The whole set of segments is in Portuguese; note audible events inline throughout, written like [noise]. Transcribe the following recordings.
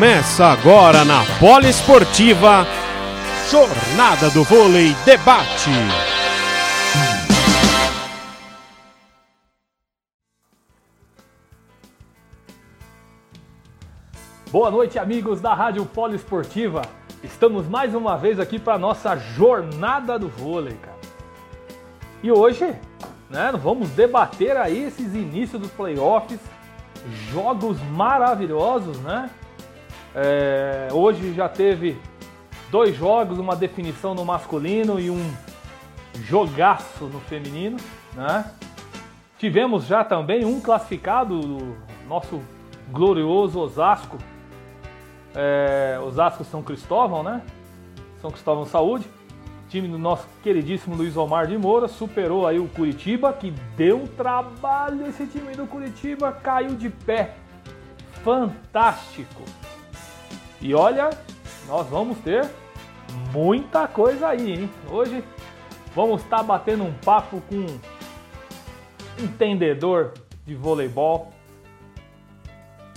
Começa agora na Poliesportiva Jornada do Vôlei Debate. Boa noite, amigos da Rádio Poliesportiva. Estamos mais uma vez aqui para nossa Jornada do Vôlei, cara. E hoje, né, vamos debater aí esses inícios dos playoffs, jogos maravilhosos, né? É, hoje já teve dois jogos, uma definição no masculino e um jogaço no feminino, né? Tivemos já também um classificado, do nosso glorioso Osasco, é, Osasco São Cristóvão, né? São Cristóvão Saúde, time do nosso queridíssimo Luiz Omar de Moura, superou aí o Curitiba, que deu um trabalho esse time do Curitiba, caiu de pé. Fantástico! E olha, nós vamos ter muita coisa aí, hein? Hoje vamos estar batendo um papo com um entendedor de voleibol.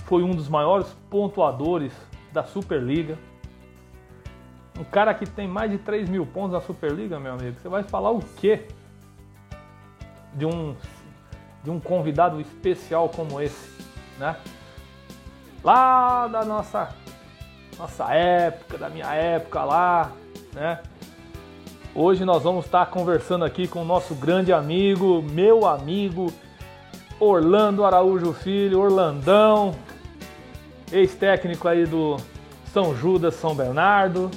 Foi um dos maiores pontuadores da Superliga. Um cara que tem mais de 3 mil pontos na Superliga, meu amigo. Você vai falar o quê? De um, de um convidado especial como esse, né? Lá da nossa nossa época, da minha época lá, né? Hoje nós vamos estar conversando aqui com o nosso grande amigo, meu amigo Orlando Araújo Filho, Orlandão, ex-técnico aí do São Judas, São Bernardo,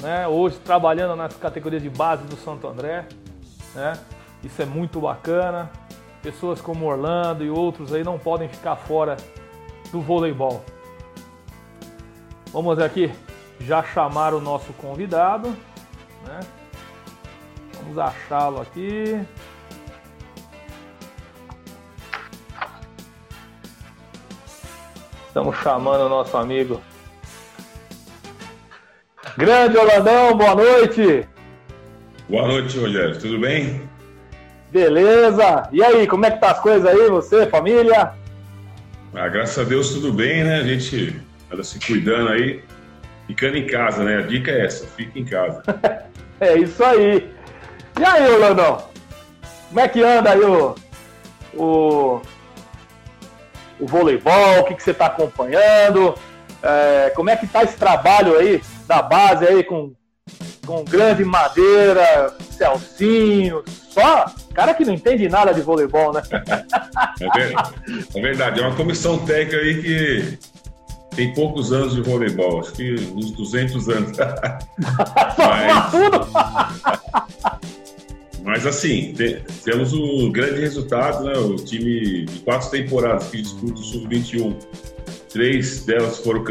né? Hoje trabalhando nas categorias de base do Santo André, né? Isso é muito bacana. Pessoas como Orlando e outros aí não podem ficar fora do voleibol. Vamos aqui já chamar o nosso convidado, né? Vamos achá-lo aqui. Estamos chamando o nosso amigo. Grande Holandão, boa noite! Boa noite, Rogério. Tudo bem? Beleza! E aí, como é que tá as coisas aí, você, família? Ah, graças a Deus tudo bem, né? A gente anda se cuidando aí, ficando em casa, né? A dica é essa, fica em casa. [laughs] é isso aí. E aí, Orlandão? Como é que anda aí o, o, o voleibol? O que, que você está acompanhando? É, como é que tá esse trabalho aí da base aí com, com grande madeira, Celcinho, só cara que não entende nada de voleibol, né? [laughs] é, verdade, é uma comissão técnica aí que tem poucos anos de voleibol, acho que uns 200 anos. [laughs] mas, mas assim, temos um grande resultado, né? O time de quatro temporadas que disputa o Sub-21, três delas foram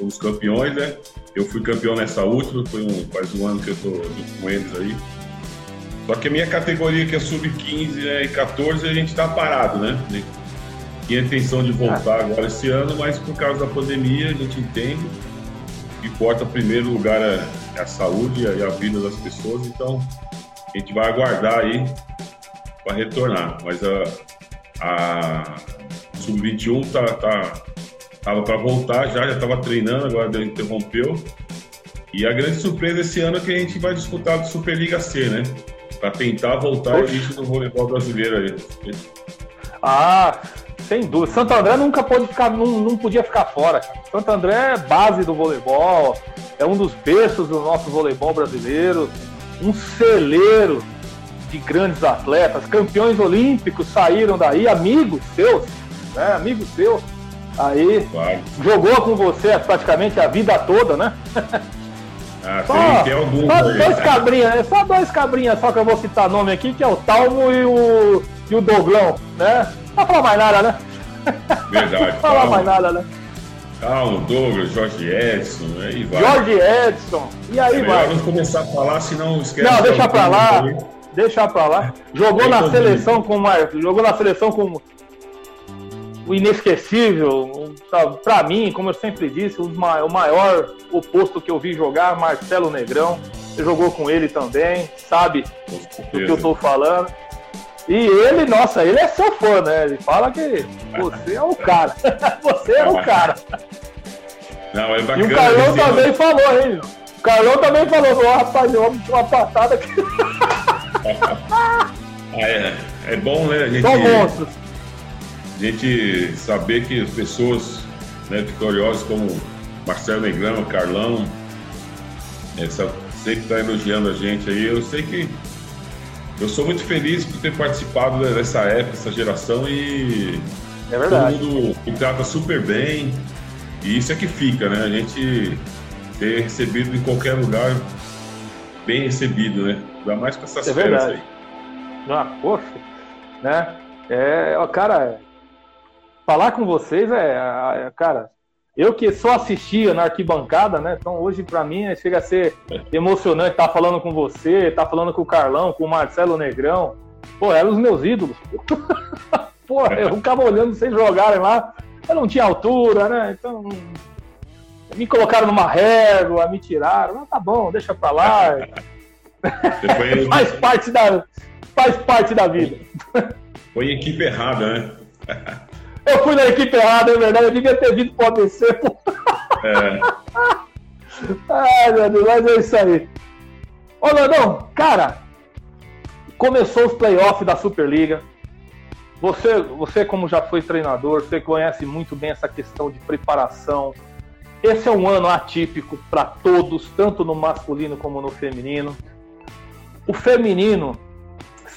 os campeões, né? Eu fui campeão nessa última, foi um, faz um ano que eu estou com eles aí. Só que a minha categoria, que é Sub-15 né, e 14, a gente está parado, né? Tinha intenção de voltar agora esse ano, mas por causa da pandemia a gente entende que importa primeiro lugar é, é a saúde e a vida das pessoas, então a gente vai aguardar aí para retornar. Mas a, a Sub-21 tá, tá, tava para voltar já, já estava treinando, agora interrompeu. E a grande surpresa esse ano é que a gente vai disputar a Superliga C, né? Para tentar voltar ao início do voleibol brasileiro aí. Ah, sem dúvida. Santo André nunca pode ficar, não, não podia ficar fora. Cara. Santo André é base do voleibol, é um dos berços do nosso voleibol brasileiro, um celeiro de grandes atletas, campeões olímpicos saíram daí, amigos seus, né? Amigos seus. Aí claro. jogou com você praticamente a vida toda, né? Ah, [laughs] só, tem, algum só dois cabrinhas, é só dois cabrinhas só que eu vou citar nome aqui, que é o Talmo e o, e o Doglão, né? Não falar mais nada, né? Verdade. Não falar mais nada, né? Calma, Douglas, Jorge Edson, aí vai. Jorge Edson, e aí é vai. Vamos começar a falar, senão esquece. Não, deixa pra lá. Deixa pra lá. Jogou na seleção com jogou na seleção com o inesquecível, para mim, como eu sempre disse, o maior oposto que eu vi jogar, Marcelo Negrão. Você jogou com ele também, sabe do que eu estou falando. E ele, nossa, ele é seu fã, né? Ele fala que você é o cara. [laughs] você é o cara. Não, é bacana. E o Carlão também falou, hein? O Carlão também falou, ó, rapaz, o homem tinha uma patada aqui. [laughs] ah, é, é bom, né? A gente, São monstros. A gente saber que as pessoas né, vitoriosas como Marcelo Negrão, Carlão, essa, sempre está elogiando a gente aí. Eu sei que eu sou muito feliz por ter participado dessa época, dessa geração e é verdade. todo mundo me trata super bem. E isso é que fica, né? A gente ter recebido em qualquer lugar bem recebido, né? Ainda mais com essas é férias verdade. aí. Ah, poxa, né? É, cara, falar com vocês é, é, cara, eu que só assistia na arquibancada, né? Então hoje para mim chega a ser emocionante estar tá falando com você, estar tá falando com o Carlão, com o Marcelo Negrão. Pô, eram os meus ídolos. [laughs] Pô, eu ficava olhando vocês jogarem lá. Eu não tinha altura, né? Então me colocaram numa régua, me tiraram. Ah, tá bom, deixa pra lá. [laughs] faz parte da faz parte da vida. Foi equipe errada, né? [laughs] Eu fui na equipe errada, é verdade. Eu devia ter vindo pro ABC, pô. É. [laughs] Ai, meu Deus, mas é isso aí. Ô, Landão, cara, começou os playoffs da Superliga. Você, você, como já foi treinador, você conhece muito bem essa questão de preparação. Esse é um ano atípico para todos, tanto no masculino como no feminino. O feminino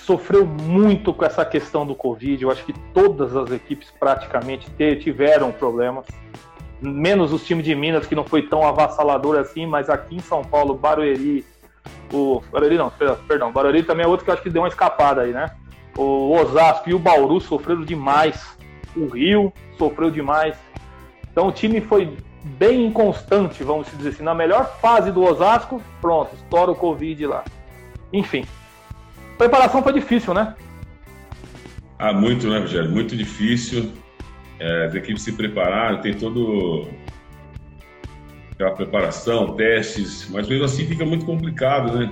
sofreu muito com essa questão do Covid. Eu acho que todas as equipes praticamente tiveram problemas, menos os times de Minas, que não foi tão avassalador assim, mas aqui em São Paulo, Barueri, o Barueri não, perdão, Barueri também é outro que eu acho que deu uma escapada aí, né? O Osasco e o Bauru sofreram demais. O Rio sofreu demais. Então o time foi bem inconstante, vamos dizer assim. Na melhor fase do Osasco, pronto, estoura o Covid lá. Enfim, preparação foi difícil, né? Ah, muito, né, Rogério? Muito difícil. É, as equipes se prepararam, tem todo aquela preparação, testes, mas mesmo assim fica muito complicado, né?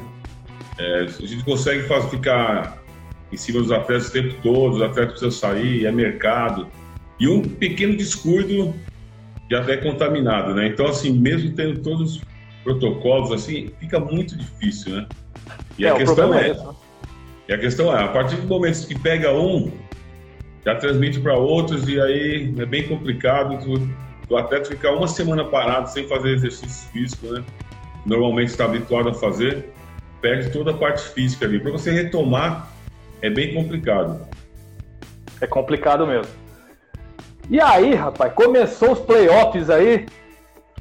É, a gente consegue fazer, ficar em cima dos atletas o tempo todo, os atletas precisam sair, é mercado. E um pequeno descuido já é contaminado, né? Então, assim, mesmo tendo todos os protocolos, assim, fica muito difícil, né? E é, a questão é, é e a questão é, a partir do momento que pega um, já transmite para outros e aí é bem complicado o atleta ficar uma semana parado sem fazer exercício físico, né? Normalmente está habituado a fazer, perde toda a parte física ali. Para você retomar é bem complicado. É complicado mesmo. E aí, rapaz, começou os playoffs aí.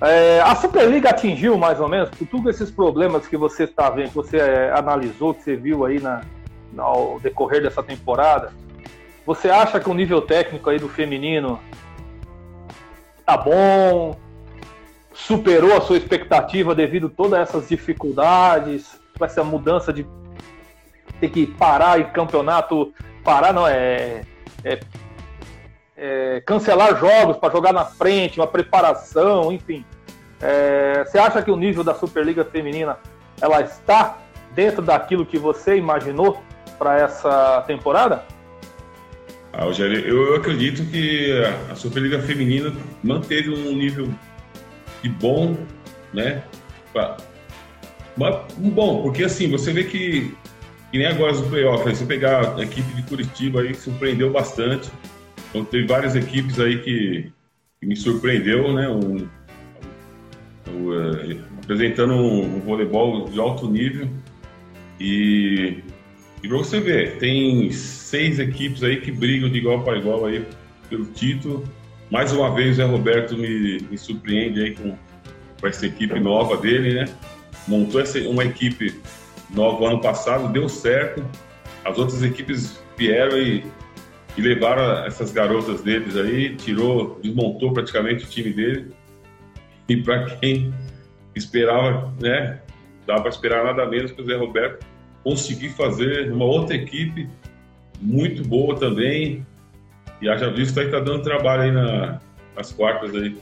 É, a Superliga atingiu mais ou menos por todos esses problemas que você está vendo, que você é, analisou, que você viu aí na, ao decorrer dessa temporada, você acha que o nível técnico aí do feminino tá bom? Superou a sua expectativa devido a todas essas dificuldades, com essa mudança de ter que parar em campeonato, parar não é, é, é cancelar jogos para jogar na frente, uma preparação, enfim. É, você acha que o nível da Superliga Feminina ela está dentro daquilo que você imaginou para essa temporada? Ah, Rogério, eu acredito que a Superliga Feminina manteve um nível de bom, né? Bom, porque assim, você vê que, que nem agora no playoff, né? você pegar a equipe de Curitiba aí, surpreendeu bastante. Então teve várias equipes aí que, que me surpreendeu, né? Um, um, apresentando um, um voleibol de alto nível. E e pra você ver, tem seis equipes aí que brigam de igual para igual aí pelo título. Mais uma vez o Zé Roberto me, me surpreende aí com, com essa equipe nova dele, né? Montou essa, uma equipe nova ano passado, deu certo. As outras equipes vieram e, e levaram essas garotas deles aí, tirou, desmontou praticamente o time dele. E para quem esperava, né? Dá para esperar nada menos que o Zé Roberto conseguir fazer uma outra equipe muito boa também. E haja visto aí que tá dando trabalho aí na, nas quartas aí.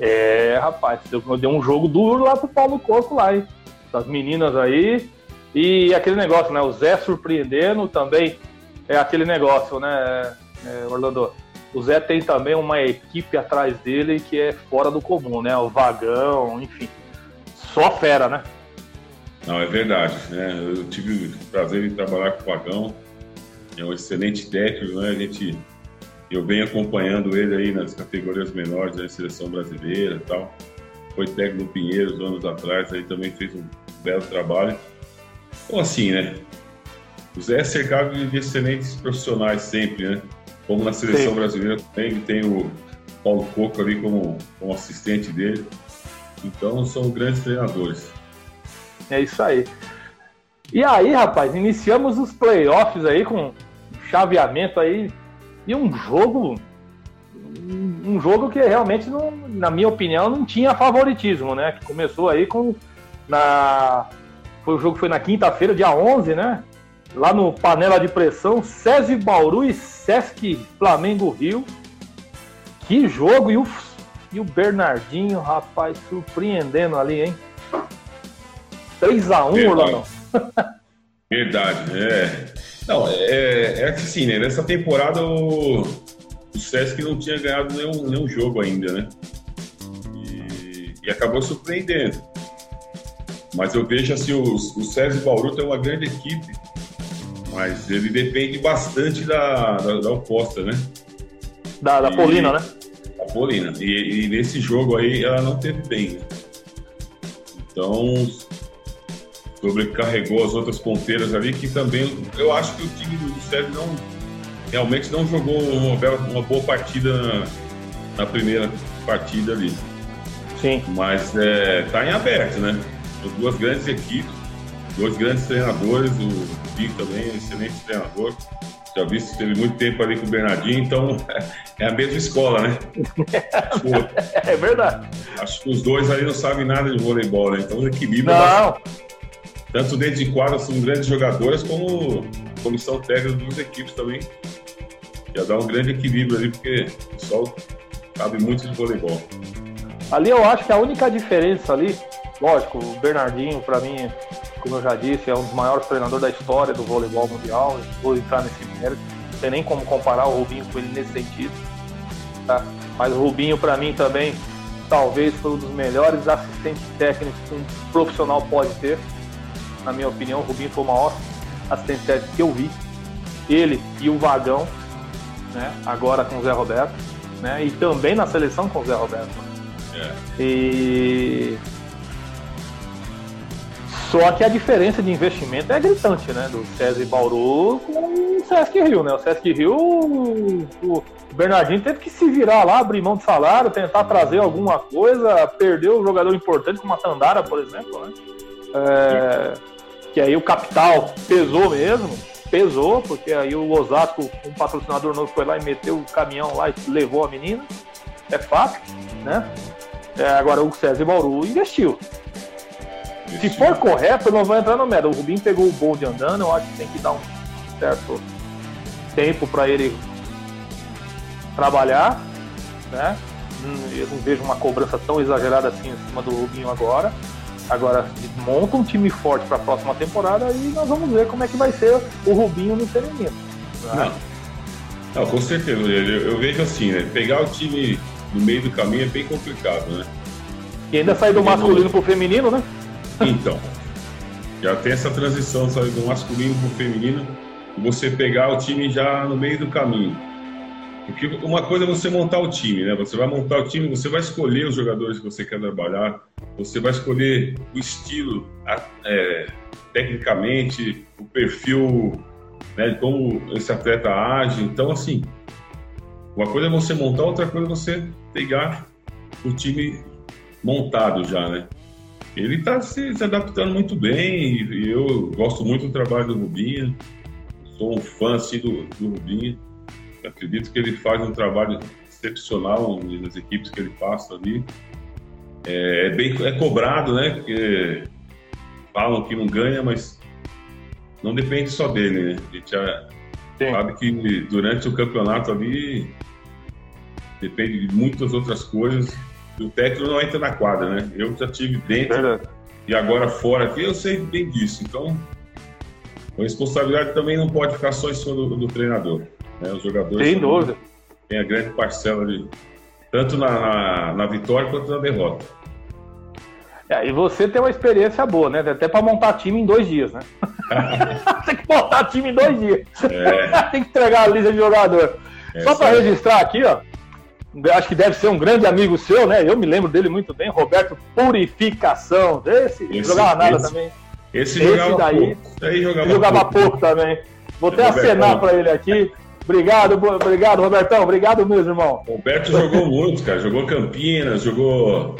É, rapaz, deu, deu um jogo duro lá pro Paulo Corpo lá, hein? Das meninas aí. E aquele negócio, né? O Zé surpreendendo também é aquele negócio, né, é, Orlando? o Zé tem também uma equipe atrás dele que é fora do comum, né? O Vagão, enfim. Só fera, né? Não, é verdade. Né? Eu tive o prazer de trabalhar com o Vagão. É um excelente técnico, né? A gente, eu venho acompanhando ele aí nas categorias menores da seleção brasileira e tal. Foi técnico do Pinheiros anos atrás, aí também fez um belo trabalho. Então, assim, né? O Zé é cercado de excelentes profissionais sempre, né? Como na seleção Sim. brasileira também, tem o Paulo Coco ali como, como assistente dele. Então são grandes treinadores. É isso aí. E aí, rapaz, iniciamos os playoffs aí com chaveamento aí e um jogo um jogo que realmente não, na minha opinião não tinha favoritismo, né? Que começou aí com na foi o jogo foi na quinta-feira, dia 11, né? lá no Panela de Pressão, César Bauru e Sesc Flamengo Rio. Que jogo! E o, e o Bernardinho, rapaz, surpreendendo ali, hein? 3x1, Orlando. Verdade, é. Não, é, é assim, né? Nessa temporada o, o Sesc não tinha ganhado nenhum, nenhum jogo ainda, né? E, e acabou surpreendendo. Mas eu vejo assim, o, o César Bauru tem uma grande equipe mas ele depende bastante da, da, da oposta, né? Da, da e, Polina, né? Da Polina. E, e, nesse jogo aí ela não teve bem. Então sobrecarregou as outras ponteiras ali, que também eu acho que o time do Sérgio não realmente não jogou uma, uma boa partida na, na, primeira partida ali. Sim. Mas é, tá em aberto, né? São duas grandes equipes, dois grandes treinadores, o Rodrigo também, excelente treinador. Já vi que teve muito tempo ali com o Bernardinho, então [laughs] é a mesma escola, né? [laughs] é verdade. Acho que os dois ali não sabem nada de voleibol, né? Então o equilíbrio. Não. Tanto dentro de quadra são grandes jogadores, como comissão técnica das equipes também. Já dá um grande equilíbrio ali, porque o pessoal sabe muito de voleibol. Ali eu acho que a única diferença ali, lógico, o Bernardinho, para mim, como eu já disse, é um dos maiores treinadores da história do voleibol mundial. Vou entrar nesse mérito. Não tem nem como comparar o Rubinho com ele nesse sentido. Tá? Mas o Rubinho, para mim, também, talvez foi um dos melhores assistentes técnicos que um profissional pode ter. Na minha opinião, o Rubinho foi o maior assistente técnico que eu vi. Ele e o Vagão, né? agora com o Zé Roberto, né? e também na seleção com o Zé Roberto. É. E só que a diferença de investimento é gritante, né? Do César e Bauru com o Sesc Rio, né? O Sesc Rio, o Bernardinho teve que se virar lá, abrir mão de salário, tentar trazer alguma coisa, perdeu um jogador importante como a Tandara, por exemplo, né? É, que aí o capital pesou mesmo, pesou, porque aí o Osasco, um patrocinador novo, foi lá e meteu o caminhão lá e levou a menina. É fácil, né? É, agora o César e Bauru investiu. Se for correto, não vai entrar no meta. O Rubinho pegou o bonde andando, eu acho que tem que dar um certo tempo para ele trabalhar, né? Hum, eu não vejo uma cobrança tão exagerada assim em cima do Rubinho agora. Agora, monta um time forte para a próxima temporada e nós vamos ver como é que vai ser o Rubinho no feminino. Não. não. com certeza. Eu, eu, vejo assim, né? Pegar o time no meio do caminho é bem complicado, né? E ainda sair do masculino para o feminino, né? Então, já tem essa transição sabe, do masculino para o feminino você pegar o time já no meio do caminho. Porque uma coisa é você montar o time, né? Você vai montar o time, você vai escolher os jogadores que você quer trabalhar, você vai escolher o estilo, é, tecnicamente, o perfil, né, como esse atleta age. Então, assim, uma coisa é você montar, outra coisa é você pegar o time montado já, né? ele está se, se, adaptando muito bem e, eu gosto muito do trabalho do Rubinho. Sou um fã assim, do, do Rubinho. Acredito que ele faz um trabalho excepcional nas equipes que ele passa ali. É, é bem é cobrado, né? Porque falam que não ganha, mas não depende só dele, né? A gente já Sim. sabe que durante o campeonato ali depende de muitas outras coisas o técnico não entra na quadra, né? Eu já tive dentro e agora fora aqui, eu sei bem disso. Então, a responsabilidade também não pode ficar só em cima do, do treinador. Né? Os jogadores. Sem dúvida. tem a grande parcela de tanto na, na, na vitória quanto na derrota. É, e você tem uma experiência boa, né? Até para montar time em dois dias, né? [laughs] tem que montar time em dois dias. É. tem que entregar a lista de jogador. É, Só para registrar aqui, ó. Acho que deve ser um grande amigo seu, né? Eu me lembro dele muito bem, Roberto Purificação. Esse, esse jogava nada esse, também. Esse, esse jogava daí pouco. jogava, jogava pouco. pouco também. Vou até acenar para ele aqui. Obrigado, obrigado, Robertão. Obrigado mesmo, irmão. Roberto jogou muito, cara. Jogou Campinas, jogou.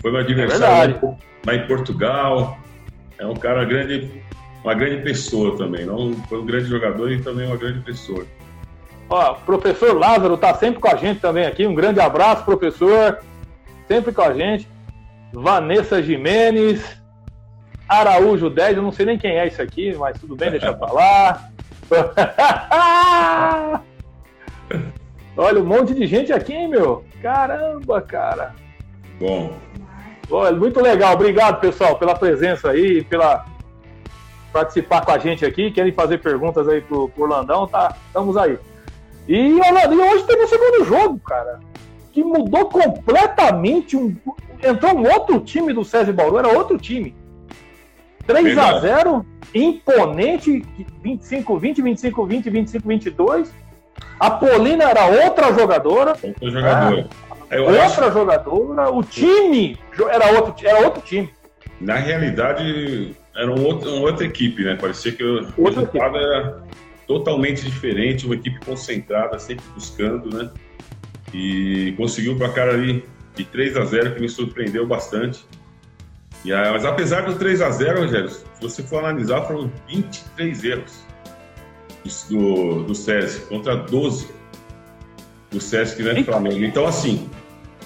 Foi meu adversário é lá em Portugal. É um cara grande, uma grande pessoa também. Não foi um grande jogador e também uma grande pessoa. Ó, professor Lázaro tá sempre com a gente também aqui. Um grande abraço, professor. Sempre com a gente. Vanessa Jimenez. Araújo 10, eu não sei nem quem é isso aqui, mas tudo bem, deixa eu [laughs] falar. [laughs] Olha, um monte de gente aqui, hein, meu? Caramba, cara. Bom. Olha, muito legal. Obrigado, pessoal, pela presença aí, pela participar com a gente aqui. Querem fazer perguntas aí pro, pro Orlandão, tá? Estamos aí. E, Orlando, e hoje teve o segundo jogo, cara. Que mudou completamente. Um, entrou um outro time do César Bauru, era outro time. 3 a 0 imponente, 25-20, 25-20, 25-22. A Polina era outra jogadora. Outra jogadora. É, outra acho... jogadora. O time era outro, era outro time. Na realidade, era um outro, uma outra equipe, né? Parecia que o outra resultado equipe. era totalmente diferente, uma equipe concentrada, sempre buscando, né? E conseguiu o placar ali de 3 a 0 que me surpreendeu bastante. E, mas apesar do 3 a 0 Rogério, se você for analisar, foram 23 erros do, do SESI contra 12 do Sesc né, do Flamengo. Então, assim,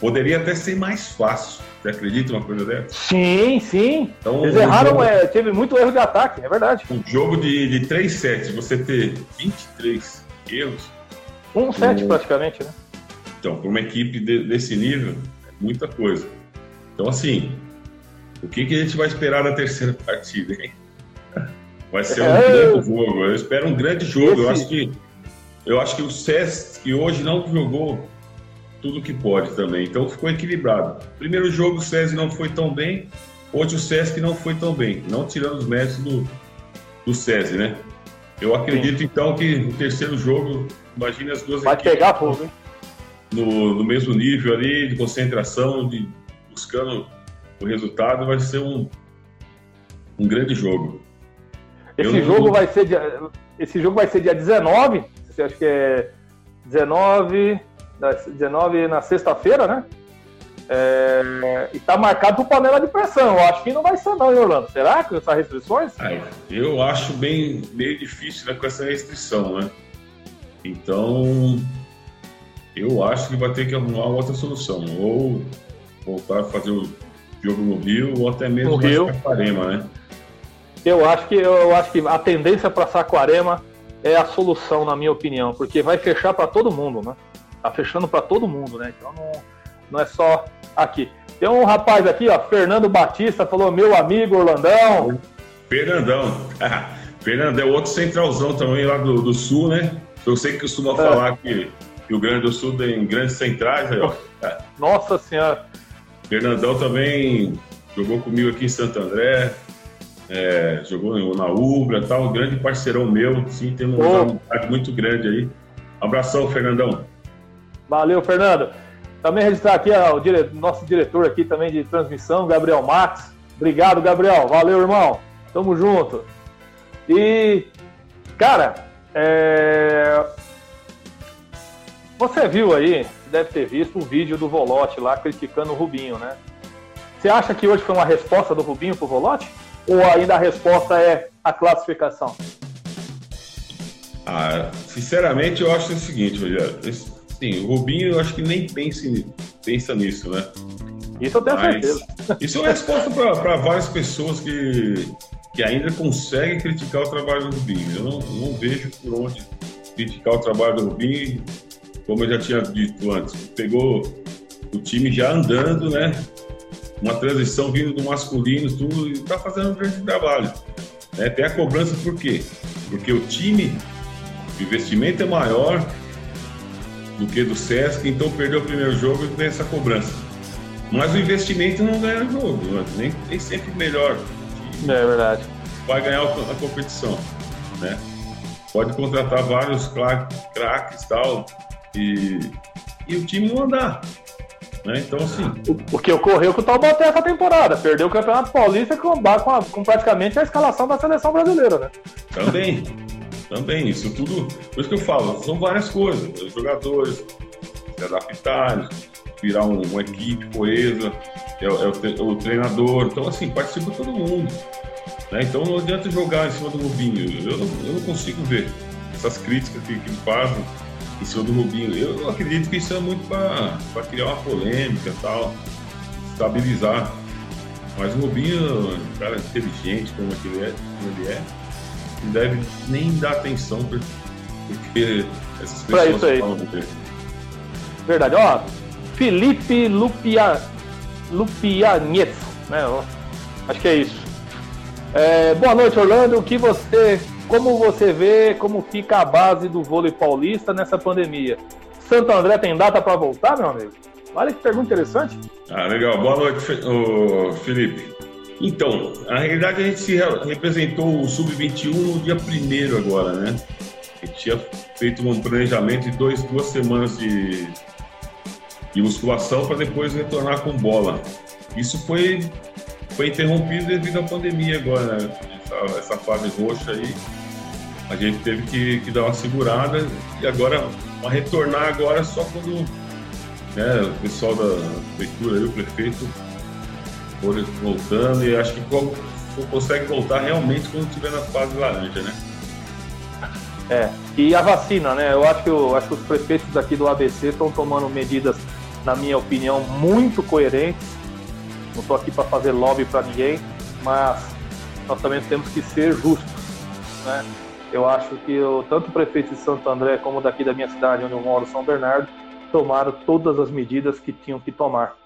poderia até ser mais fácil. Você acredita uma coisa dessa? Sim, sim. Então, Eles erraram, jogo, é, teve muito erro de ataque, é verdade. Um jogo de, de 3 sets, você ter 23 erros. Um set um... praticamente, né? Então, para uma equipe de, desse nível, é muita coisa. Então, assim, o que, que a gente vai esperar na terceira partida, hein? [laughs] Vai ser um é... grande jogo. Eu espero um grande jogo. Esse... Eu acho que eu acho que o Sesc hoje não jogou tudo que pode também. Então ficou equilibrado. Primeiro jogo o SESI não foi tão bem, hoje o Sesc não foi tão bem, não tirando os méritos do, do SESI, né? Eu acredito Sim. então que no terceiro jogo, imagine as duas Vai equipes pegar fogo, hein? No, no mesmo nível ali de concentração, de buscando o resultado, vai ser um, um grande jogo. Esse jogo não... vai ser dia, esse jogo vai ser dia 19, acho que é 19, 19 na sexta-feira, né? É, e tá marcado pro panela de pressão. Eu acho que não vai ser não, hein, Orlando? Será que essas restrições? eu acho bem meio difícil né, com essa restrição, né? Então, eu acho que vai ter que arrumar outra solução. Ou voltar a fazer o jogo no Rio, ou até mesmo no Rio. Saquarema, né? Eu acho que eu acho que a tendência para Saquarema é a solução, na minha opinião, porque vai fechar para todo mundo, né? Tá fechando para todo mundo, né? Então não, não é só aqui. Tem um rapaz aqui, ó, Fernando Batista, falou meu amigo Orlandão. Fernandão. Fernando é outro centralzão também lá do, do sul, né? Eu sei que costuma é. falar que, que o Grande do Sul tem grandes centrais. Aí, ó. Nossa Senhora. Fernandão também jogou comigo aqui em Santo André, é, jogou na Ubra tal, um grande parceirão meu, sim, tem uma amizade muito grande aí. abração, Fernandão. Valeu, Fernando. Também registrar aqui ó, o dire... nosso diretor aqui também de transmissão, Gabriel Max. Obrigado, Gabriel. Valeu, irmão. Tamo junto. E, cara, é... você viu aí, deve ter visto um vídeo do Volote lá criticando o Rubinho, né? Você acha que hoje foi uma resposta do Rubinho pro Volote? Ou ainda a resposta é a classificação? Ah, sinceramente, eu acho o seguinte, Rogério. Sim, o Rubinho eu acho que nem pensa, pensa nisso, né? Isso eu tenho Mas, certeza. Isso é uma resposta para várias pessoas que, que ainda conseguem criticar o trabalho do Rubinho. Eu não, não vejo por onde criticar o trabalho do Rubinho, como eu já tinha dito antes. Pegou o time já andando, né? uma transição vindo do masculino, tudo, e está fazendo um grande trabalho. É, tem a cobrança por quê? Porque o time, o investimento é maior, do que do Sesc, então perdeu o primeiro jogo e tem essa cobrança. Mas o investimento não ganha o jogo, né? nem, sempre melhor. É verdade. Vai ganhar a competição, né? Pode contratar vários craques e tal, e, e o time não andar. Né? Então, assim. O, o, que ocorreu com o Taubaté essa temporada. Perdeu o Campeonato Paulista com, com, com praticamente a escalação da seleção brasileira, né? Também. Também. Isso tudo. Por isso que eu falo, são várias coisas. Os jogadores se adaptarem, virar um, uma equipe coesa, é, é, o, o, treinador. Então, assim, participa todo mundo. Né? Então não adianta jogar em cima do Rubinho. Eu não, eu não consigo ver essas críticas que, que fazem em cima do Rubinho. Eu acredito que isso é muito para criar uma polêmica e tal, estabilizar. Mas o Rubinho, um cara inteligente como ele é, como ele é não deve nem dar atenção porque essas pessoas isso aí. falam dele. Verdade. Ó, Felipe Lupia, né? Acho que é isso. É, boa noite, Orlando. O que você como você vê como fica a base do vôlei paulista nessa pandemia? Santo André tem data para voltar, meu amigo? Olha que pergunta interessante. Ah, legal. Boa noite, Felipe. Então, na realidade a gente se representou o Sub-21 no dia 1 agora, né? A gente tinha feito um planejamento de dois, duas semanas de, de musculação para depois retornar com bola. Isso foi, foi interrompido devido à pandemia agora, né? essa, essa fase roxa aí a gente teve que, que dar uma segurada e agora a retornar agora só quando né, o pessoal da prefeitura o prefeito for voltando e acho que consegue voltar realmente quando estiver na fase laranja, né? É, e a vacina, né? Eu acho que, eu, acho que os prefeitos aqui do ABC estão tomando medidas, na minha opinião, muito coerentes. Não estou aqui para fazer lobby para ninguém, mas nós também temos que ser justos, né? Eu acho que o, tanto o prefeito de Santo André como daqui da minha cidade, onde eu moro, São Bernardo, tomaram todas as medidas que tinham que tomar.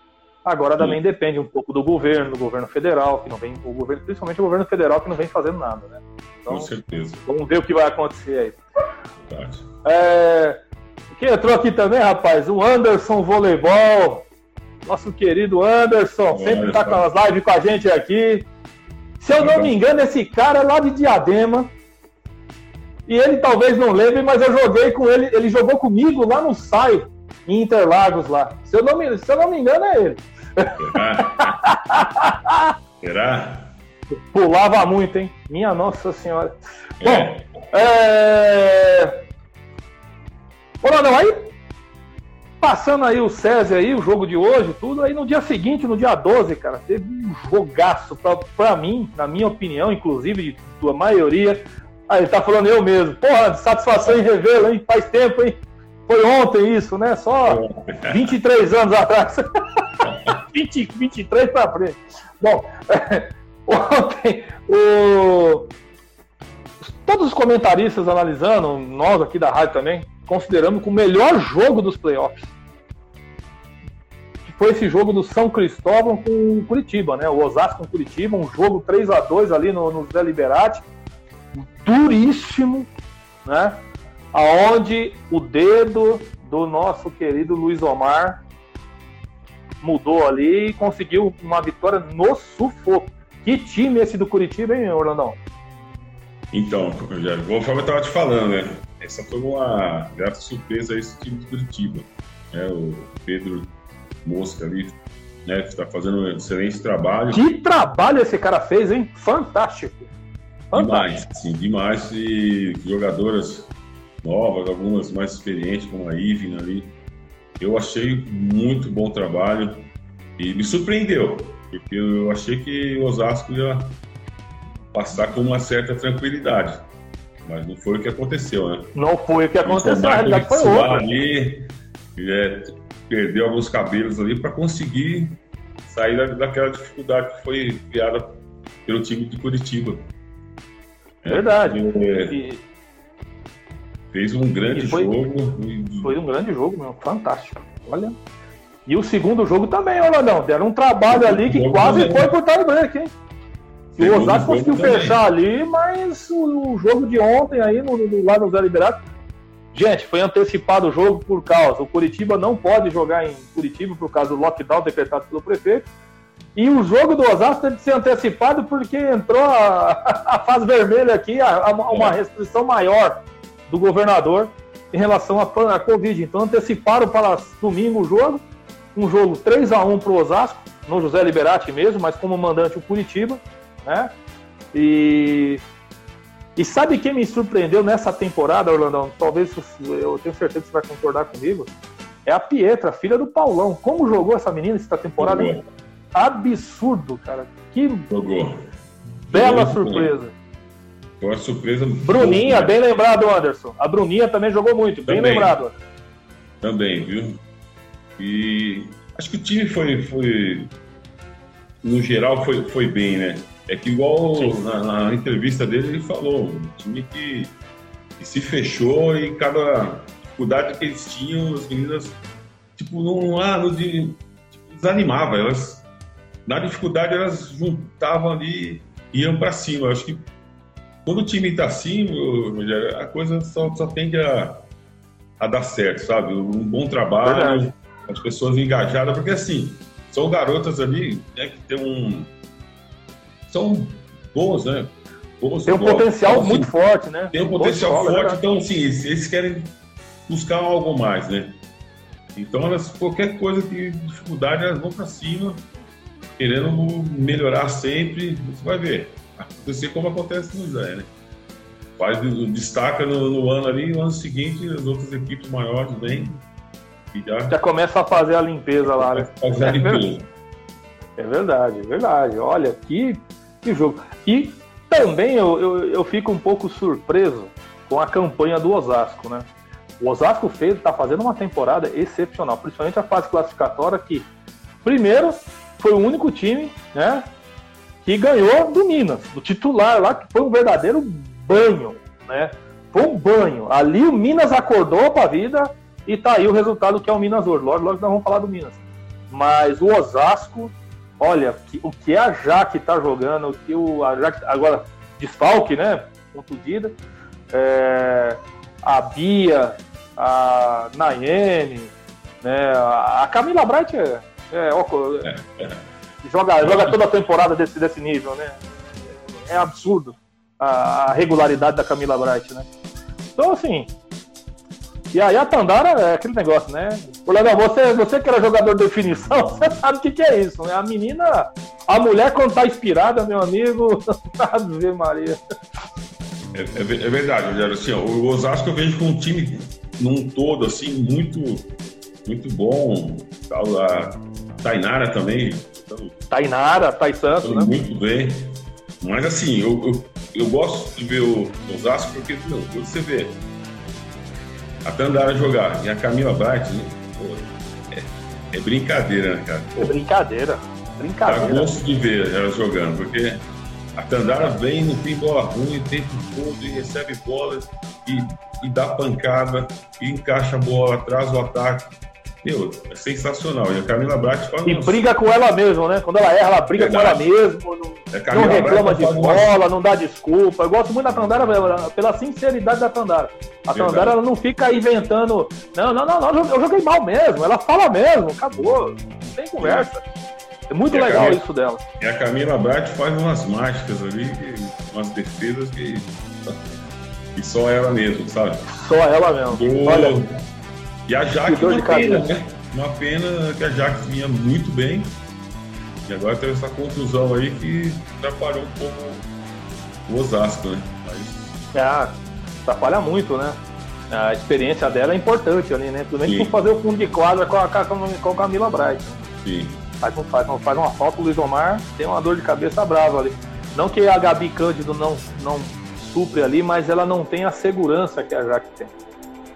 Agora também Sim. depende um pouco do governo, do governo federal, que não vem, o governo, principalmente o governo federal, que não vem fazendo nada, né? Então, Com certeza. Vamos ver o que vai acontecer aí. Verdade. É, quem entrou aqui também, rapaz, o Anderson Voleibol, nosso querido Anderson, sempre está com as lives com a gente aqui. Se eu não me engano, esse cara é lá de Diadema. E ele talvez não lembre, mas eu joguei com ele. Ele jogou comigo lá no SAI, em Interlagos lá. Se eu não me, se eu não me engano, é ele. Será? Será? Pulava muito, hein? Minha Nossa Senhora. É. Bom, é. Olha, não, aí passando aí o César aí, o jogo de hoje, tudo, aí no dia seguinte, no dia 12, cara, teve um jogaço pra, pra mim, na minha opinião, inclusive de tua maioria, Aí ele tá falando eu mesmo. Porra, satisfação em revê-lo, hein? Faz tempo, hein? Foi ontem isso, né? Só 23 anos atrás. 20, 23 para frente. Bom, é, [laughs] ontem o, todos os comentaristas analisando, nós aqui da rádio também, consideramos que o melhor jogo dos playoffs foi esse jogo do São Cristóvão com o Curitiba, né? O Osasco com o Curitiba, um jogo 3 a 2 ali no, no Zé Liberati duríssimo, né? Aonde o dedo do nosso querido Luiz Omar mudou ali e conseguiu uma vitória no sufoco. Que time esse do Curitiba, hein, Orlandão? Então, Rogério, conforme eu estava te falando, né? Essa foi uma grata surpresa esse time do Curitiba. Né? O Pedro Mosca ali, né? Que está fazendo um excelente trabalho. Que trabalho esse cara fez, hein? Fantástico. Demais, sim, demais. E jogadoras novas, algumas mais experientes, como a Ivina ali. Eu achei muito bom trabalho e me surpreendeu, porque eu achei que o Osasco ia passar com uma certa tranquilidade. Mas não foi o que aconteceu, né? Não foi o que aconteceu, a realidade foi outra. Ali, é, perdeu alguns cabelos ali para conseguir sair daquela dificuldade que foi criada pelo time de Curitiba. Verdade. É, e... Fez um grande foi, jogo. Foi um grande jogo, meu. Fantástico. Olha. E o segundo jogo também, Orlandão. Deram um trabalho ali que quase também. foi por time break, hein? E o Osasco conseguiu também. fechar ali, mas o, o, jogo de ontem aí, no, no, lá no Zé Liberato, Gente, foi antecipado o jogo por causa. O Curitiba não pode jogar em Curitiba por causa do lockdown decretado pelo prefeito. E o jogo do Osasco teve que ser antecipado porque entrou a, [laughs] a fase vermelha aqui, a, a, uma restrição maior do governador em relação à Covid. Então anteciparam para domingo o jogo. Um jogo 3 a 1 para o Osasco, no José Liberati mesmo, mas como mandante o Curitiba. Né? E e sabe quem me surpreendeu nessa temporada, Orlandão? Talvez eu tenho certeza que você vai concordar comigo. É a Pietra, filha do Paulão. Como jogou essa menina essa temporada? Jogou. Absurdo, cara. Que jogou. bela jogou surpresa. Foi uma surpresa. Bruninha, bem lembrado, Anderson. A Bruninha também jogou muito, bem também. lembrado. Também, viu? E acho que o time foi, foi no geral, foi, foi bem, né? É que igual na, na, entrevista dele ele falou, um time que, que, se fechou e cada dificuldade que eles tinham, as meninas, tipo, não, ah, não tipo, desanimava, elas na dificuldade elas juntavam ali e iam para cima. Eu acho que quando o time está assim, a coisa só, só tende a, a dar certo, sabe? Um bom trabalho, Verdade. as pessoas engajadas, porque assim, são garotas ali né, que tem um são boas, né? Boas, tem um potencial então, muito forte, né? Tem um potencial escola, forte, né? então assim, eles querem buscar algo mais, né? Então elas, qualquer coisa que dificuldade, elas vão para cima, querendo melhorar sempre. Você vai ver, acontecer como acontece no Zé, né? Faz, destaca no, no, ano ali, no ano seguinte as outras equipes maiores vêm e já... já começa a fazer a limpeza lá, né? Fazer a limpeza. É verdade, é verdade. Olha, que que jogo. E também eu, eu, eu fico um pouco surpreso com a campanha do Osasco, né? O Osasco fez, está fazendo uma temporada excepcional, principalmente a fase classificatória que, primeiro, foi o único time, né, que ganhou do Minas, do titular lá, que foi um verdadeiro banho, né? Foi um banho. Ali o Minas acordou para a vida e tá aí o resultado que é o Minas hoje. Logo, logo nós vamos falar do Minas. Mas o Osasco olha, o que a Jaque está jogando, o que o, a Jaque, agora, desfalque, né? Contundida. É, a Bia, a Nayene, né? A, Camila Bright é, é, é, joga, joga toda a temporada desse, desse nível, né? É absurdo a, a regularidade da Camila Bright, né? Então, assim, e aí a Tandara é aquele negócio, né? O legal, você, você que era jogador de definição, [laughs] você sabe o que, que é isso, né? A menina, a mulher quando tá inspirada, meu amigo, [laughs] Ave Maria. É, é, é verdade, Rogério. Assim, o Osasco eu vejo com um time num todo, assim, muito, muito bom. A Tainara também. Então, Tainara, Tai Santos, né? Muito bem. Mas assim, eu, eu, eu, gosto de ver o Osasco porque, meu, você vê, a Tandara jogar e a Camila Bright, né? Pô, é, é, brincadeira, né, cara? Pô, é brincadeira. Brincadeira. Dá gosto de ver ela jogando, porque a Tandara vem, não tem bola ruim o tempo todo e recebe bola e, e dá pancada e encaixa a bola atrás do ataque. Meu, é sensacional. E a Camila Brat faz E briga com ela mesmo, né? Quando ela erra, ela briga Verdade. com ela mesmo. Não, é, não reclama de bola, não dá desculpa. Eu gosto muito da Tandara pela sinceridade da Tandara. A Verdade. Tandara ela não fica inventando. Não, não, não, não, eu joguei mal mesmo. Ela fala mesmo, acabou. Não tem conversa. É muito legal Camila, isso dela. E a Camila Brat faz umas mágicas ali, umas defesas que. E só ela mesmo, sabe? Só ela mesmo. Do... Olha. E a Jaque, uma pena, né? Uma pena que a Jaque vinha muito bem. E agora teve essa contusão aí que atrapalhou um pouco o Osasco, né? Mas... É, atrapalha muito, né? A experiência dela é importante ali, né? Pelo menos fazer o fundo de quadra com a, com a Camila Bright. Né? Sim. Faz, um, faz, um, faz uma falta o Luiz Omar, tem uma dor de cabeça brava ali. Não que a Gabi Cândido não, não supre ali, mas ela não tem a segurança que a Jaque tem.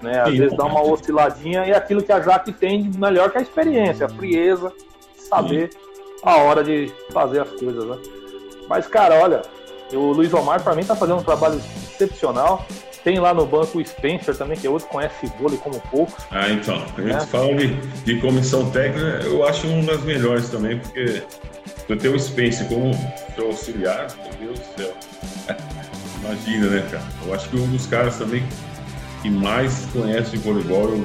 Né? Às Sim, vezes dá uma osciladinha e é aquilo que a Jaque tem de melhor que a experiência, a frieza, saber Sim. a hora de fazer as coisas. Né? Mas, cara, olha, o Luiz Omar, para mim, tá fazendo um trabalho excepcional. Tem lá no banco o Spencer também, que é outro conhece vôlei como poucos. Ah, então. A gente é. fala de, de, comissão técnica, eu acho uma das melhores também, porque eu tenho o Spencer como seu auxiliar, meu Deus do céu. [laughs] Imagina, né, cara? Eu acho que um dos caras também que mais conhece de voleibol. Eu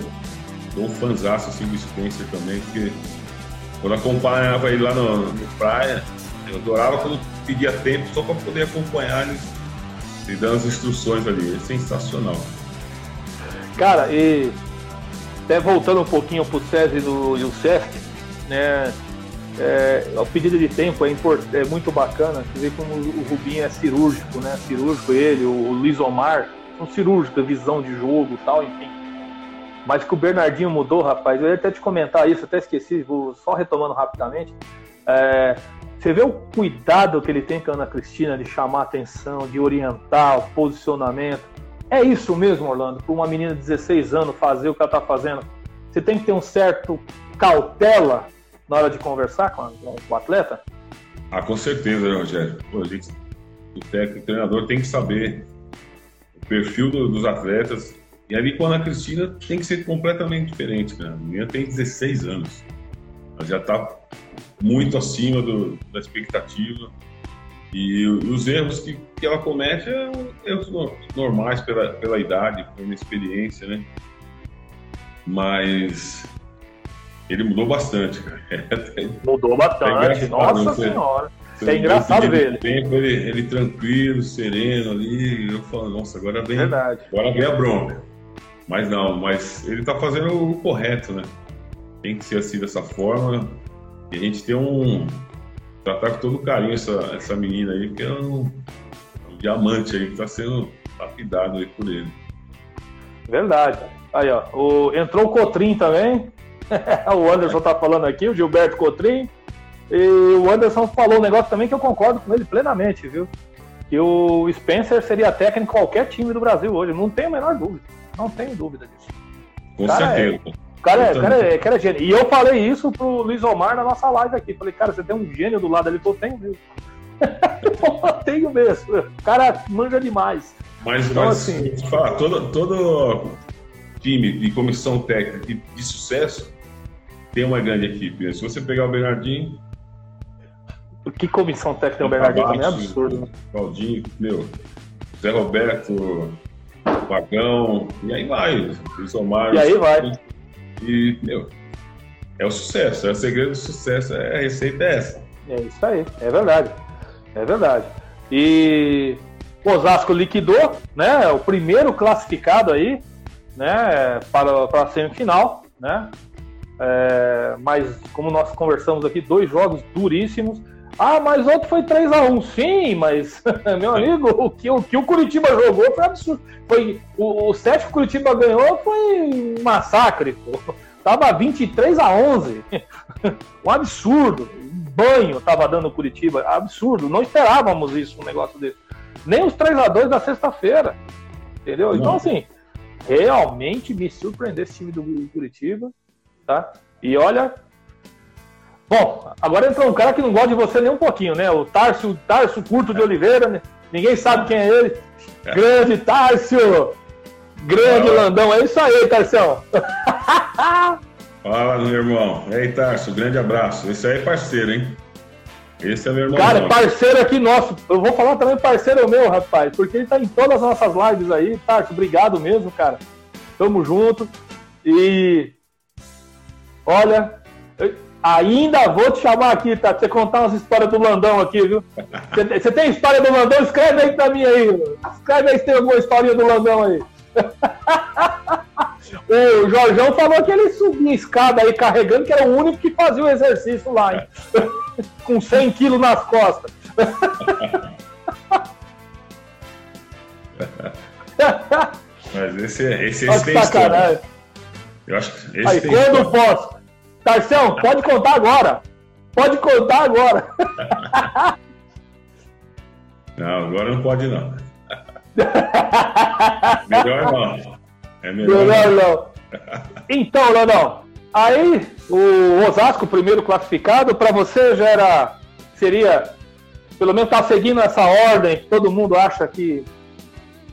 sou um fãzaço assim, do Spencer também, porque quando acompanhava ele lá no, no praia, eu adorava quando pedia tempo só para poder acompanhar eles e dando as instruções ali. É sensacional. Cara, e até voltando um pouquinho para o SESI e o SESC, né? É, o pedido de tempo é, import, é muito bacana. Você vê como o Rubinho é cirúrgico, né? Cirúrgico ele, o, o Luiz Omar, são cirúrgicos, visão de jogo tal, enfim. Mas que o Bernardinho mudou, rapaz, eu ia até te comentar isso, até esqueci, vou só retomando rapidamente. É, você vê o cuidado que ele tem com a Ana Cristina de chamar atenção, de orientar o posicionamento. É isso mesmo, Orlando, para uma menina de 16 anos fazer o que ela está fazendo. Você tem que ter um certo cautela na hora de conversar com, a, com o atleta? Ah, com certeza, Rogério. O técnico, o treinador tem que saber perfil do, dos atletas. E ali com a Ana Cristina tem que ser completamente diferente, cara. A menina tem 16 anos. Ela já está muito acima do, da expectativa. E, os erros que, que ela comete é erros normais pela, pela idade, pela experiência, né? Mas ele mudou bastante, cara. [laughs] Mudou bastante, é nossa né? senhora. É engraçado ver ele. Tempo, ele. Ele tranquilo, sereno ali. Eu falo, nossa, agora vem, Verdade. agora vem a bronca. Mas não, mas ele tá fazendo o correto, né? Tem que ser assim dessa forma. E a gente tem um. Tratar com todo carinho essa, essa menina aí, que é um, um diamante aí que tá sendo lapidado aí por ele. Verdade. Aí, ó. O, entrou o Cotrim também. [laughs] o Anderson tá falando aqui, o Gilberto Cotrim. E o Anderson falou um negócio também que eu concordo com ele plenamente, viu? Que o Spencer seria técnico em qualquer time do Brasil hoje. Não tenho a menor dúvida. Não tenho dúvida disso. Com cara certeza. É, cara, é, cara, é, cara é gênio. E eu falei isso pro Luiz Omar na nossa live aqui. Falei, cara, você tem um gênio do lado ali, eu tenho mesmo. [laughs] eu tenho mesmo. O cara manja demais. Mas, então, mas assim, falar, todo, todo time de comissão técnica de, de sucesso tem uma grande equipe. Se você pegar o Bernardinho. Que comissão técnica o Bernardinho também é absurdo. Né? Claudinho, meu, Zé Roberto, Vagão, e aí vai. Omar, e aí vai. E, meu, é o sucesso, é o segredo do sucesso, é, a receita é essa. É isso aí, é verdade. É verdade. E o Osasco liquidou, né? O primeiro classificado aí, né? Para, para a semifinal, né? É, mas como nós conversamos aqui, dois jogos duríssimos. Ah, mas outro foi 3 a 1 Sim, mas, [laughs] meu amigo, o que, o que o Curitiba jogou foi absurdo. Foi, o, o set que o Curitiba ganhou foi um massacre. Pô. Tava 23 a 11 [laughs] Um absurdo. Um banho tava dando o Curitiba. Absurdo. Não esperávamos isso, um negócio desse. Nem os 3 a 2 da sexta-feira. Entendeu? Então, assim, realmente me surpreendeu esse time do Curitiba tá? E olha. Bom, agora entrou um cara que não gosta de você nem um pouquinho, né? O Tárcio, Tárcio Curto de Oliveira, né? Ninguém sabe quem é ele. É. Grande Tárcio! Grande Landão, é isso aí, Tarcião! Fala, meu irmão. E aí, Tarso, grande abraço. Esse aí é parceiro, hein? Esse é meu irmão. Cara, parceiro aqui nosso. Eu vou falar também parceiro meu, rapaz, porque ele tá em todas as nossas lives aí. Tarso, obrigado mesmo, cara. Tamo junto. E Olha, ainda vou te chamar aqui, tá? Pra você contar umas histórias do Landão aqui, viu? Você tem história do Landão? Escreve aí pra mim aí. Escreve aí se tem alguma história do Landão aí. [laughs] o Jorjão falou que ele subia escada aí carregando, que era o único que fazia o exercício lá, hein? [laughs] Com 100 quilos nas costas. [laughs] Mas esse, esse, esse tem história. Eu acho que esse Aí, quando história. posso? Tarcão, pode contar agora. Pode contar agora. Não, agora não pode não. melhor não. É melhor, melhor não. não. Então, Leonão, aí o Osasco, primeiro classificado, para você já era. Seria. Pelo menos tá seguindo essa ordem que todo mundo acha que.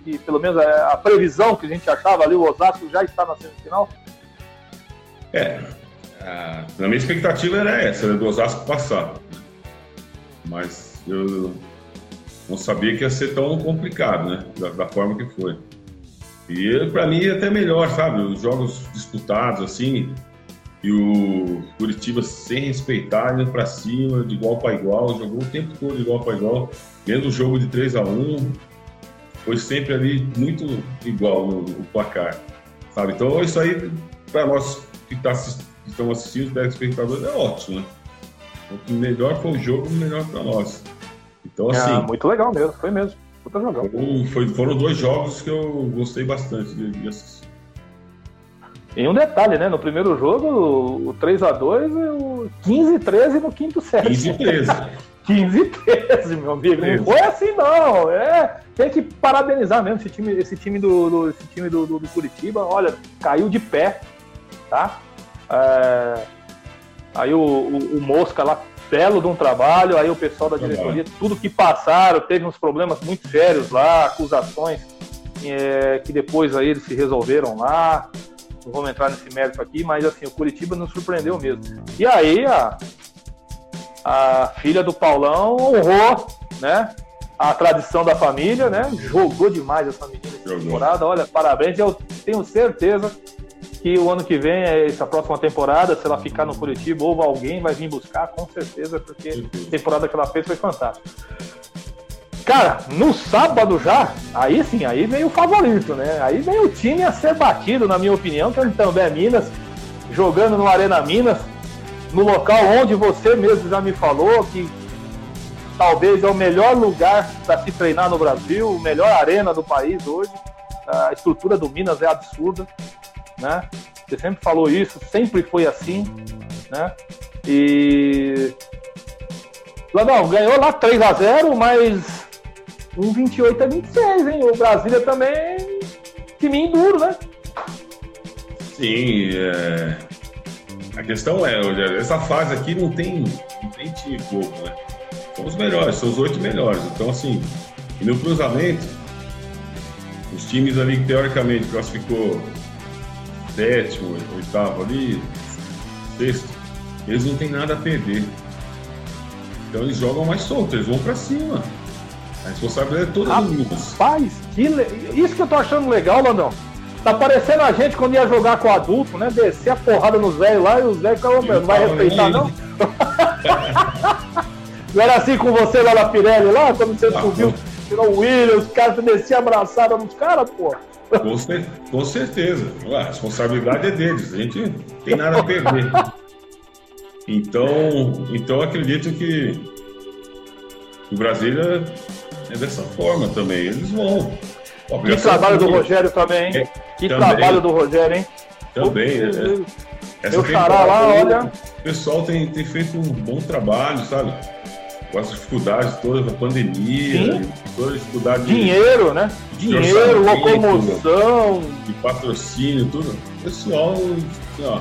que pelo menos a, a previsão que a gente achava ali, o Osasco já está na semifinal? É, a, a minha expectativa era essa, era do Osasco passar. Mas eu não sabia que ia ser tão complicado, né? Da, da forma que foi. E para mim é até melhor, sabe? Os jogos disputados assim, e o Curitiba sem respeitar, indo para cima, de igual para igual, jogou o tempo todo de igual para igual, mesmo o jogo de 3 a 1 foi sempre ali muito igual no, placar, sabe? Então isso aí, para nós que, tá, que estamos assistindo, 10 espectadores, é ótimo, né? O melhor foi o jogo, melhor para nós. Então, assim. É, muito legal mesmo, foi mesmo. Puta jogão. Foi, foram dois jogos que eu gostei bastante de, de assistir. E um detalhe, né? No primeiro jogo, o 3x2 e o 15-13 no quinto set. 15-13. 15-13, [laughs] meu amigo. Não foi assim, não. É, tem que parabenizar mesmo esse time, esse time do, do esse time do, do, do, Curitiba. Olha, caiu de pé, tá? É, aí o, o, o Mosca lá belo de um trabalho, aí o pessoal da diretoria, tudo que passaram, teve uns problemas muito sérios lá, acusações é, que depois aí eles se resolveram lá. Não vamos entrar nesse mérito aqui, mas assim, o Curitiba nos surpreendeu mesmo. E aí a, a filha do Paulão honrou, né? A tradição da família, né? Jogou demais essa menina essa temporada. Olha, parabéns. Eu tenho certeza que o ano que vem, essa próxima temporada, se ela ficar no Curitiba, ou alguém vai vir buscar, com certeza, porque a temporada que ela fez foi fantástica. Cara, no sábado já, aí sim, aí veio o favorito, né? Aí veio o time a ser batido, na minha opinião, que é também é Minas, jogando no Arena Minas, no local onde você mesmo já me falou que talvez é o melhor lugar para se treinar no Brasil, o melhor arena do país hoje. A estrutura do Minas é absurda né? Você sempre falou isso, sempre foi assim, né? E Landão, ganhou lá 3 a 0 mas um 28 a 26, hein? O Brasília também timinho duro, né? Sim, é... a questão é, essa fase aqui não tem, não tem time né? São os melhores, são os oito melhores. Então, assim, no cruzamento, os times ali que teoricamente classificou sétimo, oitavo ali, sexto, eles não têm nada a perder. Então eles jogam mais solto, eles vão para cima. A responsabilidade é toda do. Rapaz, que le... isso que eu tô achando legal, Landão. Tá parecendo a gente quando ia jogar com adulto, né? Descer a porrada nos velhos lá e os velhos falam, não vai respeitar, não? não era assim com você lá na Pirelli, lá, quando você ah, subiu, tirou o Williams, os caras desciam abraçados nos caras, pô. Com, cer com certeza. A responsabilidade é deles. A gente não tem nada a perder. Então, então acredito que o Brasília é dessa forma também. Eles vão. Que trabalho do Rogério também, hein? É, que também, trabalho do Rogério, hein? Também. É, é, Meu xará lá, olha. O pessoal tem, tem feito um bom trabalho, sabe? Com as dificuldades todas da pandemia, toda a dificuldade dinheiro, de, né? Dinheiro, locomoção, de patrocínio, tudo. Pessoal, assim, ó.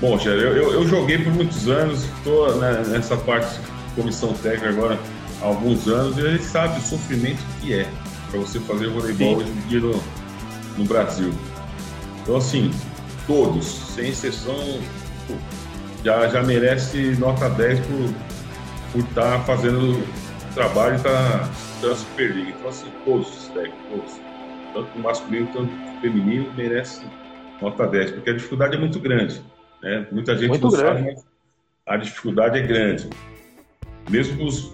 Bom, Jair, eu, eu, eu, joguei por muitos anos, estou né, nessa parte de comissão técnica agora há alguns anos, e a gente sabe o sofrimento que é para você fazer voleibol hoje em dia no, no Brasil. Então, assim, todos, sem exceção, já, já merece nota 10 por por estar tá fazendo trabalho e estar tá, a Superliga. Então, assim, todos os técnicos, todos, tanto o masculino quanto o feminino, merecem nota 10, porque a dificuldade é muito grande. Né? Muita gente muito não grande. sabe, mas a dificuldade é grande. Mesmo os,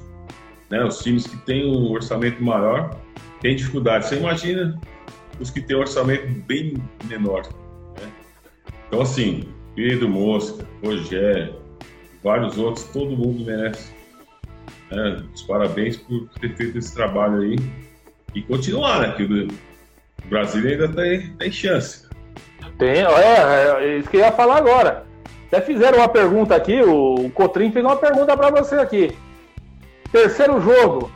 né, os times que têm um orçamento maior têm dificuldade. Você imagina os que têm um orçamento bem menor. Né? Então, assim, Pedro Mosca, Rogério, vários outros, todo mundo merece é, os parabéns por ter feito esse trabalho aí e continuar, né? Que o Brasil ainda tem, tem chance. Tem, é, é isso que eu ia falar agora. Até fizeram uma pergunta aqui, o Cotrim fez uma pergunta para você aqui. Terceiro jogo,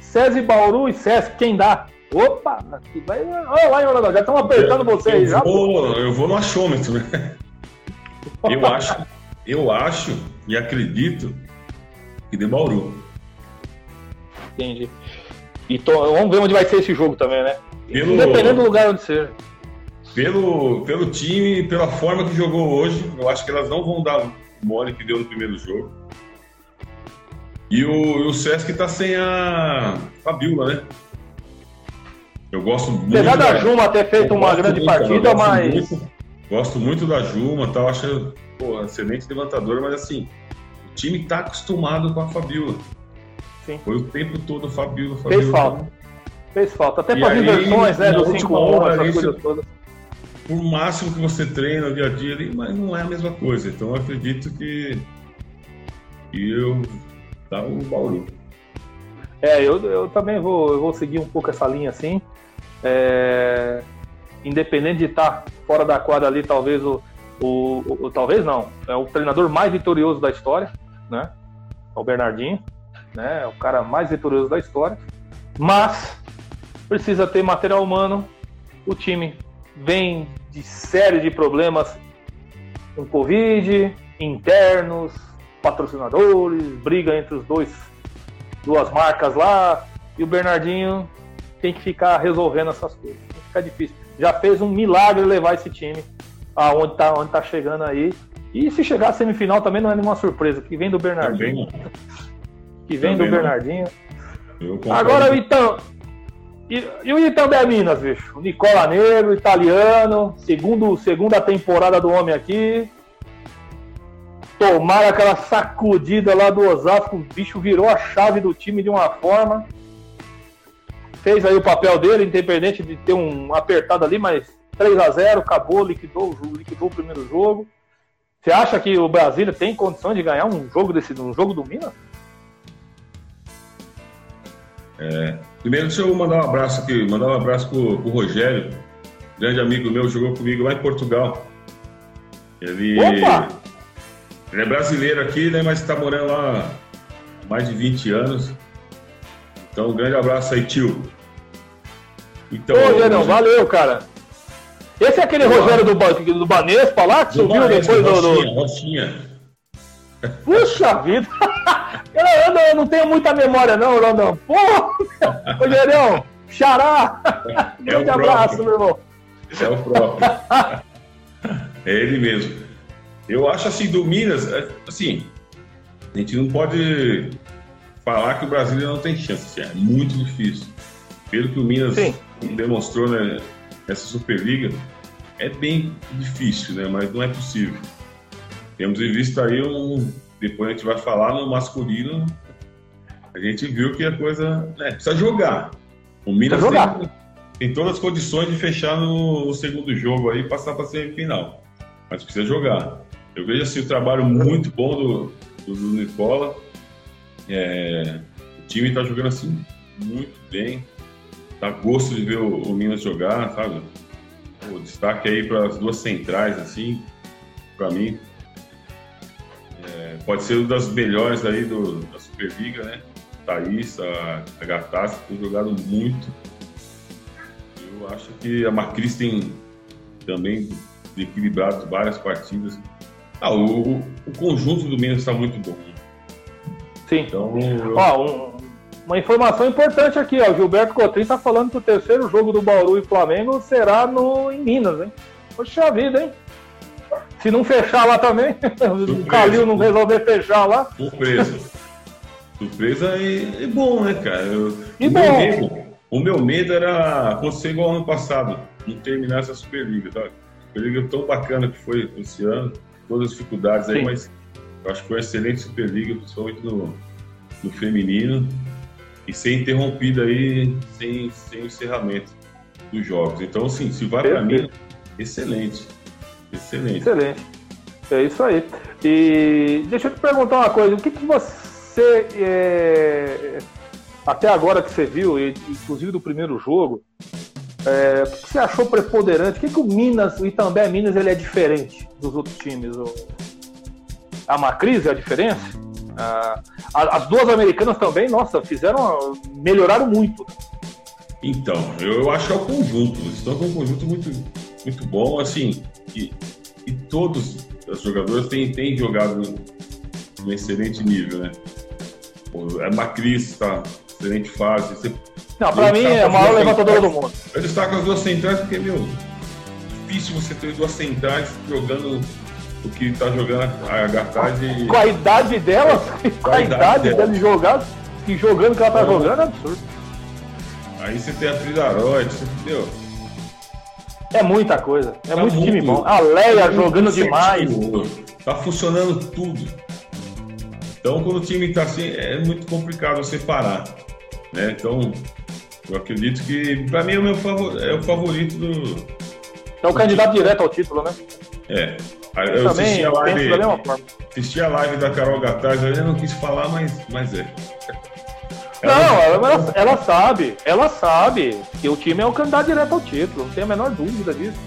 César Bauru e Sesc, quem dá? Opa, aqui vai. Olha lá, Ronaldo, já estão apertando você aí já. Vou, eu vou no achômetro, né? Eu acho, eu acho e acredito que de Bauru. Entendi. E to... vamos ver onde vai ser esse jogo também, né? Pelo... Dependendo do lugar onde ser. Pelo, pelo time, pela forma que jogou hoje, eu acho que elas não vão dar mole que deu no primeiro jogo. E o, o Sesc tá sem a Fabiola, né? Eu gosto muito. Apesar da Juma ter feito uma grande muito, partida, mas. Muito, gosto muito da Juma, tal, acho pô, excelente levantadora, mas assim, o time tá acostumado com a Fabiola. Sim. Foi o tempo todo Fabiola, Fabiola. Fez falta. Fez falta. Até para as inversões, né? Do 5 1 essas coisas todas. Por máximo que você treina no dia a dia ali, mas não é a mesma coisa. Então eu acredito que, que eu dá o Bauru. É, eu, eu também vou, eu vou seguir um pouco essa linha assim. É, independente de estar fora da quadra ali, talvez o, o, o, talvez não, é o treinador mais vitorioso da história, né? É o Bernardinho, né? É o cara mais vitorioso da história. Mas precisa ter material humano. O time vem de série de problemas com Covid, internos, patrocinadores, briga entre os dois duas marcas lá, e o Bernardinho tem que ficar resolvendo essas coisas. Fica difícil. Já fez um milagre levar esse time aonde está onde tá chegando aí. E se chegar à semifinal também não é nenhuma surpresa, que vem do Bernardinho. Também. Que vem também do Bernardinho. Agora o Itam. E, e o Itambé Minas, bicho? Nicola Negro, italiano, segundo, segunda temporada do homem aqui. Tomaram aquela sacudida lá do Osasco, o bicho virou a chave do time de uma forma. Fez aí o papel dele, independente de ter um apertado ali, mas 3 a 0 acabou, liquidou, liquidou o primeiro jogo. Você acha que o Brasília tem condição de ganhar um jogo desse um jogo do Minas? É, primeiro, deixa eu mandar um abraço aqui, mandar um abraço pro, pro Rogério, grande amigo meu, jogou comigo lá em Portugal. Ele, Opa! ele é brasileiro aqui, né, mas está morando lá há mais de 20 anos. Então, um grande abraço aí, tio. Então, Ô, Gerão, valeu, cara. Esse é aquele Rogério do, do Banespa lá, que subiu depois do. Rochinha, Rochinha. Puxa vida! [laughs] Eu, eu, não, eu, não, tenho muita memória, não, Rondão. Pô! [laughs] Rogerião, xará! É Grande abraço, meu irmão. É o próprio. é ele mesmo. Eu acho assim, do Minas, é, assim, a gente não pode falar que o Brasília não tem chance. Assim, é muito difícil. Pelo que o Minas Sim. demonstrou né, nessa Superliga, é bem difícil, né? Mas não é possível. Temos em vista aí um. Depois a gente vai falar no masculino. A gente viu que a coisa. Né, precisa jogar. O Minas tem, tem, todas as condições de fechar no, no segundo jogo aí e passar para a semifinal. Mas precisa jogar. Eu vejo assim o trabalho muito bom do, do, do Nicola. É, o time está jogando assim muito bem. Dá gosto de ver o, o Minas jogar, sabe? O destaque aí para as duas centrais, assim, para mim. É, pode ser uma das melhores aí do, da Superliga, né? Thaís, a, a Gatassa, tem jogado muito. Eu acho que a Macris tem também equilibrado várias partidas. Ah, o, o conjunto do Minas está muito bom. Sim. Então, eu... Ó, um, uma informação importante aqui, ó. O Gilberto Cotrim está falando que o terceiro jogo do Bauru e Flamengo será no, em Minas, hein? Poxa vida, hein? Se não fechar lá também, [laughs] o Calil não resolver fechar lá. Surpresa. Surpresa e, e bom, né, cara? Eu, e o, bom. Meu medo, o meu medo era acontecer igual ano passado, não terminar essa Superliga, tá? Superliga tão bacana que foi esse ano, todas as dificuldades aí, Sim. mas eu acho que foi uma excelente Superliga, principalmente no, no feminino e ser interrompida aí sem, sem o encerramento dos jogos. Então, assim, se vai para mim, excelente. Excelente. Excelente. É isso aí. E deixa eu te perguntar uma coisa: o que, que você, é, até agora que você viu, inclusive do primeiro jogo, é, o que você achou preponderante? O que, que o Minas, o Itambé Minas, ele é diferente dos outros times? A Macris é a diferença? Ah, as duas americanas também, nossa, fizeram, melhoraram muito. Então, eu acho que é o conjunto. Eles estão com um conjunto muito, muito bom, assim, e, e todos os jogadores têm, têm jogado um excelente nível, né? É Macris está excelente fase. Você, Não, para mim é a maior levantadora do mundo. Eu destaco as duas centrais porque, meu, difícil você ter duas centrais jogando o que está jogando a Gataz e. Com a idade dela, com a, idade, dela de jogar, e jogando o que ela está jogando é absurdo. Aí você tem a Fridaroid, você entendeu? É muita coisa. É Tá muito, time muito- bom. A Leia jogando demais. Tá funcionando tudo. Então, quando o time tá assim, é muito complicado você parar. Né? Então, eu acredito que, pra mim, é o meu favor, é o favorito do. É o candidato direto ao título, né? É. Eu Também assisti a live. Assisti a live da Carol Gataz, eu não quis falar, mas, mas é. Não, ela, ela sabe, ela sabe que o time é o candidato direto ao título, não tem a menor dúvida disso.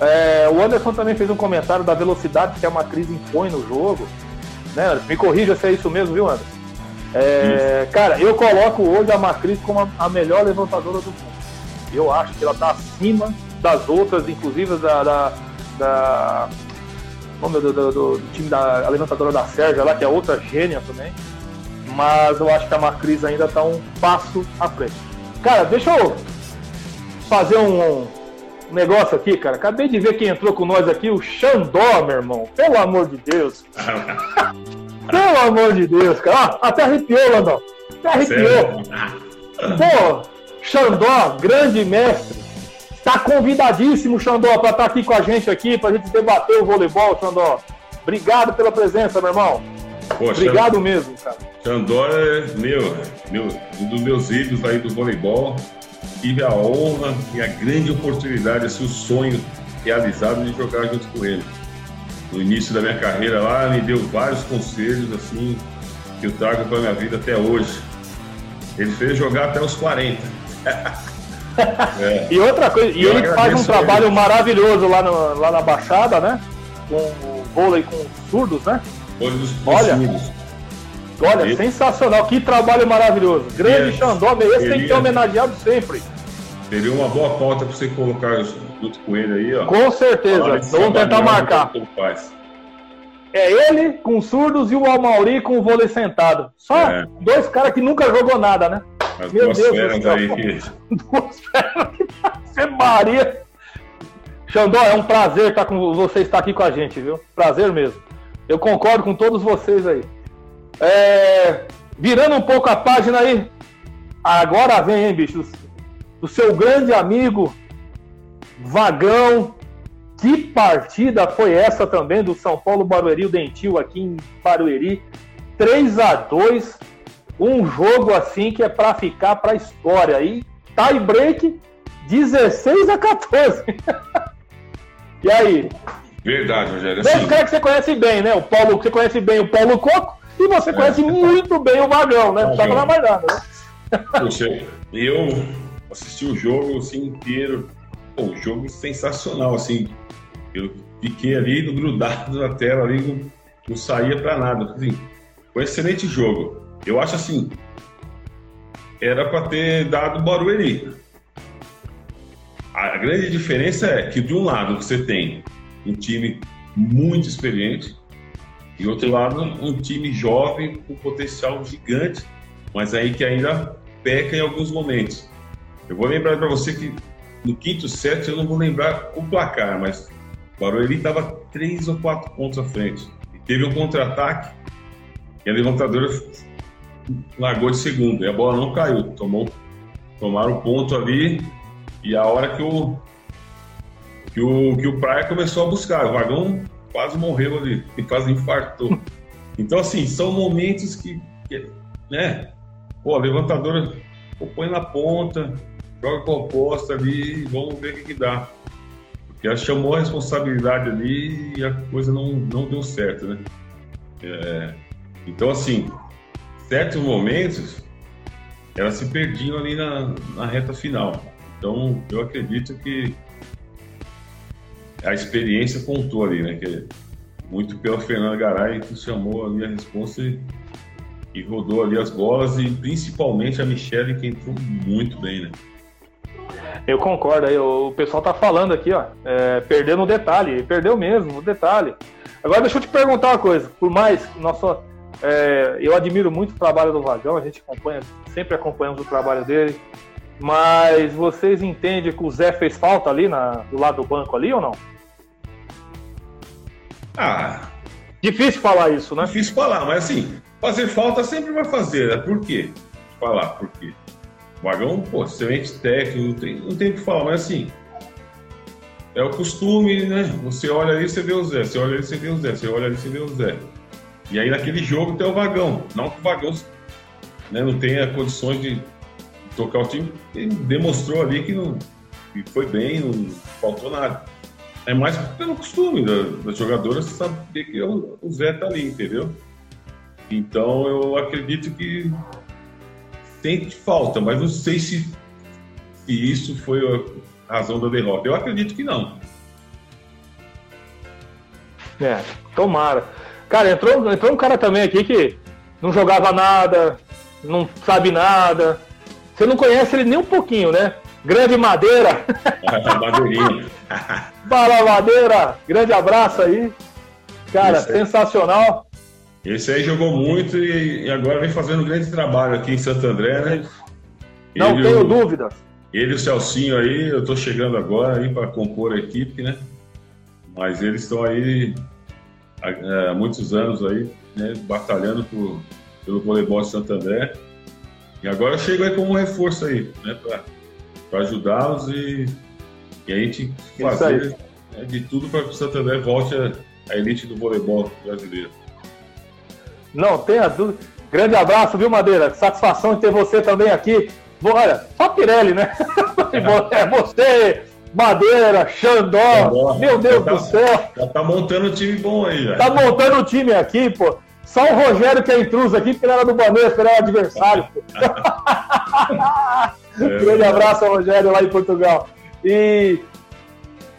É, o Anderson também fez um comentário da velocidade que a Macris impõe no jogo. Né? Me corrija se é isso mesmo, viu, Anderson? É, cara, eu coloco hoje a Macris como a, a melhor levantadora do mundo. Eu acho que ela está acima das outras, inclusive da. da, da oh, meu Deus, do, do- do time da a levantadora da Sérvia lá, que é outra gênia também mas eu acho que a Macris ainda tá um passo à frente. Cara, deixa eu fazer um, um negócio aqui, cara. Acabei de ver quem entrou com nós aqui, o Xandó, meu irmão. Pelo amor de Deus. [laughs] Pelo amor de Deus, cara. Ah, até arrepiou, Landão. Até arrepiou. Pô, Xandó, grande mestre. Tá convidadíssimo, Xandó, pra estar aqui com a gente aqui, pra gente debater o voleibol, Xandó. Obrigado pela presença, meu irmão. Poxa, Obrigado mesmo, cara. Xandó é meu, meu, um dos meus ídolos aí do voleibol. Tive a honra e a grande oportunidade, assim, o sonho realizado de jogar junto com ele. No início da minha carreira lá, me deu vários conselhos, assim, que eu trago para minha vida até hoje. Ele fez jogar até os 40. [laughs] é, E outra coisa, e Eu ele faz um trabalho ele. maravilhoso lá, no- lá na Baixada, né? Com o vôlei com surdos, né? Olho dos, dos Olha. Olha, sensacional, que trabalho maravilhoso. Grande E- Xandó, esse tem que ser homenageado sempre. Teria uma boa pauta para você colocar junto com ele aí, ó. Com certeza, vamos tentar marcar. É ele com surdos e o Almauri com o vôlei sentado. Só É. dois caras que nunca jogou nada, né? As Meu duas Deus feras aí que. [laughs] Duas pernas que Ave Maria. Xandó, é um prazer estar com você estar aqui com a gente, viu? Prazer mesmo. Eu concordo com todos vocês aí. É, virando um pouco a página aí, agora vem, hein, bichos? Do seu grande amigo Vagão. Que partida foi essa também do São Paulo Barueri, o Dentil aqui em Barueri? 3 a 2 um jogo assim que é pra ficar pra história. E tie break 16 a 14. [laughs] e aí? Verdade, Rogério. Dois Assim, caras que você conhece bem, né? O Paulo, você conhece bem o Paulo Coco e você conhece muito bem o Vagão, né? Não precisa falar mais nada, né? eu assisti o jogo assim, inteiro. Pô, um jogo sensacional, assim. Eu fiquei ali grudado na tela ali, não, não saía pra nada. Assim, foi um excelente jogo. Eu acho assim, era pra ter dado Barueri. A grande diferença é que de um lado você tem um time muito experiente e outro lado um time jovem com potencial gigante, mas aí que ainda peca em alguns momentos. Eu vou lembrar para você que no quinto set eu não vou lembrar o placar, mas o Barueri estava três ou quatro pontos à frente. E teve um contra-ataque e a levantadora largou de segundo e a bola não caiu. Tomou, tomaram o ponto ali e a hora que o que o, que o Praia começou a buscar, o vagão quase morreu ali quase infartou. Então, assim, são momentos que, que né? Pô, a levantadora pô, põe na ponta, joga com a oposta ali e vamos ver o que, que dá. Porque ela chamou a responsabilidade ali e a coisa não, não deu certo, né? É, então, assim, certos momentos elas se perdiam ali na, na reta final. Então, eu acredito que a experiência contou ali, né? Que muito pela Fernanda Garay que chamou ali a resposta e, e rodou ali as bolas e principalmente a Michelle que entrou muito bem, né? Eu concordo aí, o pessoal tá falando aqui, ó, é, perdeu no detalhe, perdeu mesmo, no detalhe. Agora deixa eu te perguntar uma coisa, por mais que nossa, é, eu admiro muito o trabalho do Vagão, a gente acompanha, sempre acompanhamos o trabalho dele, mas vocês entendem que o Zé fez falta ali na, do lado do banco ali ou não? Ah, Difícil falar isso, né? difícil falar, mas assim, fazer falta sempre vai fazer, né? Por quê? Falar por quê? Vagão, pô, excelente técnico, não tem, não tem o que falar, mas assim, é o costume, né? Você olha ali, você vê o Zé, você olha ali, você vê o Zé, você olha ali, você vê o Zé. E aí naquele jogo tem o Vagão. Não que o Vagão né, não tenha condições de tocar o time, demonstrou ali que, não, que foi bem, não faltou nada. É mais pelo costume das da jogadoras saber que o, o Zé tá ali, entendeu? Então eu acredito que tem falta, mas não sei se, se isso foi a razão da derrota. Eu acredito que não. É, tomara. Cara, entrou, entrou um cara também aqui que não jogava nada, não sabe nada. Você não conhece ele nem um pouquinho, né? Grande Madeira. [laughs] Madeirinha. Fala, Madeira. Grande abraço aí. Cara, sensacional. Esse aí jogou muito e, agora vem fazendo um grande trabalho aqui em Santo André, né? Não ele, tenho dúvidas. Ele e o Celcinho aí, eu tô chegando agora aí para compor a equipe, né? Mas eles estão aí há, há, muitos anos aí, né? Batalhando por, pelo voleibol de Santo André. E agora eu chego aí como um reforço aí, né? Para ajudá-los e, e a gente fazer né, de tudo para que o Santo André volte à elite do voleibol brasileiro. Não tenha dúvida. Grande abraço, viu, Madeira? Satisfação de ter você também aqui. Olha, só Pirelli, né? [laughs] é você, Madeira, Xandó, meu Deus tá, do céu. Já tá montando um time bom aí, já. Tá montando um time aqui, pô. Só o Rogério que é intruso aqui, porque ele era do Bandeira, ele era adversário, [laughs] é, Grande abraço ao Rogério lá em Portugal. E.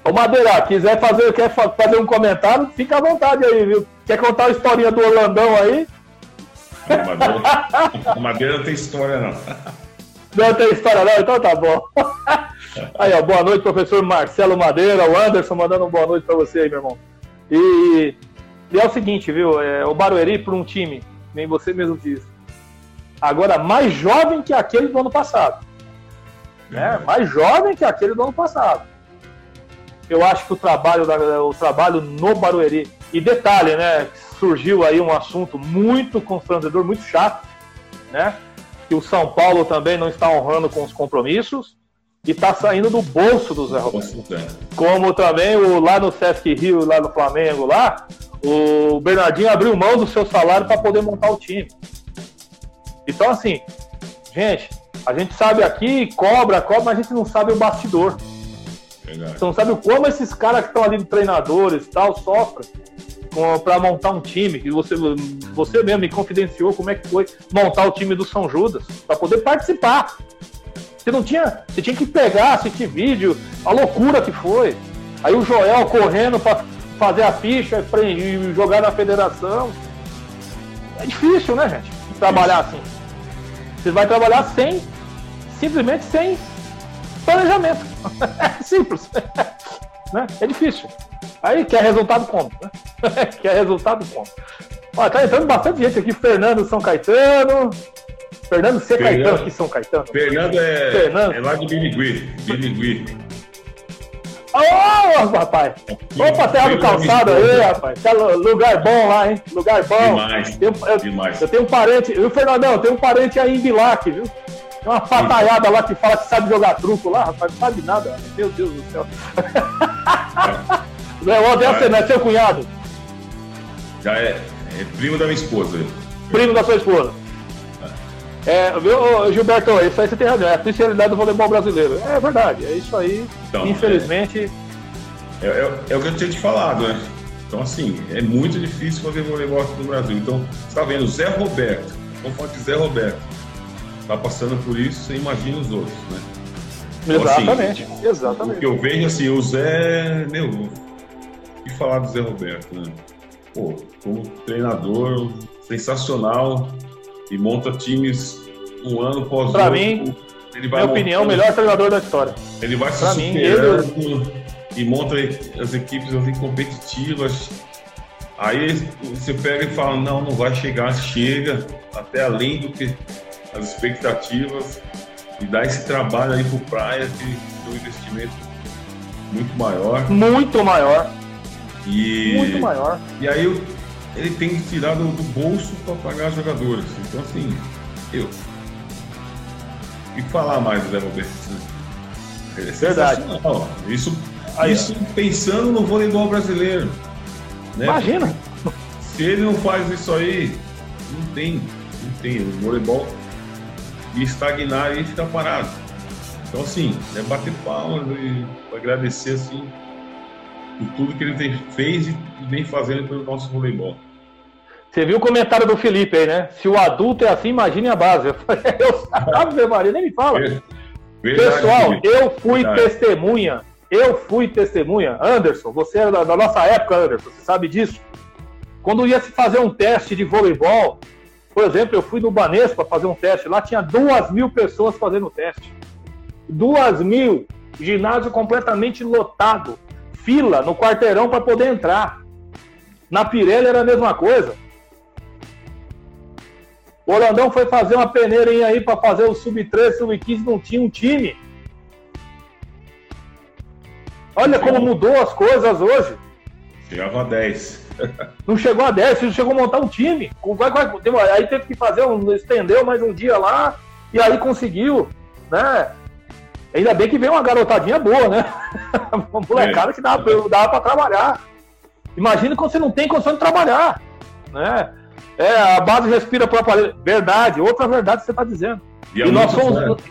Ô Madeira, quiser fazer, quer fazer um comentário, fica à vontade aí, viu? Quer contar a historinha do Orlandão aí? Madeira, Madeira não tem história, não. Não tem história, não? Então tá bom. [laughs] Aí, ó, boa noite, professor Marcelo Madeira, o Anderson mandando uma boa noite para você aí, meu irmão. E, e, é o seguinte, viu? É, o Barueri, por um time, nem você mesmo disse, agora mais jovem que aquele do ano passado. Né? Mais jovem que aquele do ano passado. Eu acho que o trabalho, o trabalho no Barueri e detalhe, né? Surgiu aí um assunto muito constrangedor, muito chato, né? Que o São Paulo também não está honrando com os compromissos e está saindo do bolso do Zé Roberto. Como também o, lá no Sesc Rio, lá no Flamengo, lá, o Bernardinho abriu mão do seu salário para poder montar o time. Então, assim, gente, a gente sabe aqui, cobra, cobra, mas a gente não sabe o bastidor. Você não sabe como esses caras que estão ali de treinadores e tal sofrem para montar um time, que você, você mesmo me confidenciou como é que foi montar o time do São Judas, para poder participar. Você não tinha. Você tinha que pegar, assistir vídeo, a loucura que foi. Aí o Joel correndo para fazer a ficha e jogar na federação. É difícil, né, gente? Trabalhar assim. Você vai trabalhar sem. Simplesmente sem planejamento. [laughs] É simples. [laughs] né? É difícil. Aí quer resultado como? Né? [laughs] quer resultado como? Olha, tá entrando bastante gente aqui. Fernando São Caetano. Fernando C. Fernando, Caetano aqui São Caetano. Fernando é, Fernando. é lá de Birigui. Birigui. Ô, oh, rapaz! Opa, terra do calçado aí, rapaz. Lugar bom lá, hein? Lugar bom. Demais. Eu, eu, demais. eu tenho um parente, viu, Fernandão? Eu tenho um parente aí em Bilac, viu? Tem uma pataiada lá que fala que sabe jogar truco lá, rapaz, não sabe nada. Meu Deus do céu. Leão, deve ser, né? Seu cunhado. Já é, é primo da minha esposa. Primo da sua esposa. É, viu, Gilberto, isso aí você tem razão, é a especialidade do voleibol brasileiro. É verdade, é isso aí. Então, infelizmente. É, é, é, o que eu tinha te falado, né? Então, assim, é muito difícil fazer voleibol aqui no Brasil. Então, você tá vendo, Zé Roberto, vamos falar de Zé Roberto está passando por isso, você imagina os outros, né? Então, exatamente, assim, exatamente. O que eu vejo assim, o Zé, meu, o que falar do Zé Roberto, né? Pô, como treinador, sensacional e monta times um ano após Para mim, ele vai minha opinião, o melhor treinador da história. Ele vai pra se mim, superando ele... e monta as equipes assim, competitivas. Aí você pega e fala, não, não vai chegar, chega até além do que as expectativas e dar esse trabalho aí pro Praia que tem um investimento muito maior. Muito maior. E, muito maior. E aí ele tem que tirar do, do bolso para pagar jogadores. Então assim, eu. E falar mais do. Né? É Verdade. Isso, Aí, isso pensando no voleibol brasileiro. Né? Imagina. Se ele não faz isso aí, não tem. Não tem. O voleibol ia estagnar e ficar parado. Então, assim, é bater palmas e agradecer, assim, por tudo que ele tem, fez e vem fazendo pelo nosso voleibol. Você viu o comentário do Felipe aí, né? Se o adulto é assim, imagine a base. Eu falei, [laughs] eu, Ave Maria, nem me fala. Verdade, Pessoal, eu fui verdade. testemunha. Eu fui testemunha. Anderson, você era da, da, nossa época, Anderson, você sabe disso. Quando ia se fazer um teste de voleibol, por exemplo, eu fui no Banespa fazer um teste. Lá tinha duas mil pessoas fazendo o teste. Duas mil. Ginásio completamente lotado. Fila no quarteirão para poder entrar. Na Pirelli era a mesma coisa. O Holandão foi fazer uma peneirinha aí para fazer o sub-13, sub-15, não tinha um time. Olha como mudou as coisas hoje. Chegava a 10. [laughs] Não chegou a 10, não chegou a montar um time. Aí teve que fazer um. estendeu mais um dia lá, e aí conseguiu, né? Ainda bem que veio uma garotadinha boa, né? [laughs] Uma molecada é. que dava, dava para trabalhar. Imagina quando você não tem condição de trabalhar, né? É, a base respira para aparelho. Verdade, outra verdade que você está dizendo. E, e nós somos.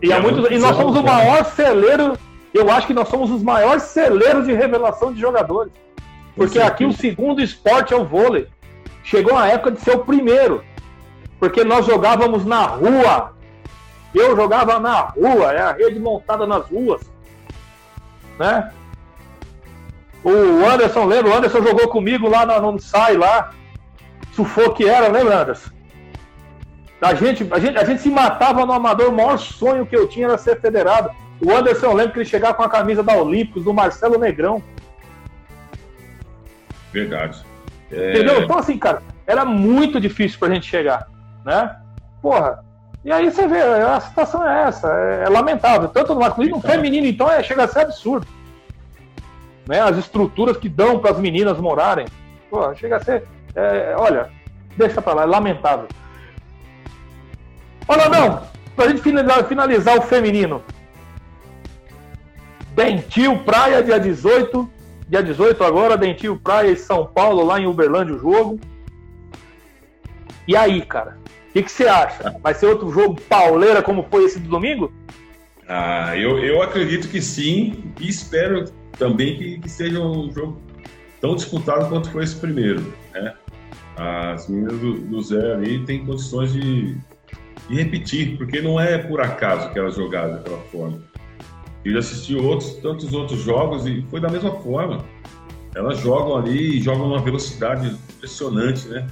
E, e, muito, e nós somos o maior celeiro. Eu acho que nós somos os maiores celeiros de revelação de jogadores. Porque aqui o segundo esporte é o vôlei. Chegou a época de ser o primeiro. Porque nós jogávamos na rua. Eu jogava na rua, é a rede montada nas ruas. Né? O Anderson, lembra? O Anderson jogou comigo lá no, no SAI lá sufoco que era, lembra, Anderson? A gente, a, gente, a gente se matava no amador, o maior sonho que eu tinha era ser federado. O Anderson, eu lembro que ele chegava com a camisa da Olímpicos, do Marcelo Negrão. Verdade. É... Entendeu? Então, assim, cara, era muito difícil pra gente chegar, né? Porra. E aí você vê, a situação é essa, é, é lamentável. Tanto no masculino, no feminino, então, é, chega a ser absurdo. Né? As estruturas que dão para as meninas morarem. Porra, chega a ser é, olha, deixa pra lá, é lamentável. Olha, não, pra gente finalizar, finalizar o feminino. Dentil Praia, dia 18. Dia 18 agora, Dentil Praia e São Paulo, lá em Uberlândia o jogo. E aí, cara? O que, que você acha? Vai ser outro jogo pauleira como foi esse do domingo? Ah, eu, eu acredito que sim. E espero também que, que seja um jogo tão disputado quanto foi esse primeiro. Né? As meninas do, do Zé ali têm condições de, de, repetir, porque não é por acaso que elas jogaram daquela forma. Eu já assisti outros, tantos outros jogos e foi da mesma forma. Elas jogam ali e jogam numa velocidade impressionante, né?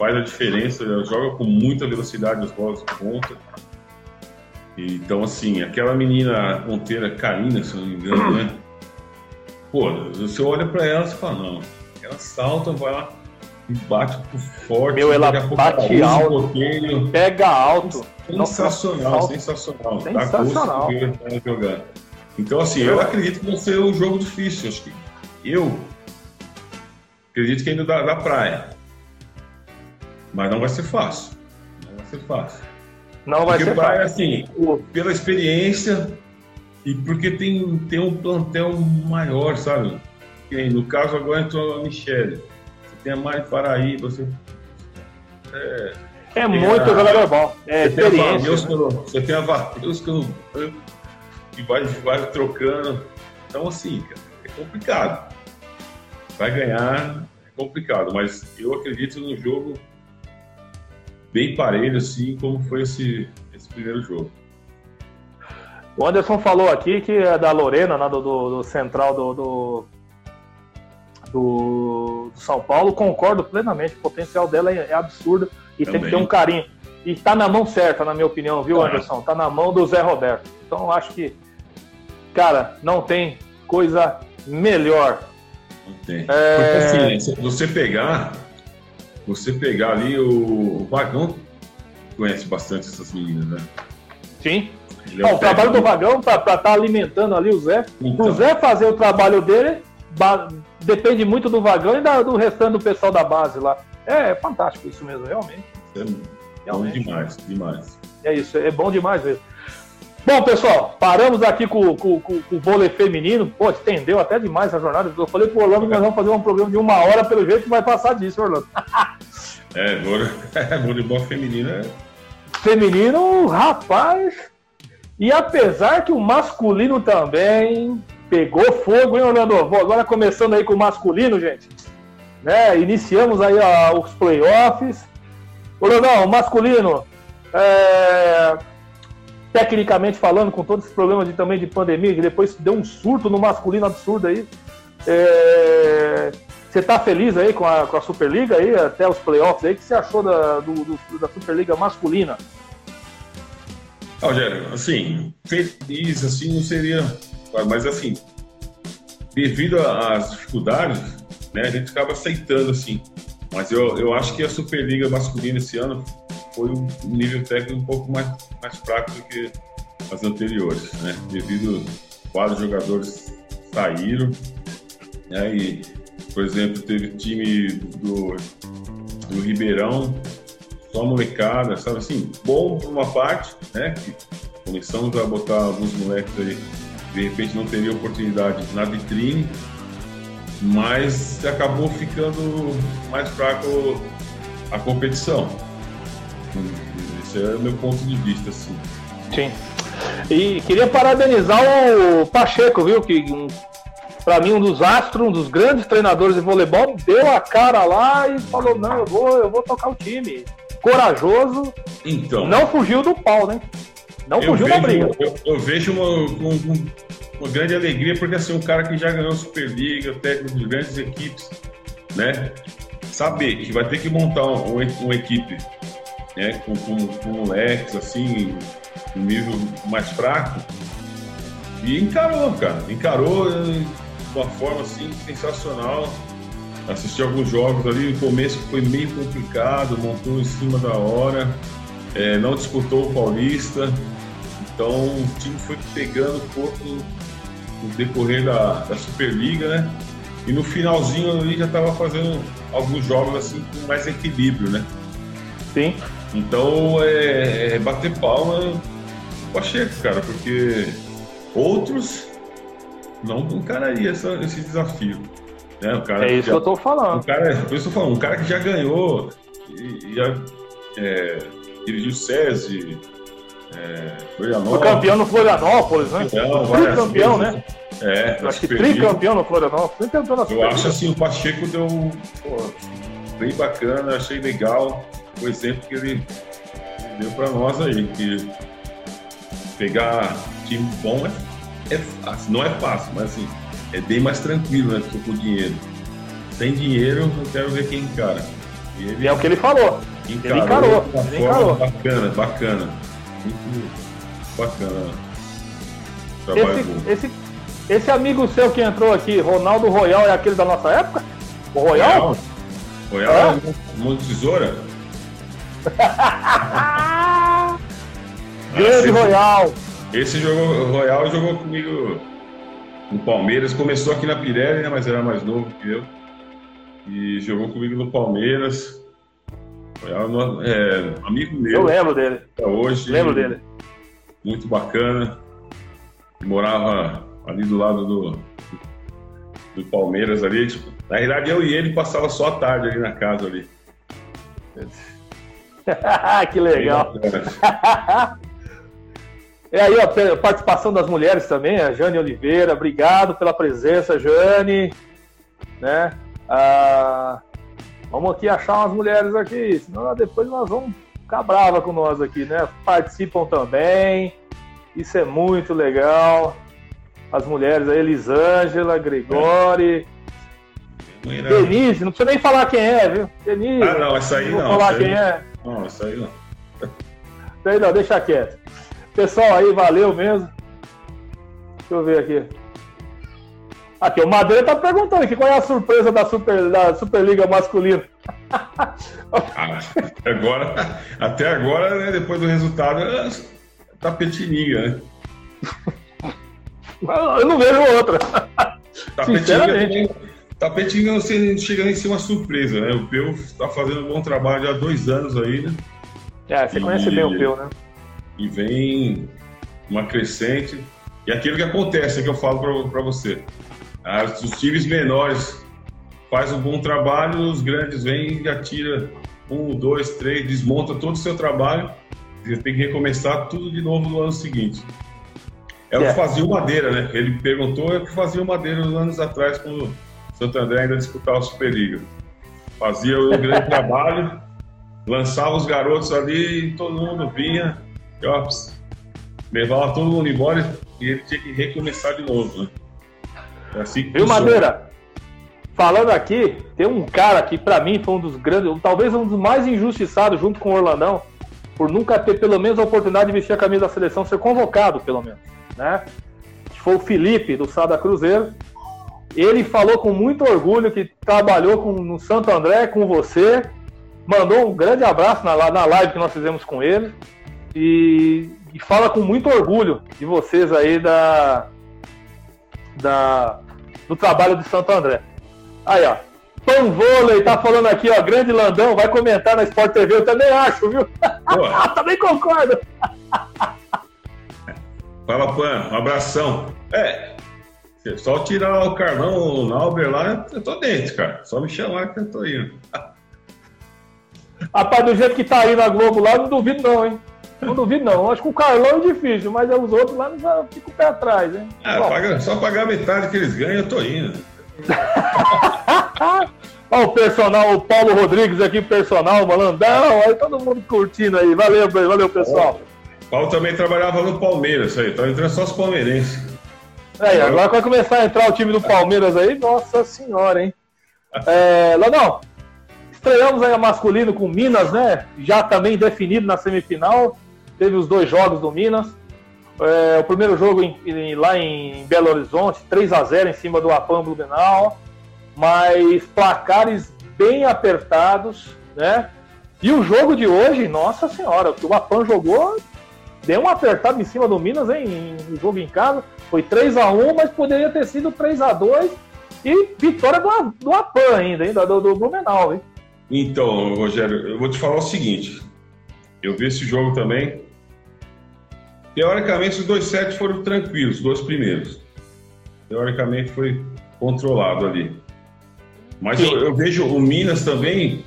Faz a diferença, jogam com muita velocidade as bolas de ponta. Então, assim, aquela menina ponteira Karina, se não me engano, né? Pô, você olha para ela e fala, não, ela salta, vai lá, bate forte. Meu, ela bate alto, um pega alto. Sensacional, Nossa, sensacional. Sensacional. Tá. Então, assim, eu acredito que vai ser um jogo difícil. Acho que eu acredito que ainda dá, dá praia. Mas não vai ser fácil. Não vai ser fácil. Não vai porque ser praia, fácil. assim, pela experiência e porque tem, tem um plantel maior, sabe? No caso, agora entrou a Michelle tem a Mari Paraíba, você. É, é muito a, jogador bom. É você experiência. Tem a você tem a Vadeusca que vai, vai trocando. Então, assim, cara, é complicado. Vai ganhar, é complicado, mas eu acredito no jogo bem parelho, assim, como foi esse, esse primeiro jogo. O Anderson falou aqui que é da Lorena, né, do, do, do central do, do do, São Paulo, concordo plenamente. O potencial dela é, é absurdo e Também. tem que ter um carinho. E tá na mão certa, na minha opinião, viu, Anderson? Tá na mão do Zé Roberto. Então eu acho que, cara, não tem coisa melhor. Não tem. É... Porque assim, se você pegar, você pegar ali o, o Vagão conhece bastante essas meninas, né? Sim. É o trabalho do Vagão para estar tá alimentando ali o Zé. Então. O Zé fazer o trabalho dele, depende muito do vagão e da, do restante do pessoal da base lá. É, é fantástico isso mesmo, realmente. É realmente. demais, demais. É isso, é bom demais mesmo. Bom, pessoal, paramos aqui com, com, com, com o vôlei feminino. Pô, estendeu até demais a jornada. Eu falei pro Orlando que nós vamos fazer um programa de uma hora, pelo jeito que vai passar disso, Orlando. [laughs] é, voleibol feminino é. Feminino, rapaz. E apesar que o masculino também pegou fogo, hein, Orlando? Vou agora começando aí com o masculino, gente. Né? Iniciamos aí ó, os playoffs. Orlando, o masculino. É tecnicamente falando, com todos esses problemas de, também de pandemia, que depois deu um surto no masculino absurdo aí. É... Você está feliz aí com a, com a Superliga aí, até os playoffs aí? O que você achou da, do, do, da Superliga masculina? Rogério, assim, feliz assim não seria, mas assim, devido às dificuldades, né, a gente acaba aceitando assim. Mas eu, eu acho que a Superliga masculina esse ano foi um nível técnico um pouco mais, mais fraco do que as anteriores, né? Devido quatro jogadores saíram, né? E, por exemplo, teve time do, do Ribeirão, só molecada, sabe assim, bom por uma parte, né? Que começamos a botar alguns moleques aí, de repente não teria oportunidade na vitrine, mas acabou ficando mais fraco a competição. Esse é o meu ponto de vista, assim. Sim. E queria parabenizar o Pacheco, viu? Que para mim um dos astros, um dos grandes treinadores de voleibol, deu a cara lá e falou: não, eu vou, eu vou tocar o time. Corajoso. Então. Não fugiu do pau, né? Não fugiu vejo, da briga. Eu, eu vejo uma, uma, uma, grande alegria, porque assim, um cara que já ganhou Superliga, técnico de grandes equipes, né? Saber que vai ter que montar uma, uma equipe né, com, com, com moleques, assim, um nível mais fraco. E encarou, cara. Encarou de uma forma, assim, sensacional. Assisti alguns jogos ali, no começo foi meio complicado, montou em cima da hora, é, não disputou o Paulista. Então o time foi pegando corpo no decorrer da, da Superliga, né? E no finalzinho ali já estava fazendo alguns jogos assim com mais equilíbrio, né? Sim. Então é, é bater palma Pacheco, cara, porque outros não encarariam essa, esse desafio. Né? O cara é isso já, que eu tô falando. O cara, por isso eu falando, um cara que já ganhou, e, já é, dirigiu SESI, é, Florianópolis. Foi campeão no Florianópolis, né? Foi campeão, né? É, acho que tricampeão no Florianópolis. Tricampeão na Eu acho assim, o Pacheco deu pô, bem bacana, achei legal o exemplo que ele deu para nós aí, que pegar time bom é, é fácil, não é fácil, mas assim, é bem mais tranquilo, né, com dinheiro. Sem dinheiro, eu quero ver quem encara. E, ele, e é o que ele falou. Encarou, ele encarou. Ele encarou. Bacana, bacana. Muito bacana. Esse, esse, esse, amigo seu que entrou aqui, Ronaldo Royal, é aquele da nossa época? O Royal? Royal, Royal é? é tesoura? [laughs] Grande Royal. Esse jogou, Royal jogou comigo no Palmeiras. Começou aqui na Pirelli, né, mas era mais novo que eu. E jogou comigo no Palmeiras. Royal é amigo meu. Eu lembro dele. Hoje. Lembro dele. Muito bacana. Morava ali do lado do, do Palmeiras ali. Tipo, na realidade, eu e ele passava só a tarde ali na casa ali. [laughs] que legal. E [laughs] aí, ó, participação das mulheres também, a Jane Oliveira, obrigado pela presença, Jane. Né? Ah, vamos aqui achar umas mulheres aqui, senão depois nós vamos ficar brava com nós aqui, né? Participam também, isso é muito legal. As mulheres aí, Elisângela, Gregori. É. Denise, não precisa nem falar quem é, viu? Denise. Ah, não, essa aí não. Vou falar quem é. Não, isso aí não. Isso aí não, deixa quieto. Pessoal aí, valeu mesmo. Deixa eu ver aqui. Aqui, o Madeira tá perguntando aqui qual é a surpresa da, Super, da Superliga masculina. Ah, agora, até agora, né, depois do resultado, é tapetininha, né? Eu não vejo outra. Tapetinga, tapetinga você chega em ser uma surpresa, né? O Peu está fazendo um bom trabalho há dois anos aí, né? É, você e... conhece bem o Peu, né? e vem uma crescente. E aquilo que acontece, é que eu falo para você. As, os times menores faz um bom trabalho, os grandes vêm e atira um, dois, três, desmonta todo o seu trabalho. Você tem que recomeçar tudo de novo no ano seguinte. É o que é. fazia o Madeira, né? Ele perguntou, é o que fazia o Madeira nos anos atrás, quando Santo André ainda disputava a Superliga. Fazia o grande [laughs] trabalho, lançava os garotos ali e todo mundo vinha, e, ó, levava todo mundo embora e ele tinha que recomeçar de novo, né? É assim que Viu, Madeira? Falando aqui, tem um cara que para mim foi um dos grandes, talvez um dos mais injustiçados junto com o Orlandão, por nunca ter pelo menos a oportunidade de vestir a camisa da seleção, ser convocado pelo menos, né? Foi o Felipe do Sada Cruzeiro. Ele falou com muito orgulho que trabalhou com, no Santo André com você, mandou um grande abraço na, na live que nós fizemos com ele e, e fala com muito orgulho de vocês aí da, da, do trabalho de Santo André. Aí, ó. Pão Vôlei tá falando aqui, ó. Grande Landão, vai comentar na Sport TV. Eu também acho, viu? [laughs] também concordo. Fala, Pan. Um abração. É, só tirar o Carlão, o Nauber lá, eu tô dentro, cara. Só me chamar que eu tô indo. [laughs] Rapaz, do jeito que tá aí na Globo lá, não duvido não, hein? Não duvido não. Acho que o Carlão é difícil, mas os outros lá não ficam o pé atrás, hein? Ah, paga, só pagar metade que eles ganham, eu tô indo. [laughs] Olha o personal, o Paulo Rodrigues aqui, personal, malandão, aí todo mundo curtindo aí. Valeu, valeu, pessoal. O Paulo também trabalhava no Palmeiras, aí, tá entrando só os palmeirenses. Aí, agora vai começar a entrar o time do Palmeiras aí, nossa senhora, hein? É, Lanão, estreamos aí a masculino com Minas, né? Já também definido na semifinal. Teve os dois jogos do Minas. É, o primeiro jogo em, em, lá em Belo Horizonte, 3 a 0 em cima do Apam Blumenau, mas placares bem apertados, né? E o jogo de hoje, nossa senhora, o que o jogou, deu um apertado em cima do Minas, hein? Em, jogo em casa, foi 3 a 1 mas poderia ter sido 3 a 2 e vitória do, do Apan ainda, hein? Do, do Blumenau, hein? Então, Rogério, eu vou te falar o seguinte. Eu vi esse jogo também, Teoricamente, os dois sets foram tranquilos, os dois primeiros. Teoricamente, foi controlado ali. Mas eu, eu, vejo o Minas também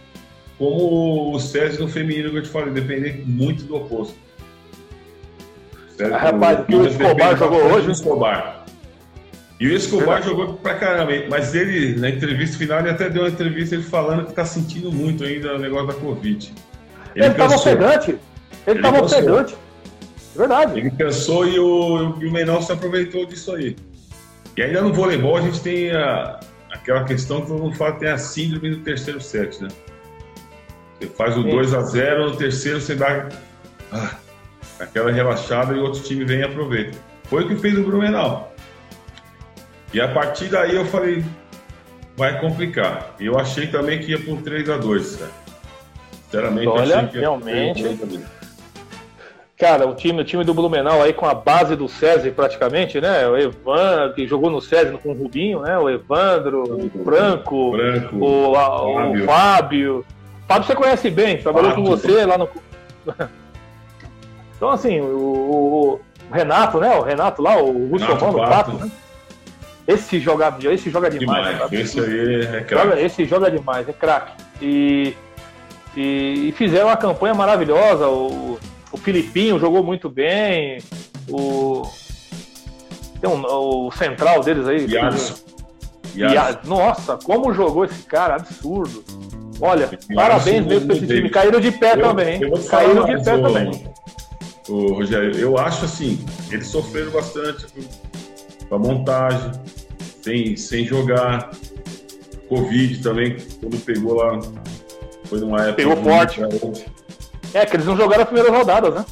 como o César no feminino que eu te falei, dependendo muito do oposto. Ah, rapaz, o que o Escobar jogou hoje? O Escobar. E o Escobar Verdade. jogou pra caramba, mas ele, na entrevista final, ele até deu uma entrevista ele falando que tá sentindo muito ainda o negócio da Covid. Ele, ele tava ofegante. Ele, ele tava ofegante. Verdade. Ele cansou e o, e o Menor se aproveitou disso aí. E ainda no voleibol a gente tem a, aquela questão que todo mundo fala tem a síndrome do terceiro set, né? Você faz o 2 a 0 no terceiro você dá ah, aquela relaxada e outro time vem e aproveita. Foi o que fez o Blumenau. E a partir daí eu falei, vai complicar. E eu achei também que ia por 3 a 2 cara. Sinceramente, Olha, achei que ia realmente. Cara, o time, o time do Blumenau aí com a base do César praticamente, né? O Evandro, que jogou no César com o Rubinho, né? O Evandro, o Franco, Franco o, a, Fábio. o Fábio. Fábio você conhece bem, trabalhou Fábio. com você lá no. Então, assim, o, o, Renato, né? O Renato lá, o Russomano, o Pato, né? Esse joga, esse joga demais. demais. Esse aí é craque. Esse joga demais, é craque. E, e, e, fizeram uma campanha maravilhosa. O, o Filipinho jogou muito bem. O. Tem um, o central deles aí. Yadson. Nossa, como jogou esse cara, absurdo. Olha, parabéns mesmo pra esse time. Caíram de pé eu, também, hein? Caíram de pé também. O Rogério, eu acho assim, eles sofreram bastante com a montagem, sem, sem jogar. Covid também, quando pegou lá, foi numa época. Pegou forte. É, que eles não jogaram as primeiras rodadas, né?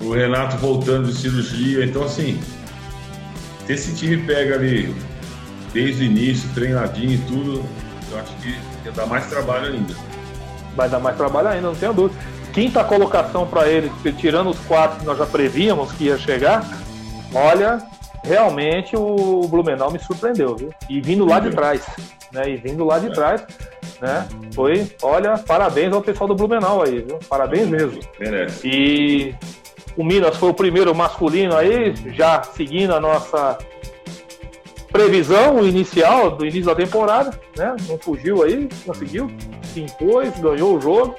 O Renato voltando de cirurgia, então assim, se esse time pega ali desde o início, treinadinho e tudo, eu acho que ia dar mais trabalho ainda. Vai dar mais trabalho ainda, não tenho dúvida. Quinta colocação para eles, tirando os quatro que nós já prevíamos que ia chegar, olha, realmente o Blumenau me surpreendeu, viu? E vindo lá de trás, né? E vindo lá de trás, né? Foi, olha, parabéns ao pessoal do Blumenau aí, viu? Parabéns mesmo. Merece. E O Minas foi o primeiro masculino aí, já seguindo a nossa previsão inicial do início da temporada, né? Não fugiu aí, conseguiu, se impôs, ganhou o jogo,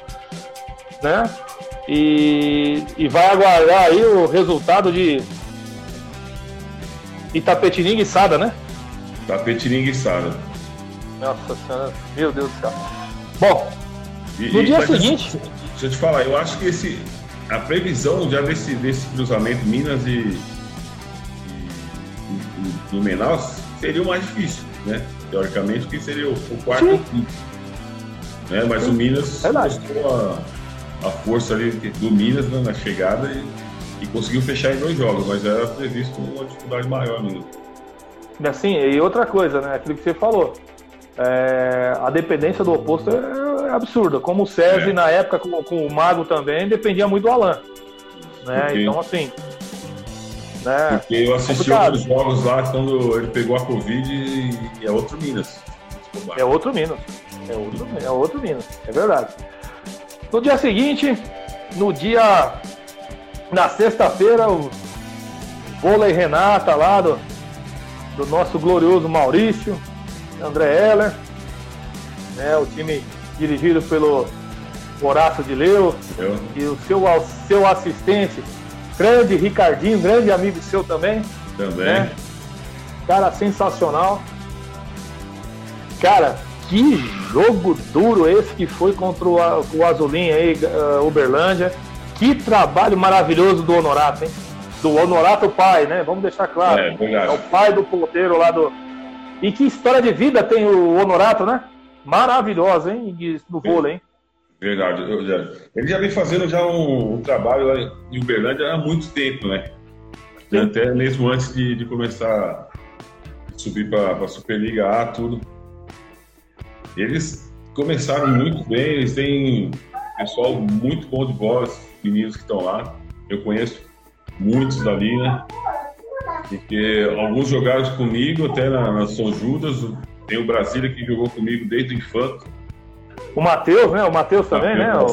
né? E, e vai aguardar aí o resultado de Itapetininga e Sada, né? Tapetininga e Sada. Nossa senhora, meu Deus do céu. Bom, E- no e- dia seguinte, Deixa eu te falar, eu acho que esse, a previsão já desse, desse cruzamento Minas e, e, e Blumenau seria o mais difícil, né? Teoricamente, que seria o, o quarto Sim. e o quinto. Né? Mas o Minas Verdade. mostrou a, a força ali do Minas né, na chegada e, e conseguiu fechar em dois jogos, mas era previsto uma dificuldade maior mesmo. assim, e outra coisa, né? Aquilo que você falou. É, a dependência do oposto é, é absurda. Como o César, É. na época, com, com o Mago também, dependia muito do Alan. Né? Então, assim. Né? Porque eu assisti complicado. outros jogos lá quando ele pegou a Covid e é outro Minas. É outro Minas. É outro, é outro Minas. É verdade. No dia seguinte, no dia. Na sexta-feira, o vôlei Renata lá do, do nosso glorioso Maurício, André Heller. Né, o time dirigido pelo Horácio de Leu Eu, e o seu, seu assistente, grande Ricardinho, grande amigo seu também. também. né? Cara sensacional. Cara, que jogo duro esse que foi contra o, o Azulim aí, uh, Uberlândia. Que trabalho maravilhoso do Honorato, hein? Do Honorato pai, né? Vamos deixar claro. É, verdade. É o pai do ponteiro lá do. E que história de vida tem o Honorato, né? Maravilhosa, hein? No vôlei, hein? Verdade. ele já vem fazendo já um, um trabalho lá em Uberlândia há muito tempo, né? Sim. Até mesmo antes de, de começar a subir para a Superliga A, tudo. Eles começaram muito bem, eles têm pessoal muito bom de bola, os meninos que estão lá. Eu conheço muitos dali, né? Porque alguns jogaram comigo até na, na São Judas. Tem o Brasília que jogou comigo desde o infanto. O Matheus, né? O Matheus também, né? O.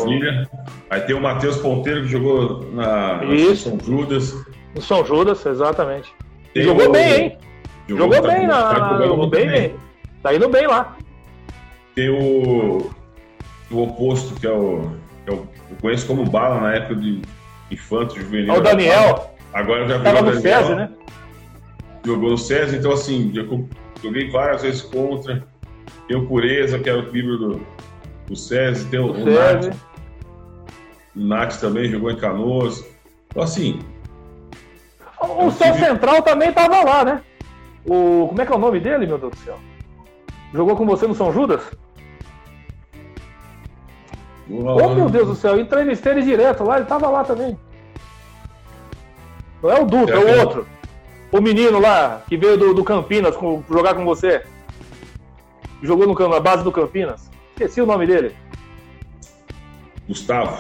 Aí tem o Matheus Ponteiro que jogou na, na. São Judas. o São Judas, exatamente. Tem Jogou o- bem, hein? Jogou tá- bem, tá na, jogando jogou bem, bem. Tá indo bem lá. Tem o, o oposto, que é o, que é o. Eu conheço como Bala na época de infanto, juvenil. É o Daniel, Agora já virou no SESI, né? Jogou no SESI, então assim, joguei várias vezes contra. Tem o Pureza, que era o livro do, do SESI. Tem o, o Nath, o Nath também jogou em Canoas. Então assim, O Céu Central também tava lá, né? O, como é que é o nome dele, meu Deus do céu? Jogou com você no São Judas? Oh, meu Deus do céu, entrevistei ele direto lá, ele tava lá também. Não é o Dutra, é o outro. O menino lá, que veio do, do Campinas com- jogar com você. Jogou no, na base do Campinas. Esqueci o nome dele. Gustavo.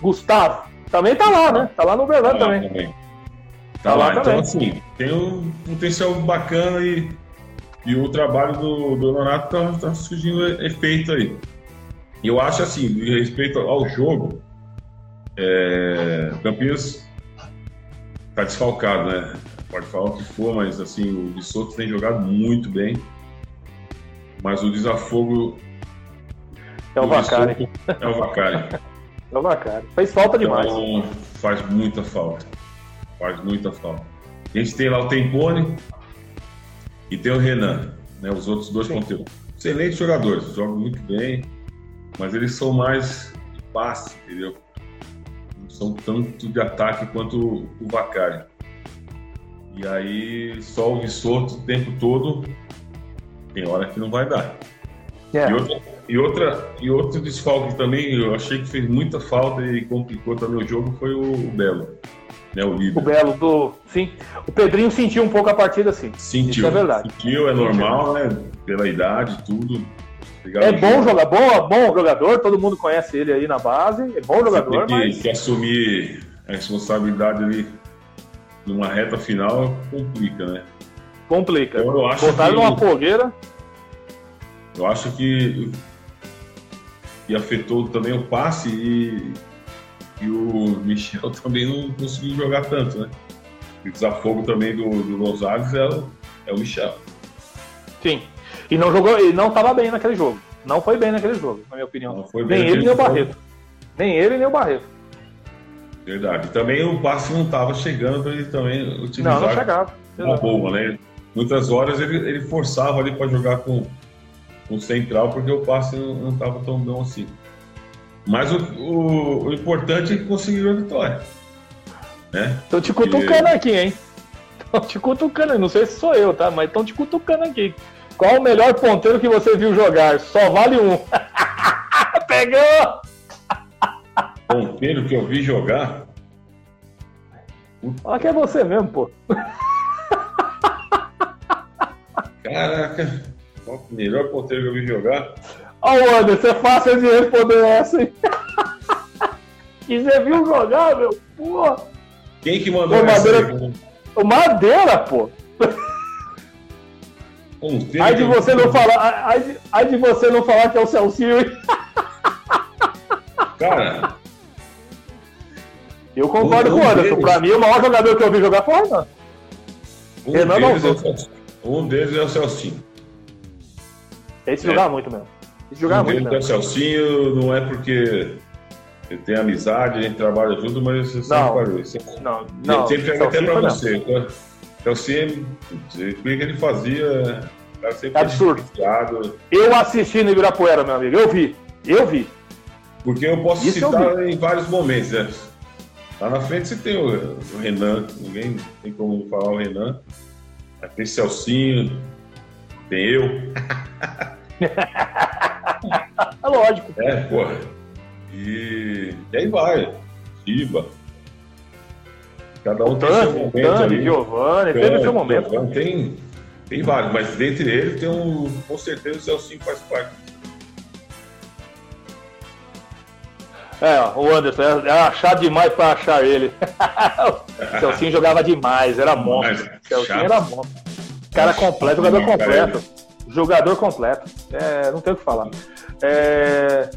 Gustavo. Também tá lá, né? Tá lá no Uberlândia Tá lá também. Tá, Tá lá, lá então também. assim, tem um potencial bacana e, e o trabalho do, do Nonato tá, tá surgindo efeito aí. E eu acho assim, em respeito ao jogo, é, Campinas tá desfalcado, né? Pode falar o que for, mas assim, o Bissoto tem jogado muito bem. Mas o desafogo É o Vacari. É o Vacari. [laughs] É o Vacari. Fez falta demais. Então, faz muita falta. Faz muita falta. A gente tem lá o Tempone e tem o Renan, né? Os outros dois conteúdos. Excelentes jogadores, jogam muito bem, mas eles são mais de passe, entendeu? Não são tanto de ataque quanto o o Vacari. E aí só o Vissoto o tempo todo tem hora que não vai dar. É. E, outra, e, outra, e outro desfalque também, eu achei que fez muita falta e complicou também o jogo, foi o, o Belo, né, o O líder. Belo do. Sim. O Pedrinho sentiu um pouco a partida, sim. Sentiu, Isso é verdade. sentiu, é normal, né, pela idade, tudo. É bom jogador, bom, bom jogador, todo mundo conhece ele aí na base. É bom Você jogador, tem que, mas que assumir a responsabilidade ali numa reta final, complica, né? complica. Então, eu acho Botaram que- numa fogueira. Eu acho que, que afetou também o passe e, E o Michel [laughs] também não conseguiu jogar tanto, né? O desafogo também do, do Gonzalez é é o Michel. Sim. E não jogou, e não estava bem naquele jogo. Não foi bem naquele jogo, na minha opinião. nem ele nem o Barreto. Nem ele nem o Barreto. Verdade. Também o passe não estava chegando para ele também utilizar. Não, não chegava. Uma boa, né? Muitas horas ele, ele forçava ali para jogar com, com central porque o passe não estava tão bom assim. Mas o, o, o importante é que conseguiu a vitória. Né? Tô te cutucando aqui, hein? Tô te cutucando, não sei se sou eu, tá? Mas estão te cutucando aqui. Qual o melhor ponteiro que você viu jogar? Só vale um. [laughs] Pegou! Ponteiro que eu vi jogar? Olha que é você mesmo, pô. Caraca, qual o melhor ponteiro que eu vi jogar? Ó, oh, Anderson, é fácil de responder essa, hein? [laughs] e você viu jogar, meu? Pô. Quem que mandou pô, essa madeira... O Madeira, pô. [laughs] Aí de você não falar, aí de, aí de você não falar que é o Celcinho. [laughs] Cara. Eu concordo com o Anderson. Deles... Pra mim, o maior jogador que eu vi jogar foi o Renan. Um Renan não. É um deles é o Celcinho. Esse é. jogava muito mesmo. Esse jogava um muito mesmo. É o Celcinho, não é porque ele tem amizade, a gente trabalha junto, mas você não, sabe isso. Não, não. Sempre pega até pra você. Tá? Celcinho, o que ele fazia é absurdo. Eu assisti no Ibirapuera, meu amigo. Eu vi. Eu vi. Porque eu posso Isso citar eu em vários momentos, né? Lá na frente você tem o, o Renan, ninguém tem como falar o Renan. Tem Celcinho, tem eu. [laughs] é lógico. É, porra. E, e aí vai. Chiba. Cada um o tem seu momento. Ali. Giovanni, teve seu momento. Giovanni, tem, tem vários, mas dentre eles tem um. Com certeza o Celcinho faz parte. É, o Anderson, é, é achar demais para achar ele. [laughs] o Celcinho jogava demais, era monstro. O Celcinho era monstro. Cara completo, jogador completo. Jogador completo. É, não tem o que falar. É...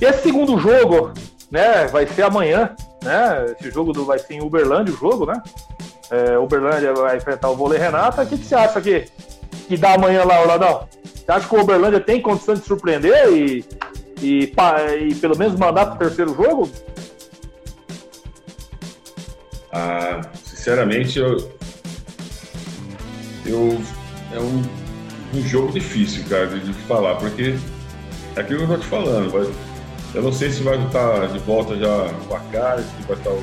E esse segundo jogo, né, vai ser amanhã, né? Esse jogo do, vai ser em Uberlândia, o jogo, né? É, Uberlândia vai enfrentar o Vôlei Renata. O que, que você acha que, que dá amanhã lá, Oladão? Você acha que o Uberlândia tem condição de surpreender e, e, e pelo menos mandar para o terceiro jogo? Ah, sinceramente, eu, eu é um, um jogo difícil, cara, de, de falar, porque é aquilo que eu tô te falando. Vai, eu não sei se vai estar de volta já o Vacari, se vai estar o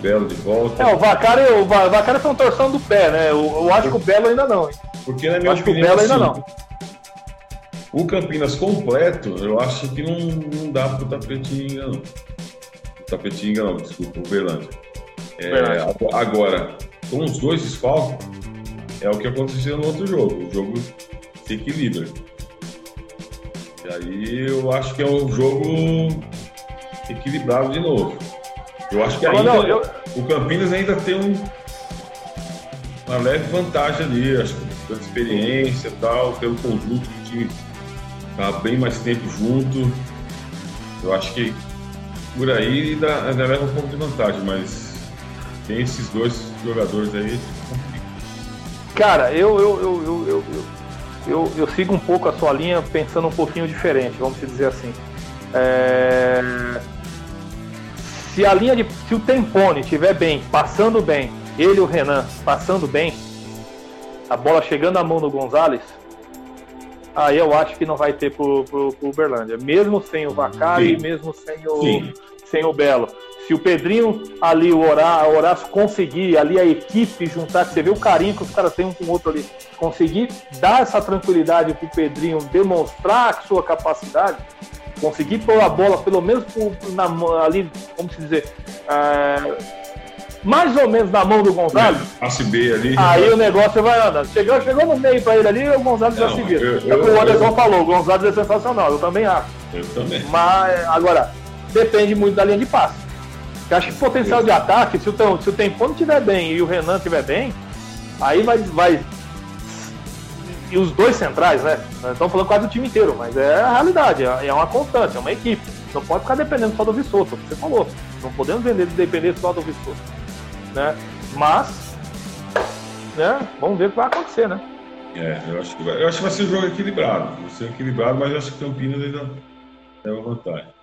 Belo de volta. É, o Vacari, o Vacari foi uma torção do pé, né? Eu, eu acho que o Belo ainda não. Hein? Porque na minha acho opinião, que o Belo ainda assim, não. O Campinas completo, eu acho que não, não dá pro Tapetinga, não. O Tapetinga, não, desculpa, o Berlândia. É, agora, com os dois desfalques, é o que aconteceu no outro jogo. O jogo se equilibra. Aí eu acho que é um jogo equilibrado de novo. Eu acho que ainda, não, eu... o Campinas ainda tem um, uma leve vantagem ali, acho que pela experiência e tal, pelo conjunto do time tá bem mais tempo junto. Eu acho que por aí ainda, ainda leva um pouco de vantagem, mas tem esses dois jogadores aí. Cara, eu, eu, eu, eu, eu, eu, eu sigo um pouco a sua linha pensando um pouquinho diferente, vamos dizer assim. É se a linha de. Se o Tempone estiver bem, passando bem, ele e o Renan passando bem, a bola chegando à mão do Gonzalez, aí eu acho que não vai ter pro, pro, pro Uberlândia. Mesmo sem o Vacari, mesmo sem o, sem o Belo. Se o Pedrinho ali, o Horácio conseguir, ali a equipe juntar, você vê o carinho que os caras têm um com o outro ali, conseguir dar essa tranquilidade pro Pedrinho demonstrar a sua capacidade, conseguir pôr a bola pelo menos por, na, ali, como se dizer, é, mais ou menos na mão do Gonzalez. Passe B ali. Aí o negócio vai andando. Chegou, chegou no meio para ele ali, o Gonzalez já se vira. É o que o Anderson eu, falou, o Gonzalez é sensacional, eu também acho. Eu também. Mas, agora, depende muito da linha de passe. Eu acho que potencial de ataque, se o, se o Tempone estiver bem e o Renan estiver bem, aí vai, vai e os dois centrais, né? Estamos falando quase o time inteiro, mas é a realidade, é, é uma constante, é uma equipe. Não pode ficar dependendo só do Vissoto, você falou. Não podemos vender, depender só do Vissoto. Né? Mas, né? Vamos ver o que vai acontecer, né? É, eu acho que vai, eu acho que vai ser um jogo equilibrado. Vai ser equilibrado, mas eu acho que Campinas ainda tem uma vantagem.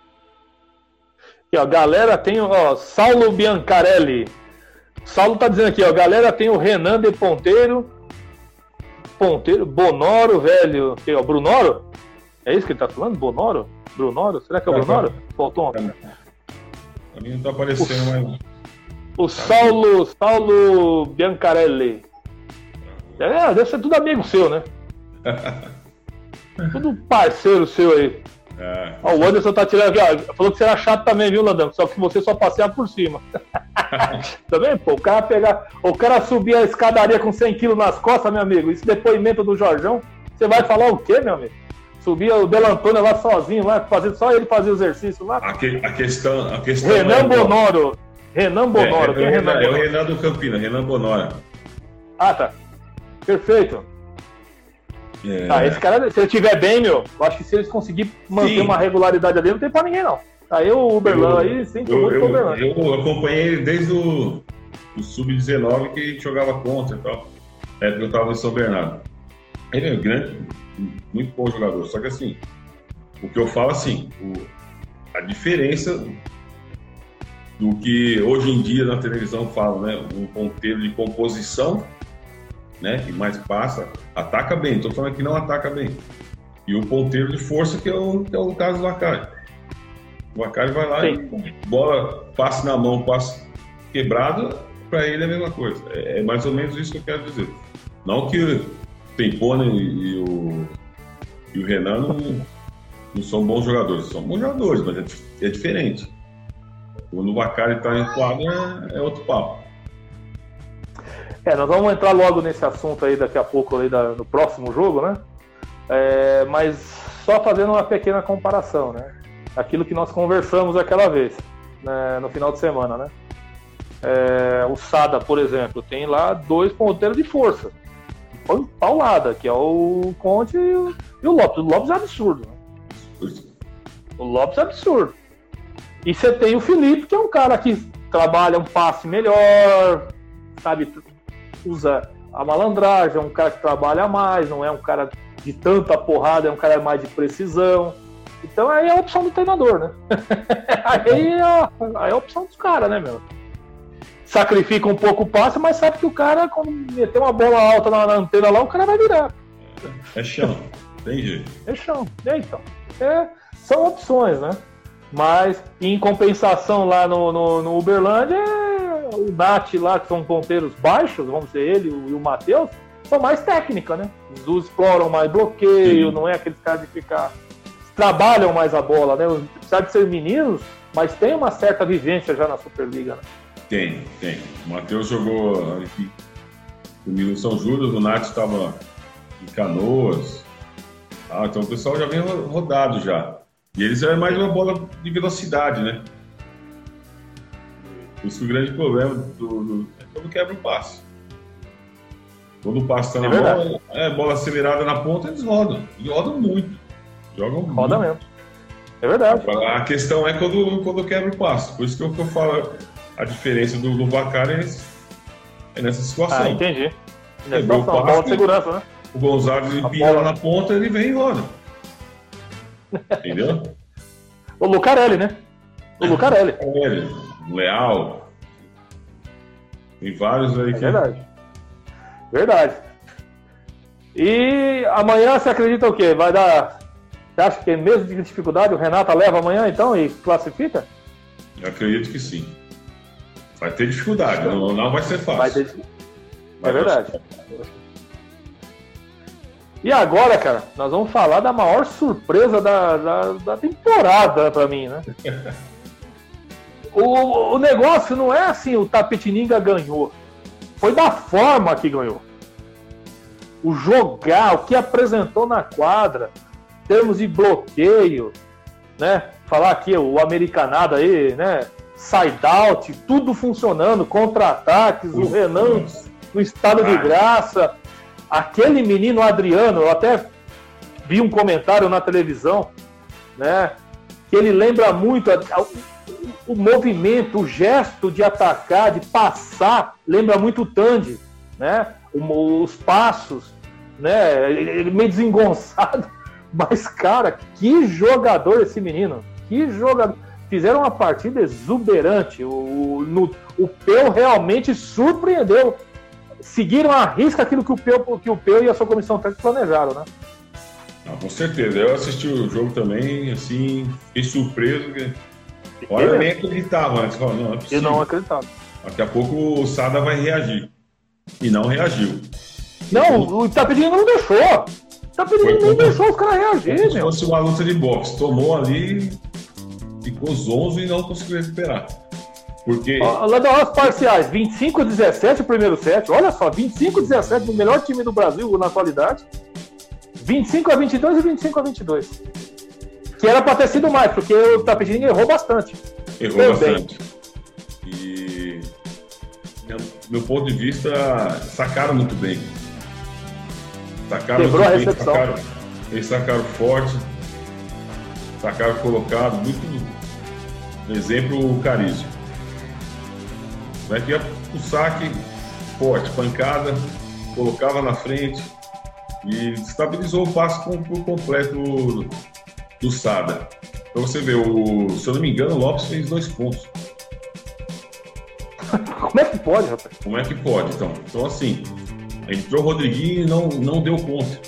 Aqui, ó, galera tem, ó, Saulo Biancarelli. Saulo tá dizendo aqui, ó, galera tem o Renan de Ponteiro, Ponteiro, Bonoro, velho. Que, ó, Brunoro? É isso que ele tá falando? Bonoro? Brunoro? Será que é o Brunoro? Faltou um. Pra mim não tá aparecendo mais. O Saulo, Saulo Biancarelli. É, deve ser tudo amigo seu, né? [laughs] tudo parceiro seu aí. É. Ó, o Anderson tá tirando aqui, ó. Falou que você era chato também, viu, Landão? Só que você só passeava por cima. [laughs] também, pô, o cara pegar. O cara subir a escadaria com 100 quilos nas costas, meu amigo. Esse depoimento do Jorjão, você vai falar o quê, meu amigo? Subia o Delantônio lá sozinho, lá, fazer, só ele fazia o exercício lá. A, que- a questão. A questão Renan é- Bonoro. Renan É, Bonoro. é, é é, Renan é o Bonoro? Renan do Campina, Renan Bonora. Ah, tá. Perfeito. É, Ah, esse cara, se ele estiver bem, meu, eu acho que se eles conseguirem manter Sim. uma regularidade ali, não tem pra ninguém, não. Aí o Uberlan aí, eu, muito eu, Uberlan. eu acompanhei ele desde o do Sub-19 que gente jogava contra e tal. Na época eu tava em São Bernardo. Ele é um grande, muito bom jogador. Só que assim, o que eu falo assim, o- a diferença do que hoje em dia na televisão falam, né? Um ponteiro de composição, né? Que mais passa, ataca bem. Estou falando que não ataca bem. E o ponteiro de força, que é o, que é o caso do Acari. O Acari vai lá Sim. e bola, passe na mão, passe quebrado, para ele é a mesma coisa. É, é mais ou menos isso que eu quero dizer. Não que o Tempone e o, e o Renan não, não são bons jogadores. São bons jogadores, mas é, é diferente. Quando o Bacari está em quadra, é outro papo. É, nós vamos entrar logo nesse assunto aí daqui a pouco aí da- no próximo jogo, né? É, mas só fazendo uma pequena comparação, né? Aquilo que nós conversamos aquela vez, né, no final de semana, né? É, o Sada, por exemplo, tem lá dois ponteiros de força. Pau- Paulada, que é o Conte e o, e o Lopes. O Lopes é absurdo, né? O Lopes é absurdo. E você tem o Felipe, que é um cara que trabalha um passe melhor, sabe? Usa a malandragem, é um cara que trabalha mais, não é um cara de tanta porrada, é um cara mais de precisão. Então aí é a opção do treinador, né? [laughs] aí, é a, aí é a opção dos caras, né, meu? Sacrifica um pouco o passe, mas sabe que o cara, quando meter uma bola alta na, na antena lá, o cara vai virar. É chão, tem jeito. É chão. É, então. É, são opções, né? Mas, em compensação, lá no, no, no Uberlândia, é o Nath lá, que são ponteiros baixos, vamos dizer ele e o Matheus, são mais técnica, né? Os exploram mais bloqueio, Sim. não é aqueles caras de ficar. Trabalham mais a bola, né? Apesar de ser meninos, mas tem uma certa vivência já na Superliga, né? Tem, tem. O Matheus jogou aqui comigo em São Judas, o Nath estava em Canoas. Ah, então o pessoal já vem ro- rodado já. E eles é mais uma bola de velocidade, né? Por isso que o grande problema do, do- é quando quebra o passe. Quando o passe está É na verdade. bola, é bola acelerada na ponta, eles rodam. E rodam muito. Jogam Roda muito. mesmo. É verdade. A questão é quando, quando quebra o passe. Por isso que eu, que eu falo a diferença do, do Bacari é, é nessa situação. Ah, entendi. Nessa Quebrou o situação, passe. bola de segurança, né? O Gonzalez ele A pisa bola. lá na ponta, ele vem e roda. [laughs] Entendeu? O Lucarelli, né? O Lucarelli. É o Leal. Tem vários aí É que. verdade. Verdade. E amanhã você acredita o quê? Vai dar. Você acha que mesmo de dificuldade o Renata leva amanhã então e classifica? Eu acredito que sim. Vai ter dificuldade, não, não vai ser fácil. Vai ter. Vai É verdade. E agora, cara, nós vamos falar da maior surpresa da, da, da temporada pra mim, né? [laughs] O, o negócio não é assim, o Tapetininga ganhou. Foi da forma que ganhou. O jogar, o que apresentou na quadra, termos de bloqueio, né? Falar aqui o americanado aí, né? Side out, tudo funcionando, contra-ataques, o Renan no estado de graça. aquele menino Adriano, eu até vi um comentário na televisão, né? Que ele lembra muito o, movimento, o gesto de atacar, de passar, lembra muito o Tandy, né? Os passos, né? Ele meio desengonçado. [laughs] Mas, cara, que jogador esse menino! Que jogador! Fizeram uma partida exuberante. O, no, o Peu realmente surpreendeu. Seguiram a risca aquilo que o Peu, que o Peu e a sua comissão técnica planejaram, né? Ah, com certeza. Eu assisti o jogo também, assim, fiquei surpreso. Que... Olha, eu nem acreditava antes. Não, é eu não acreditava. Daqui a pouco o Sada vai reagir. E não reagiu. Não, o Itapetininga não deixou. O Itapetininga nem deixou os caras reagirem, Se fosse uma luta de boxe, tomou ali, ficou zonzo e não conseguiu recuperar. Porque. Lá das parciais, 25 a 17 o primeiro set. Olha só, 25 a 17 do melhor time do Brasil na atualidade. 25 a 22 e 25 a 22. Que era para ter sido mais, porque o Tapetininga errou bastante. Errou bastante. E. Meu ponto de vista, sacaram muito bem. Sacaram Quebrou muito a recepção. Bem, sacaram, eles sacaram forte. Sacaram colocado. Muito. Exemplo, o Carício. Vai que o saque forte, pancada, colocava na frente e estabilizou o passo por completo do, Sada. Então você vê, o, se eu não me engano, o Lopes fez dois pontos. [laughs] Como é que pode, rapaz? Como é que pode, então? Então, assim, entrou o Rodriguinho e não, não deu conta.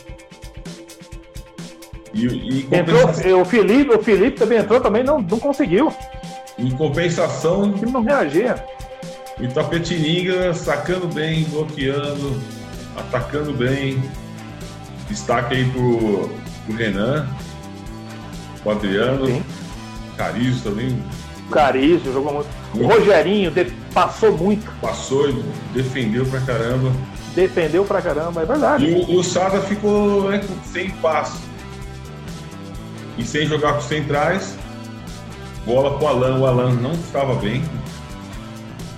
E, e entrou, o, Felipe, o Felipe também entrou, também não, não conseguiu. Em compensação. O time não reagia. O Itapetininga sacando bem, bloqueando, atacando bem. Destaque aí pro, pro Renan, o Adriano, Sim. Carizo também. Carizo jogou muito. muito. O Rogerinho de, passou muito. Passou e defendeu pra caramba. Defendeu pra caramba, é verdade. E o, o Sada ficou né, sem passe. E sem jogar com os centrais. Bola pro Alan. O Alan não estava bem.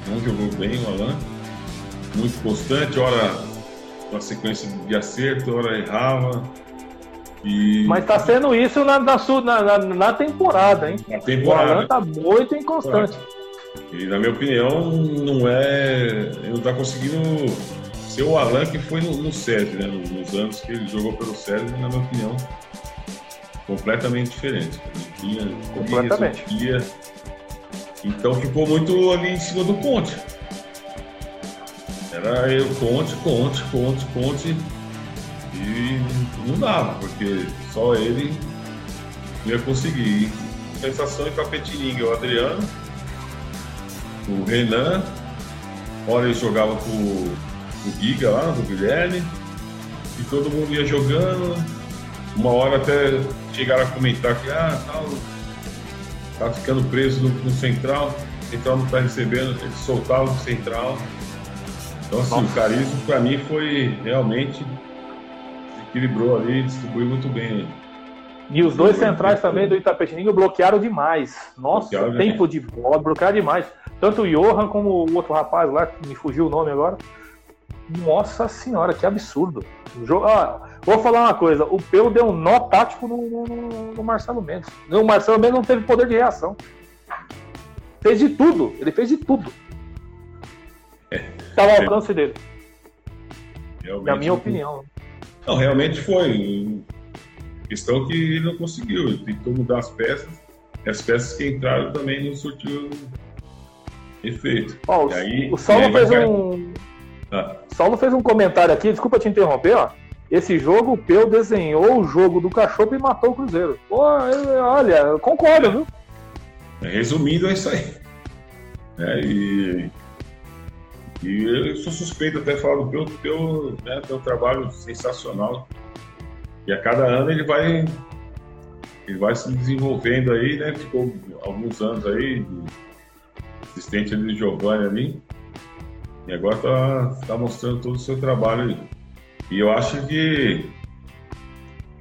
Não jogou bem o Alan. Muito constante, hora uma sequência de acerto, hora errava. E... Mas tá sendo isso na, na, na, na temporada, hein? Na temporada. O Alan tá muito inconstante. E na minha opinião, não é. Ele não tá conseguindo ser o Alan que foi no, no SESI, né? Nos anos que ele jogou pelo SESI, na minha opinião, completamente diferente. Ele tinha, completamente. então ficou muito ali em cima do ponte. Era eu, Conte, Conte, Conte, Conte. E não dava, porque só ele ia conseguir. Sensação em Capetininga, o Adriano, o Renan, hora ele jogava com o Giga lá, o Guilherme, e todo mundo ia jogando. Uma hora até chegaram a comentar que ah, tal, tá ficando preso no, no central, o central não tá recebendo, ele soltava o central. Então, assim, Nossa. o carisma para mim foi realmente equilibrou ali, distribuiu muito bem. E os dois centrais também do Itapetininga bloquearam demais. Nossa, bloquearam tempo de bola, bloquearam demais. Tanto o Johan como o outro rapaz lá, que me fugiu o nome agora. Nossa senhora, que absurdo. Ah, vou falar uma coisa: o Peu deu um nó tático no, no, no Marcelo Mendes. O Marcelo Mendes não teve poder de reação. Fez de tudo, ele fez de tudo. Está ao alcance dele. Realmente, é a minha opinião. Não, realmente foi. Questão que ele não conseguiu. Ele tentou mudar as peças. E as peças que entraram também não surtiu efeito. Oh, e aí, o Saulo fez um. Ah. Saulo fez um comentário aqui, desculpa te interromper, ó. Esse jogo, o Peu desenhou o jogo do cachorro e matou o Cruzeiro. Pô, olha, eu concordo, viu? Resumindo, é isso aí. É, e e eu sou suspeito até falar do teu, teu, né, teu trabalho sensacional. E a cada ano ele vai ele vai se desenvolvendo aí, né? Ficou alguns anos aí, assistente ali de Giovanni ali. E agora tá, tá mostrando todo o seu trabalho aí. E eu acho que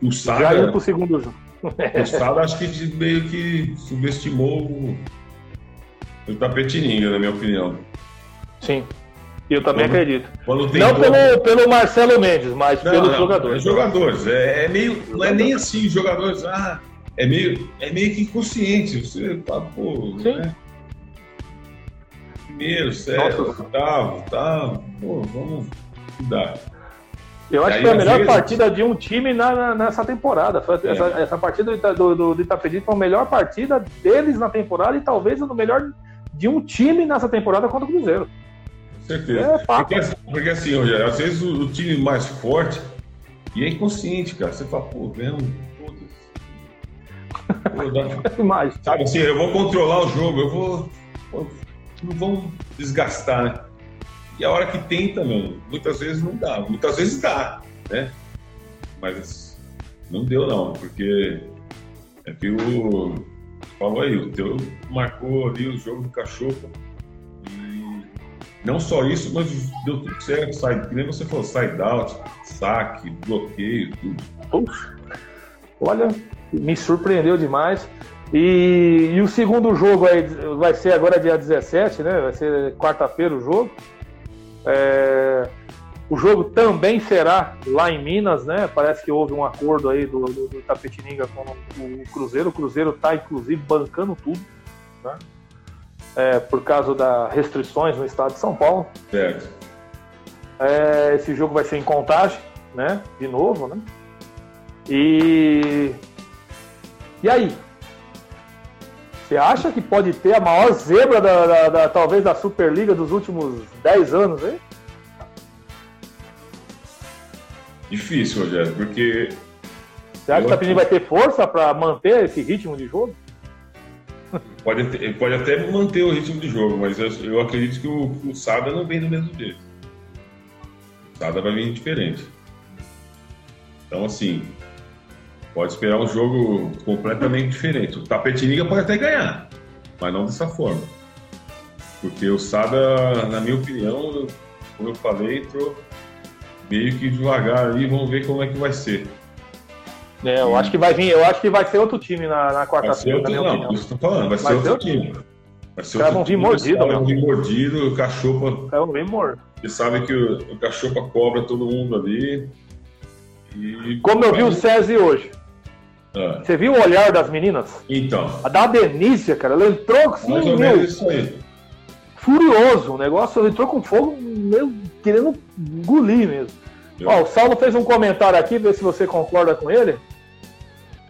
o Sada. Já indo pro segundo jogo. [laughs] o Sada acho que meio que subestimou o, o Tapetininga, na minha opinião. Sim. Eu também Quando- acredito. Quando Não gol- pelo, pelo Marcelo Mendes, mas Não, pelos não, jogadores. É jogadores. É, é meio. Não é nem assim, jogadores. Ah, é meio, é meio que inconsciente. Você tá, pô. Sim. Né? Primeiro, Nossa. oitavo, tá. Pô, vamos cuidar. Eu acho que foi a melhor vezes- partida de um time na- na- nessa temporada. É. Essa, essa partida do, do, do, do Itapedi foi a melhor partida deles na temporada e talvez a melhor de um time nessa temporada contra o Cruzeiro. Certeza. É porque, assim- porque assim, Rogério, às vezes o, o time mais forte e é inconsciente, cara. Você fala, pô, vendo, dá- [laughs] Demais. Sabe assim, eu vou controlar o jogo, eu vou. Não vamos desgastar, né? E a hora que tenta, meu, muitas vezes não dá. Muitas vezes dá, né? Mas não deu não, porque é que o. Falou aí, o teu marcou ali o jogo do cachorro. Não só isso, mas deu tudo certo, sai, que nem você falou, side out, saque, bloqueio, tudo. Olha, me surpreendeu demais. E, e o segundo jogo aí vai ser agora dia 17, né? Vai ser quarta-feira o jogo. É, o jogo também será lá em Minas, né? Parece que houve um acordo aí do, do, do Tapetininga com o Cruzeiro. O Cruzeiro está, inclusive, bancando tudo, né? É, por causa das restrições no estado de São Paulo. Certo. É, esse jogo vai ser em contagem, né? De novo, né? E. E aí? Você acha que pode ter a maior zebra da, da- da- talvez da Superliga dos últimos 10 anos, hein? Difícil, Rogério, porque Você acha que o Tapini vai ter força para manter esse ritmo de jogo? Pode, até- pode até manter o ritmo de jogo, mas eu, eu acredito que o, o Sada não vem do mesmo jeito. O Sada vai vir diferente. Então, assim, pode esperar um jogo completamente diferente. O Tapetiniga pode até ganhar, mas não dessa forma. Porque o Sada, na minha opinião, como eu falei, entrou meio que devagar ali, vamos ver como é que vai ser. É, eu acho que vai vir, eu acho que vai ser outro time na, na quarta-feira, não, opinião. isso que eu tô falando, vai ser Vai outro ser outro time. Vai ser caras vão vir mordido, meu. vão vir mordido, o cachorro vão bem morto. Você sabe que o, o cachorro cobra todo mundo ali. E... Como eu vi o César hoje. Ah, Você viu o olhar das meninas? então, A da Benícia, cara, ela entrou assim, mais ou meu, isso aí. furioso. O negócio ele entrou com fogo, meio querendo engolir mesmo. Eu- Ó, o Saulo fez um comentário aqui, vê se você concorda com ele.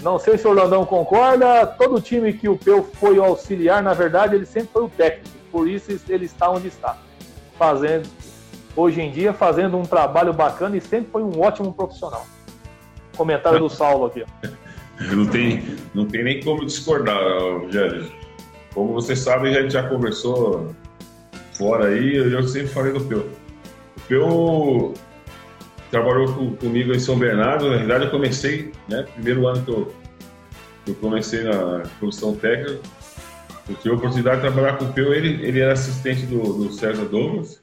Não sei se o Orlandão concorda. Todo time que o Peu foi o auxiliar, na verdade, ele sempre foi o técnico. Por isso ele está onde está. Fazendo, hoje em dia, fazendo um trabalho bacana e sempre foi um ótimo profissional. Comentário do Saulo aqui. [laughs] Não tem, não tem nem como discordar, Rogério. Como você sabe, a gente já conversou fora aí, eu sempre falei do Peu. O Peu trabalhou com- comigo em São Bernardo, na verdade eu comecei, né, primeiro ano que eu, eu comecei na comissão técnica, eu tive a oportunidade de trabalhar com o Peu, ele, ele era assistente do, do César Douglas,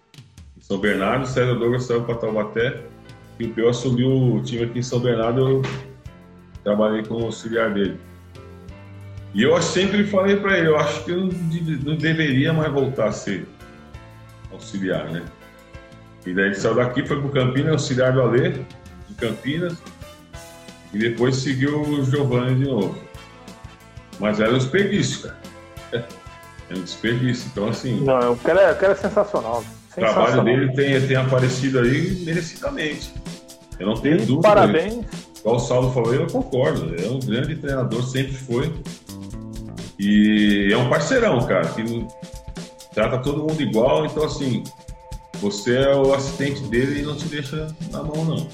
em São Bernardo, o César Douglas saiu para Taubaté, e o Peu assumiu o time aqui em São Bernardo, eu trabalhei como auxiliar dele. E eu sempre falei para ele, eu acho que eu não, não deveria mais voltar a ser auxiliar, né? E daí ele saiu daqui, foi pro Campinas, auxiliar do Alê, em Campinas, e depois seguiu o Giovanni de novo. Mas era um desperdício, cara. É um desperdício. Então, assim, Não, o cara, é- o cara é sensacional. o trabalho Sensacional. dele tem, tem aparecido aí merecidamente. Eu não tenho E dúvida. Parabéns. Igual o Saulo falou, eu concordo. É um grande treinador, sempre foi. E é um parceirão, cara, que trata todo mundo igual. Então, assim, você é o assistente dele e não te deixa na mão, não.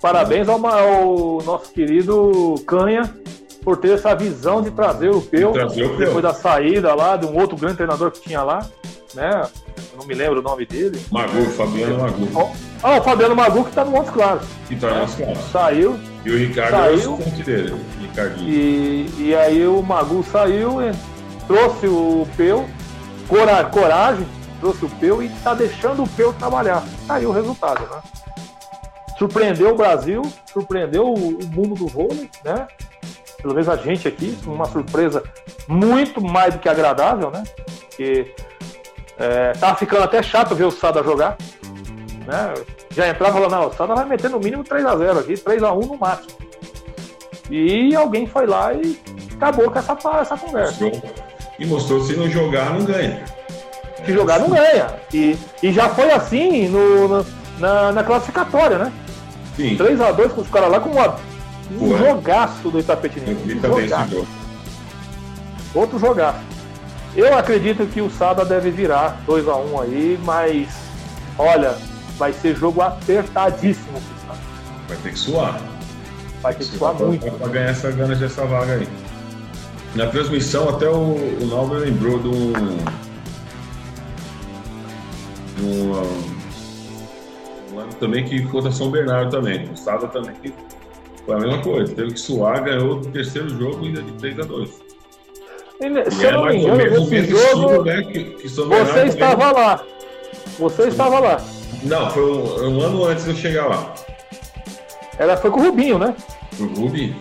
Parabéns ao, ao nosso querido Canha por ter essa visão de trazer o Peu, Trazer o Peu. depois da saída lá de um outro grande treinador que tinha lá, né? Eu não me lembro o nome dele. Magu, Fabiano Magu, Ah, o Fabiano Magu que tá no Montes Claros. que tá nas caras. Saiu E o Ricardo é o Saiu. assistente dele, Ricardinho. e, e aí o Magu saiu, e trouxe o Peu, cora- coragem, trouxe o Peu e tá deixando o Peu trabalhar. Tá aí o resultado, né? Surpreendeu o Brasil, surpreendeu o, mundo do vôlei, né? Pelo menos a gente aqui, uma surpresa muito mais do que agradável, né? Porque É, tava ficando até chato ver o Sada jogar. Né? Já entrava falando, não, o Sada vai meter no mínimo 3x0 aqui, 3x1 no máximo. E alguém foi lá e acabou com essa, essa conversa. E mostrou se não jogar, não ganha. Se jogar, não ganha. E, e já foi assim no, no na, na, classificatória, né? Sim. 3x2 com os caras lá com uma, um Ué. jogaço do Itapetininho. Um. Outro jogaço. Eu acredito que o Sada deve virar 2x1 aí, mas olha, vai ser jogo apertadíssimo. Vai ter que suar. Vai ter que suar muito. Para ganhar essa gana dessa vaga aí. Na transmissão, até o, o Nauber lembrou de um. Um, um ano também que da São Bernardo também. O Sada também foi a mesma coisa. Teve que suar, ganhou o terceiro jogo ainda de 3 a 2 se eu não me engano, nesse jogo, né, que, que você estava lá. Você estava lá. Não, foi um, um, ano antes de eu chegar lá. Ela foi com o Rubinho, né? Com o Rubinho.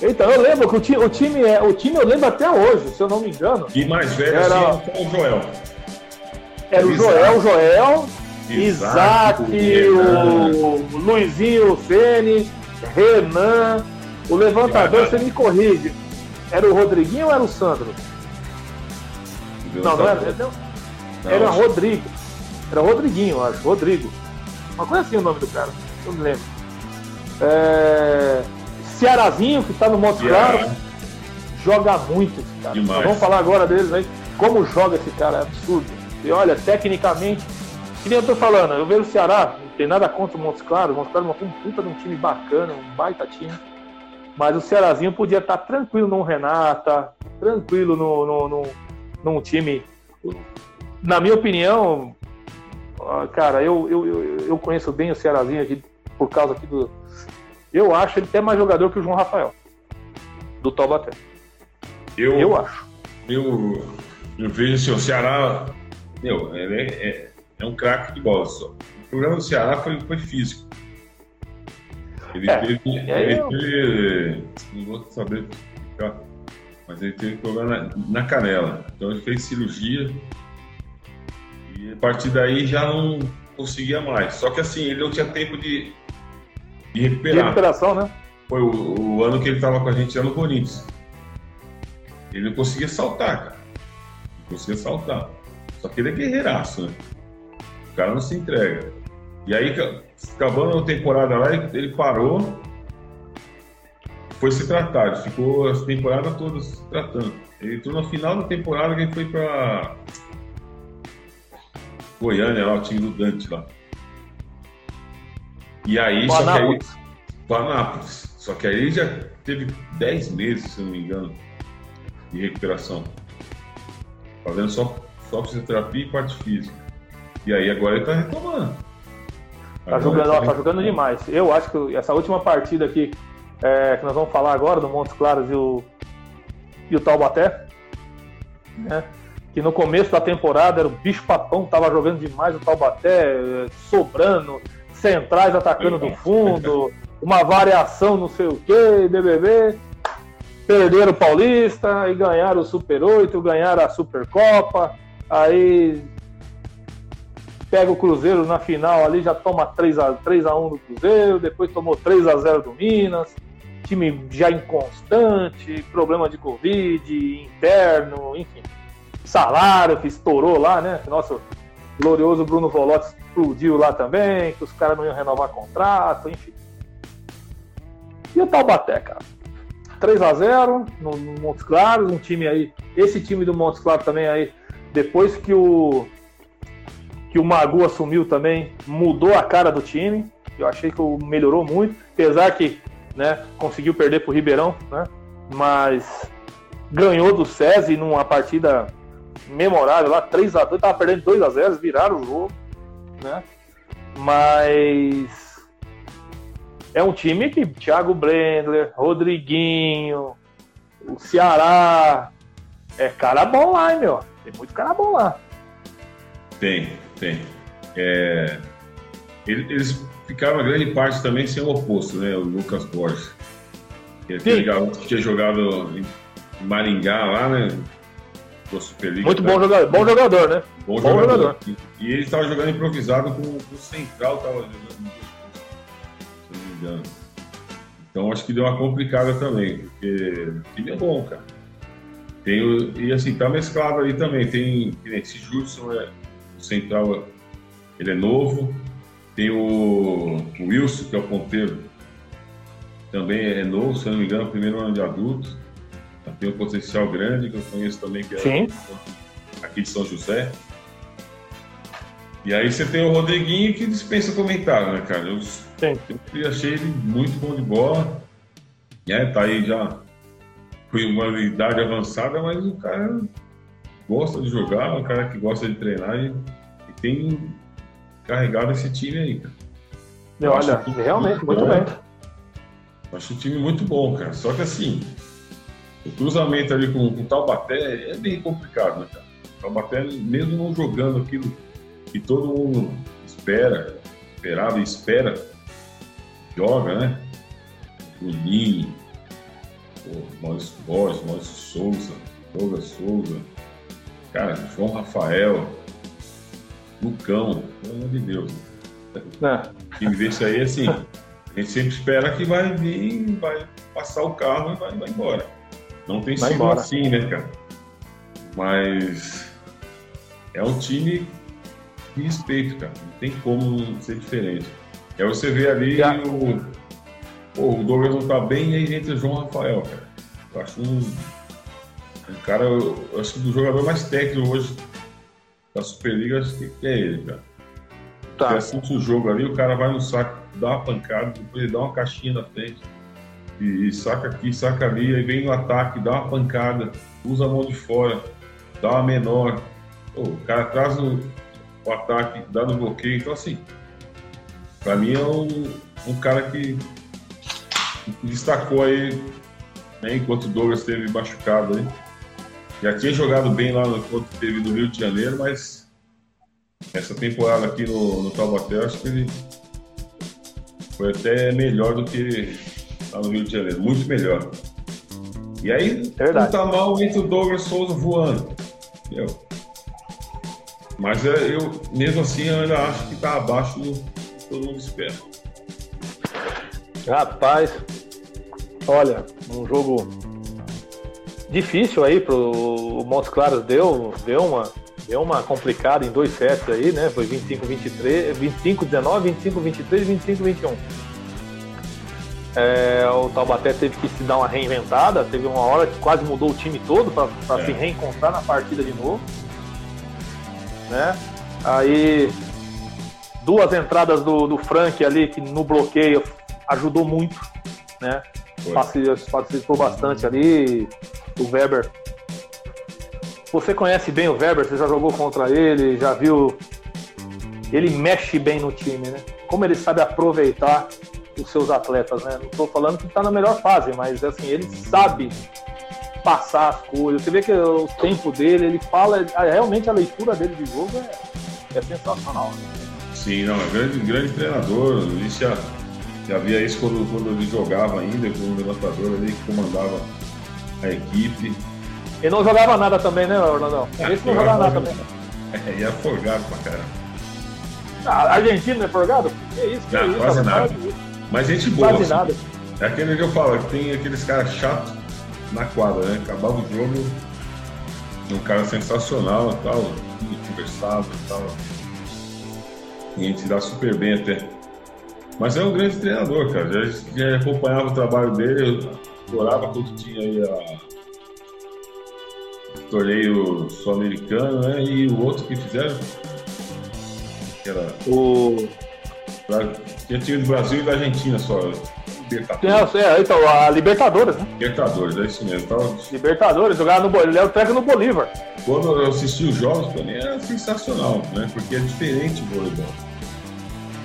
Então, eu lembro que o time, o time, é, o time eu lembro até hoje, se eu não me engano. E mais velho era assim, o Joel. Era o Joel, o Joel, Isaac, Isaac o Luizinho Fene, Renan, o levantador, você me corrige. Era o Rodriguinho ou era o Sandro? Não, não era. Não, era Rodrigo. Era Rodriguinho, eu acho. Rodrigo. Uma coisa assim o nome do cara. Eu me lembro. É... Cearazinho, que está no Monte Claro. Joga muito esse cara. Vamos falar agora deles aí. Como joga esse cara, é absurdo. E olha, tecnicamente, que nem eu tô falando, eu vejo o Ceará, não tem nada contra o Montes Claros, o Montes Claros é uma puta de um time bacana, um baita time. Mas o Cearazinho podia estar tranquilo no Renata, tranquilo no, no, no, num time. Na minha opinião, cara, eu, eu, eu conheço bem o Cearazinho aqui por causa aqui do. Eu acho ele até mais jogador que o João Rafael, do Taubaté. Eu, eu acho. Eu, eu vejo assim, o Ceará, meu, ele é, é, é um craque de bola só. O problema do Ceará foi, foi físico. Ele é, teve. Ele eu... teve. Não vou saber mas ele teve problema na, na canela. Então ele fez cirurgia e a partir daí já não conseguia mais. Só que assim, ele não tinha tempo de, de recuperar. De recuperação, né? Foi o, o ano que ele estava com a gente já no Corinthians. Ele não conseguia saltar, cara. Não conseguia saltar. Só que ele é guerreiraço, né? O cara não se entrega. E aí, acabando a temporada lá, ele parou, foi se tratar, ele ficou a temporada toda se tratando. Ele entrou no final da temporada que ele foi para Goiânia, lá, o time do Dante lá. E aí, só que aí. Panápolis. Só que aí ele já teve 10 meses, se não me engano, de recuperação. Fazendo só, só fisioterapia e parte física. E aí agora ele tá retomando. Tá jogando, ó, tá jogando demais. Eu acho que essa última partida aqui, é, que nós vamos falar agora, do Montes Claros e o, e o Taubaté, né? que no começo da temporada era o bicho papão, tava jogando demais o Taubaté, sobrando, centrais atacando do fundo, [laughs] uma variação não sei o que, BBB. Perderam o Paulista e ganharam o Super 8, ganharam a Supercopa. Aí pega o Cruzeiro na final ali, já toma 3 a, 3 a 1 do Cruzeiro, depois tomou 3 a 0 do Minas, time já inconstante, problema de Covid, interno, enfim. Salário que estourou lá, né? Nosso glorioso Bruno Volotti explodiu lá também, que os caras não iam renovar contrato, enfim. E o Taubaté, cara? 3 a 0 no, no Montes Claros, um time aí. Esse time do Montes Claros também aí, depois que o que o Magu assumiu também mudou a cara do time. Eu achei que melhorou muito, apesar que né, conseguiu perder para o Ribeirão, né, mas ganhou do SESI numa partida memorável lá, 3x2, estava perdendo 2x0, viraram o jogo, né? Mas é um time que Thiago Blendler, Rodriguinho, o Ceará, é cara bom lá, hein, meu? Tem muito cara bom lá. Tem, tem. É, eles ficaram a grande parte também sem o oposto, né? O Lucas Borges. Que, que tinha jogado em Maringá lá, né? Superliga. Muito bom jogador, bom jogador, né? Bom, bom jogador. jogador. E, e, ele estava jogando improvisado com, com o Central, estava jogando, se não me engano. Então acho que deu uma complicada também, porque o time é bom, cara. Tem o, e assim, tá mesclado ali também. Tem, esse Judson, é, o Central, ele é novo. Tem o, o Wilson, que é o ponteiro, também é novo, se eu não me engano, primeiro ano de adulto. Tem um potencial grande, que eu conheço também, que é Sim. aqui de São José. E aí você tem o Rodriguinho que dispensa comentário, né, cara? Eu sempre achei ele muito bom de bola. É, tá aí já foi uma idade avançada, mas o cara gosta de jogar, é um cara que gosta de treinar e, e tem carregado esse time aí, cara. Eu olha, realmente, muito, muito bem. Acho o time muito bom, cara. Só que assim, o cruzamento ali com, com o Taubaté é bem complicado, né, cara? O Taubaté, mesmo não jogando aquilo que todo mundo espera, esperava e espera, joga, né? Juninho, Maurício Borges, Maurício Souza, Douglas Souza, cara, João Rafael, Lucão, pelo amor de Deus. É. Time desse aí, assim, a gente sempre espera que vai vir, vai passar o carro e vai, vai embora. Não tem sido assim, né, cara? Mas é um time de respeito, cara. Não tem como ser diferente. É você ver ali o, pô, o Douglas não tá bem e aí entra o João Rafael, cara. Eu acho um, um cara, eu acho que o jogador mais técnico hoje da Superliga, acho que é ele, cara. Tá. Você assiste o jogo ali, o cara vai no saco, dá uma pancada, depois ele dá uma caixinha na frente. E, e saca aqui, saca ali, aí vem no ataque, dá uma pancada, usa a mão de fora, dá uma menor. Pô, o cara traz o, o ataque, dá no bloqueio. Então, assim, para mim é um, um cara que destacou aí, né, enquanto o Douglas esteve machucado aí. Já tinha jogado bem lá no, quando teve no Rio de Janeiro, mas essa temporada aqui no, no Taubaté, acho que ele foi até melhor do que lá no Rio de Janeiro, muito melhor. E aí, não tá mal entre o Douglas Souza voando. Entendeu? Mas é, eu, mesmo assim, eu ainda acho que tá abaixo do que todo mundo espera. Rapaz, olha, um jogo difícil aí pro Montes Claros deu, deu uma deu uma complicada em dois sets aí, né? Foi 25 23, 25 19, 25 23, 25 21. É, o Taubaté teve que se dar uma reinventada, teve uma hora que quase mudou o time todo para é. se reencontrar na partida de novo. Né? Aí duas entradas do, do Frank ali que no bloqueio ajudou muito, né? Participou bastante ali. O Weber. Você conhece bem o Weber, você já jogou contra ele, já viu. Ele mexe bem no time, né? Como ele sabe aproveitar os seus atletas, né? Não estou falando que está na melhor fase, mas assim, ele sabe passar as coisas. Você vê que o tempo dele, ele fala, realmente a leitura dele de jogo é, é sensacional. Sim, não, é grande, grande treinador. Ele já, já via isso quando, quando ele jogava ainda, como levantador ali que comandava a equipe. Ele não jogava nada também, né, Ronaldão? É, Esse não jogava nada também. É, e é forgado pra caramba. A Argentina é forgado? Que isso, que não, isso, quase nada. Mas gente boa. Quase assim. nada. É aquele que eu falo, que tem aqueles caras chatos na quadra, né? Acabava o jogo, um cara sensacional e tal, conversado e tal. E a gente dá super bem até. Mas é um grande treinador, cara. Já, já acompanhava o trabalho dele, eu adorava quando tinha aí a torneio sul-americano, né? E o outro que fizeram. Que era. O tinha time do Brasil e da Argentina só. Libertadores. É, então, a Libertadores, né? Libertadores, é isso mesmo. Então, Libertadores, jogava no técnico no Bolívar. Quando eu assisti os jogos, pra mim era sensacional, né? Porque é diferente o voleibol.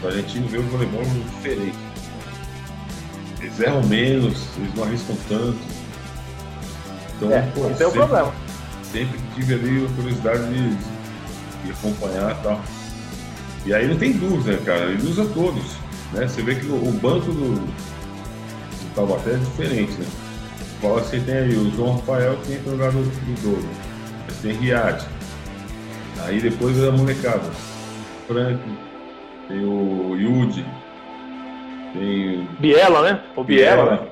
O argentino vê o voleibol diferente. Eles erram menos, eles não arriscam tanto. Então, é, pô, esse é o problema. Sempre tive ali a curiosidade de, de acompanhar e tal. E aí não tem dúvida, cara, ele usa todos. Né? Você vê que o, o banco do, do Taubaté é diferente, né? Fala você tem aí o João Rafael que entra no lugar do, do Douglas. tem Riad. Aí depois a molecada. Frank, tem o Yudi, tem Biela, né? O Biela, né?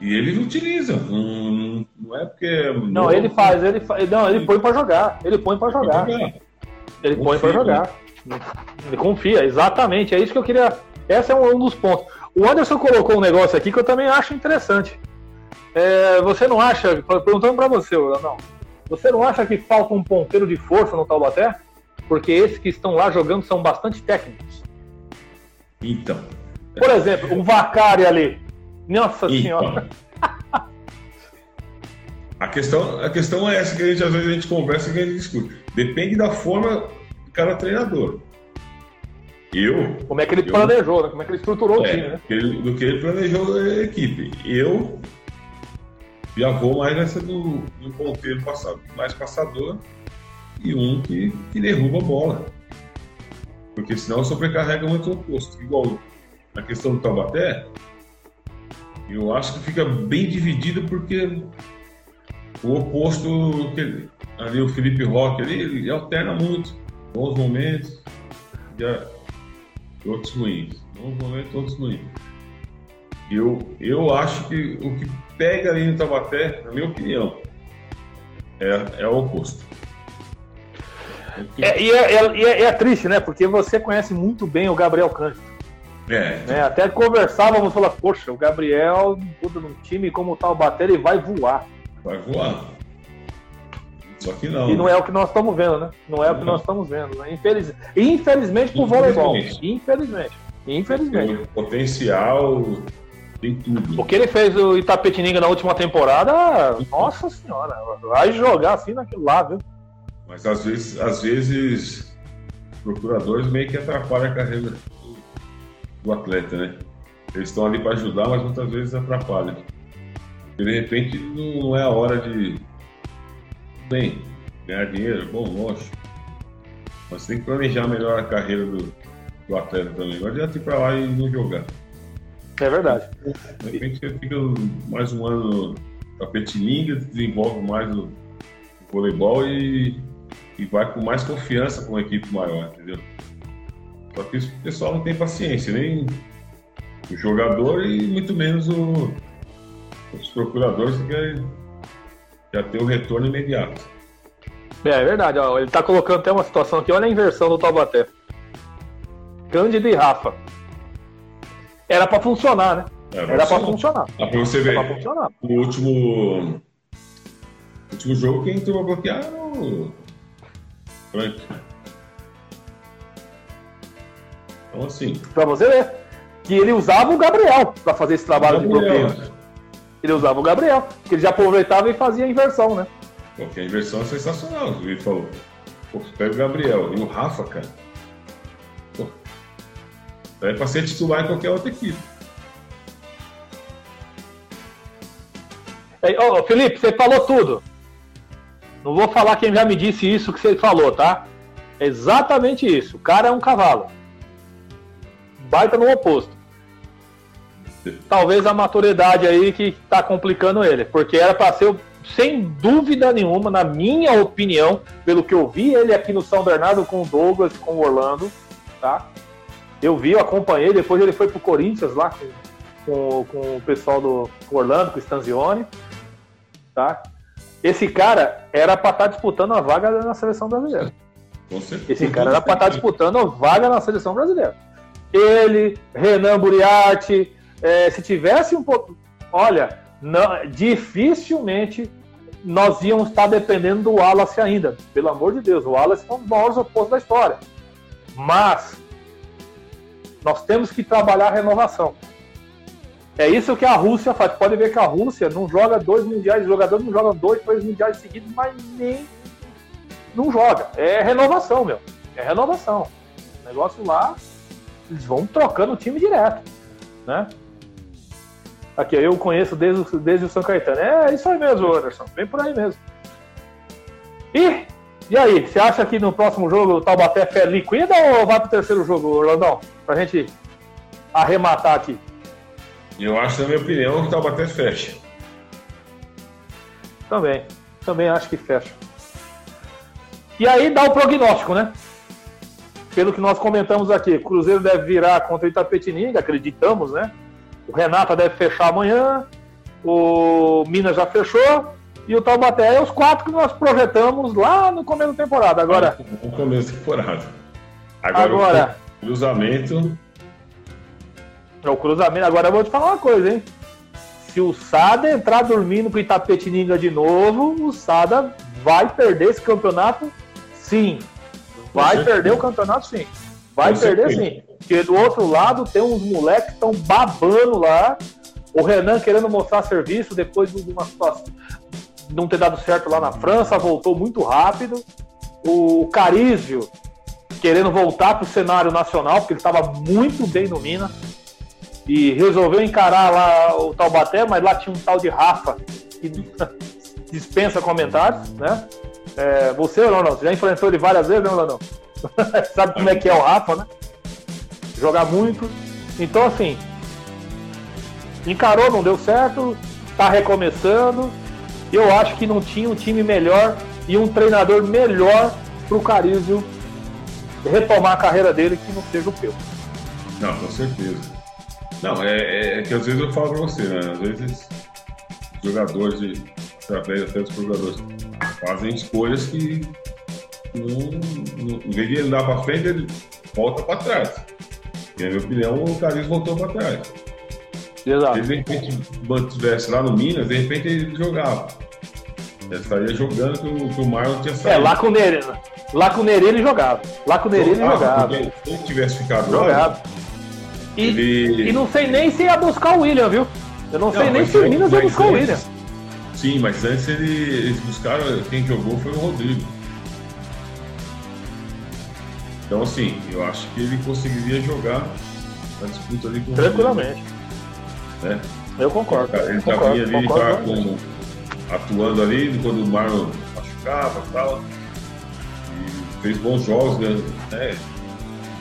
E eles utilizam. Não, não é porque. Não, ele faz, ele faz. Não, ele põe pra jogar. Ele põe pra jogar. Ele põe pra jogar. Ele confia, exatamente. É isso que eu queria. Esse é um, um dos pontos. O Anderson colocou um negócio aqui que eu também acho interessante. É, você não acha, perguntando para você, não, você não acha que falta um ponteiro de força no Taubaté? Porque esses que estão lá jogando são bastante técnicos. Então. Por exemplo, o Vacari ali. Nossa então. Senhora. A questão, a questão é essa que a gente, às vezes a gente conversa e a gente discute. Depende da forma do cara treinador. Eu. Como é que ele eu, planejou, né? Como é que ele estruturou é, o time, né? do que ele planejou a equipe. Eu já vou mais nessa do, do ponteiro passado. Mais passador e um que, que derruba a bola. Porque senão sobrecarrega muito o oposto. Igual na questão do Taubaté, eu acho que fica bem dividido porque o oposto, ali o Felipe Roque, ali, ele alterna muito. Bons momentos, já, outros ruins. Bons momentos, outros ruins. Eu, eu acho que o que pega ali no Taubaté, na minha opinião, é, é o oposto. É, e, é, é, é, triste, né? Porque você conhece muito bem o Gabriel Cândido. É. Né? Até conversávamos, falar, poxa, o Gabriel, tudo num time como o Taubaté, ele vai voar. Vai voar. Só que não. E não é o que nós estamos vendo, né? Não é o que nós estamos vendo. Né? Infeliz... Infelizmente pro voleibol. Infelizmente. Infelizmente. O potencial tem tudo. O que ele fez o Itapetininga na última temporada, nossa senhora, vai jogar assim naquilo lá, viu? Mas às vezes, às vezes, procuradores meio que atrapalham a carreira do, atleta, né? Eles estão ali para ajudar, mas muitas vezes atrapalham. E de repente não é a hora de. Bem, ganhar dinheiro, bom, lógico. Mas tem que planejar melhor a carreira do, do atleta também. Não adianta ir para lá e não jogar. É verdade. De repente você fica mais um ano no tapetininga, desenvolve mais o, voleibol e, e vai com mais confiança com uma equipe maior, entendeu? Só que o pessoal não tem paciência, nem o jogador e muito menos o, os procuradores que querem já ter o retorno imediato. É, é verdade, ó, ele está colocando até uma situação aqui, olha a inversão do Taubaté. Cândido e Rafa era para funcionar, né? Era, para funcionar. Dá pra você ver. Pra funcionar. O último. último jogo, quem entrou a bloquear era o. Frank. Então, assim. Pra você ver. Que ele usava o Gabriel para fazer esse trabalho de bloqueio. Ele usava o Gabriel, que ele já aproveitava e fazia a inversão, né? Porque a inversão é sensacional, o Vitor falou. Pô, pega o Gabriel e o Rafa, cara. É para ser titular em qualquer outra equipe. Ô, Felipe, você falou tudo. Não vou falar quem já me disse isso que você falou, tá? É exatamente isso. O cara é um cavalo. Baita no oposto. Talvez a maturidade aí que tá complicando ele. Porque era para ser, sem dúvida nenhuma, na minha opinião, pelo que eu vi ele aqui no São Bernardo com o Douglas, com o Orlando, tá? Eu vi, eu acompanhei, depois ele foi pro Corinthians lá com, com, com o pessoal do Orlando, com o Stanzione. Tá? Esse cara era para estar tá disputando a vaga na seleção brasileira. Esse cara era para estar tá disputando a vaga na seleção brasileira. Ele, Renan Buriati, é, se tivesse um pouco. Olha, não, dificilmente nós íamos estar dependendo do Wallace ainda. Pelo amor de Deus, o Wallace é um dos maiores opostos da história. Mas nós temos que trabalhar a renovação. É isso que a Rússia faz. Pode ver que a Rússia não joga dois mundiais, os jogadores não jogam dois, três mundiais seguidos, mas nem não joga. É renovação, meu. É renovação. O negócio lá, eles vão trocando o time direto, né? Aqui, eu conheço desde, desde o São Caetano. É isso aí mesmo, Anderson. Vem por aí mesmo. E e aí, você acha que no próximo jogo o Taubaté é liquida ou vai pro terceiro jogo, Orlandão? Pra gente arrematar aqui. Eu acho, na minha opinião, que o Taubaté fecha. Também. Também acho que fecha. E aí dá o prognóstico, né? Pelo que nós comentamos aqui, Cruzeiro deve virar contra o Itapetininga, acreditamos, né? O Renata deve fechar amanhã, o Minas já fechou, e o Taubaté é os quatro que nós projetamos lá no começo da temporada. Agora. No começo da temporada. Agora. agora cruzamento. O cruzamento. Agora eu vou te falar uma coisa, hein? Se o Sada entrar dormindo com o Itapetininga de novo, o Sada vai perder esse campeonato sim. Vai perder o campeonato sim. Vai perder sim. Porque do outro lado tem uns moleques que estão babando lá. O Renan querendo mostrar serviço depois de uma situação não ter dado certo lá na França, voltou muito rápido. O Carísio querendo voltar para o cenário nacional, porque ele estava muito bem no Minas. E resolveu encarar lá o Taubaté, mas lá tinha um tal de Rafa que [laughs] dispensa comentários, né? É, você? Você já enfrentou ele várias vezes, não, não? [laughs] Sabe como é que é o Rafa, né? Jogar muito. Então, assim, encarou, não deu certo, tá recomeçando. Eu acho que não tinha um time melhor e um treinador melhor para o Carizio retomar a carreira dele que não seja o Peu. Não, com certeza. Não, é, é, é que às vezes eu falo para você, né? Às vezes jogadores, de, através até dos jogadores, fazem escolhas que não, não, em vez de andar para frente, ele volta para trás. E, na minha opinião, o Caris voltou para trás. Exato. Se ele de repente mantivesse lá no Minas, de repente ele jogava. Ele estaria jogando que o, que o Marlon tinha saído. É, lá com o Nerê. Lá com o Nerê ele jogava. Lá com o Nerê ele jogava. Se ele tivesse ficado jogava. lá. E, ele... e não sei nem se ia buscar o William, viu? Eu não, não sei nem se o Minas ia buscar o William. Sim, mas antes ele, eles buscaram, quem jogou foi o Rodrigo. Então, assim, eu acho que ele conseguiria jogar na disputa ali com Tranquilamente. o Rodrigo. Né? Eu concordo. Ele já vinha ali concordo, com, atuando ali quando o Marlon machucava e tal. E fez bons jogos, né?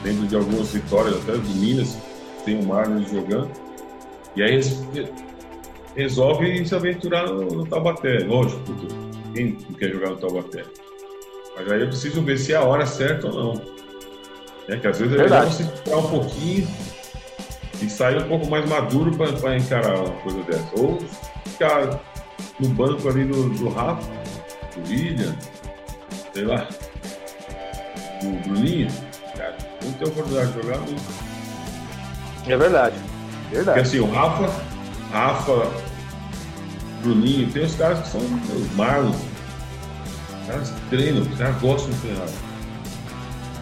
Lembro de algumas vitórias até do Minas, tem o Marlon jogando. E aí resolve se aventurar no, no Taubaté. Lógico, quem não quer jogar no Taubaté? Mas aí eu preciso ver se é a hora certa ou não. É que às vezes é melhor você esperar um pouquinho e sair um pouco mais maduro para encarar uma coisa dessa. Ou ficar no banco ali do, do Rafa, do William, sei lá, do Bruninho, cara, não tem oportunidade de jogar nunca. É verdade. Verdade. Porque assim, o Rafa, Rafa, Bruninho, tem os caras que são os Marlon. Os caras treinam, os caras gostam de treinar.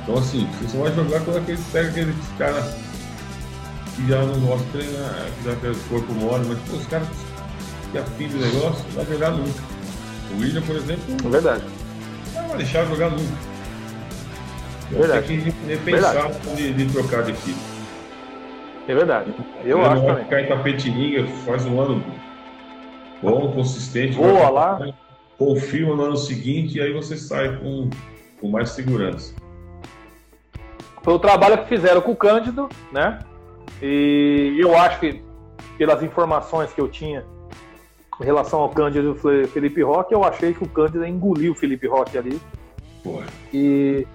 Então assim, você só vai jogar quando aquele, pega aqueles caras que já não gostam de treinar, que já tem o corpo mole, mas pô, os caras que afim do negócio, não vai jogar nunca. O William, por exemplo, é verdade. não vai deixar jogar nunca. Verdade. Tem que repensar de, de trocar de equipe. É verdade. Eu acho também. Ficar em Tapetininga, faz um ano bom, consistente. Boa lá. Confirma no ano seguinte e aí você sai com, com mais segurança. Foi o trabalho que fizeram com o Cândido, né? E eu acho que, pelas informações que eu tinha em relação ao Cândido e Felipe Roque, eu achei que o Cândido engoliu o Felipe Roque ali. Porra. E,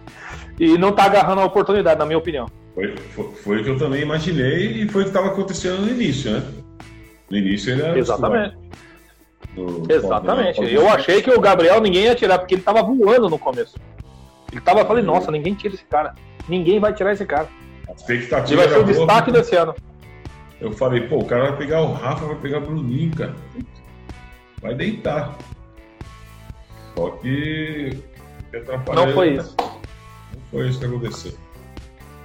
e não tá agarrando a oportunidade, na minha opinião. Foi, foi, foi o que eu também imaginei e foi o que estava acontecendo no início, né? No início ele era. Exatamente. No, Exatamente. No, eu achei que o Gabriel ninguém ia tirar, porque ele tava voando no começo. Ele tava falando, nossa, ninguém tira esse cara. Ninguém vai tirar esse cara. A expectativa ele vai ser o destaque desse ano. Eu falei, pô, o cara vai pegar o Rafa, vai pegar o Bruninho, cara vai deitar. Só que não foi isso. Não foi isso que aconteceu.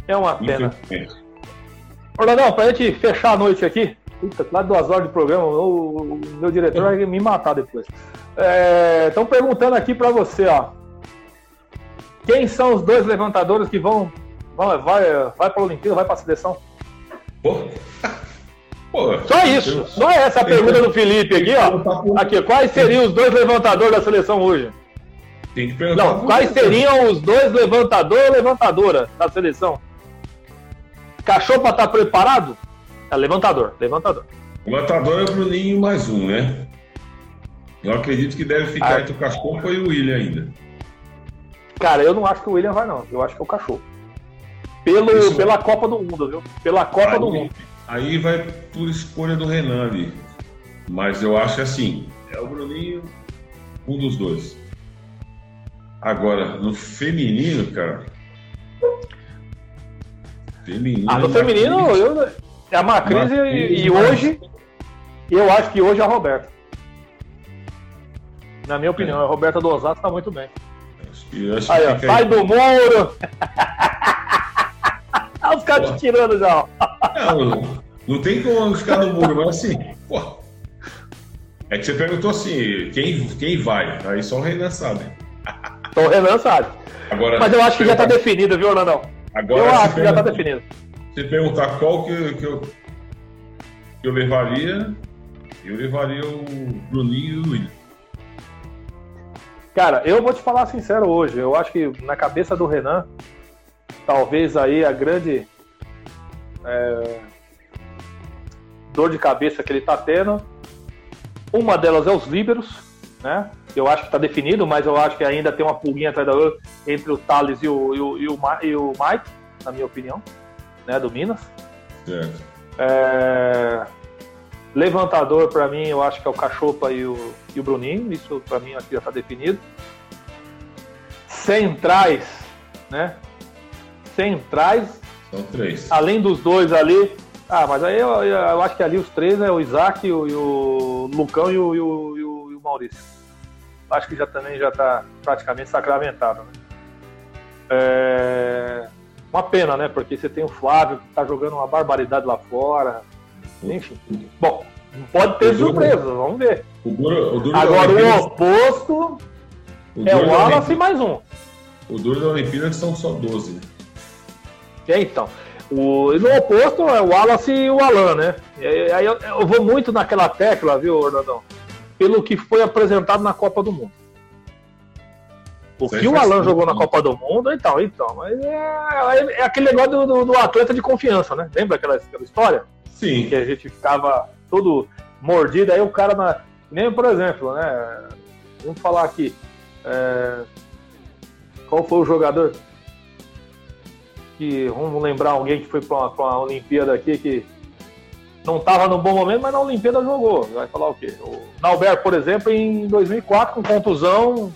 É uma pena. Orlandão, pra gente fechar a noite aqui, puta, lá duas horas de programa, o, meu diretor vai me matar depois. Estão é, perguntando aqui para você, ó. Quem são os dois levantadores que vão. vão vai, vai para a Olimpíada, vai para a seleção? Pô. Pô, só isso, só essa pergunta do Felipe aqui, ó. Aqui, quais seriam os dois levantadores da seleção hoje? Tem que perguntar. Não, quais seriam os dois levantador ou levantadora da seleção? Cachorro para estar tá preparado? É levantador, levantador. Levantador é o Bruninho mais um, né? Eu acredito que deve ficar ah. entre o Cachorro e o William ainda. Cara, eu não acho que o William vai, não. Eu acho que é o cachorro. Pelo, Isso... Pela Copa do Mundo, viu? Pela Copa aí, do Mundo. Aí vai por escolha do Renan ali. Mas eu acho assim, é o Bruninho, um dos dois. Agora, no feminino, cara. Feminino. Ah, no feminino, eu, é a Macris e, e hoje. Eu acho que hoje é a Roberta. Na minha opinião, é. a Roberta do Osasco tá muito bem. Acho aí, ó, sai aí. do muro! [laughs] Olha os caras te tirando já. Não, não tem como ficar no muro, mas assim, pô. É que você perguntou assim, quem, quem vai? Aí só o Renan sabe. Só o Renan sabe. Agora, Mas eu acho que já está definido, viu, Renanão? Agora, eu acho que já está definido. Se perguntar qual que, que, eu, que eu levaria, eu levaria o Bruninho e o William. Cara, eu vou te falar sincero hoje. Eu acho que na cabeça do Renan, talvez aí a grande é, dor de cabeça que ele está tendo uma delas é os líberos, né? Eu acho que está definido, mas eu acho que ainda tem uma pulguinha atrás da outra entre o Thales e o, e o, e o, e o Mike, na minha opinião, né? Do Minas. Certo. É... Levantador, para mim, eu acho que é o Cachopa e o, e o Bruninho. Isso, para mim, aqui já está definido. Centrais, né? Centrais. São três. Além dos dois ali, ah, mas aí eu, eu, acho que ali os três é o Isaac, o, o Lucão e o, e o, e o Maurício. Acho que já também já está praticamente sacramentado. Né? É... Uma pena, né? Porque você tem o Flávio que está jogando uma barbaridade lá fora. Enfim. Bom, pode ter surpresas, vamos ver. O duro, o duro Agora o oposto o é o Wallace e mais um. O duro da Olimpíada é são só 12, né? É, então. O, no oposto é o Wallace e o Alan, né? E aí eu, eu, vou muito naquela tecla, viu, Orlandão? Pelo que foi apresentado na Copa do Mundo. O que o Alan jogou na Copa do Mundo, então, então. Mas é, é, é aquele negócio do, do, do, atleta de confiança, né? Lembra aquela, aquela, história? Sim. Que a gente ficava todo mordido, aí o cara na. Nem, por exemplo, né? Vamos falar aqui. É, qual foi o jogador? que vamos lembrar alguém que foi para uma, uma Olimpíada aqui que não estava no bom momento, mas na Olimpíada jogou. Vai falar o quê? O Nauber, por exemplo, em 2004, com contusão,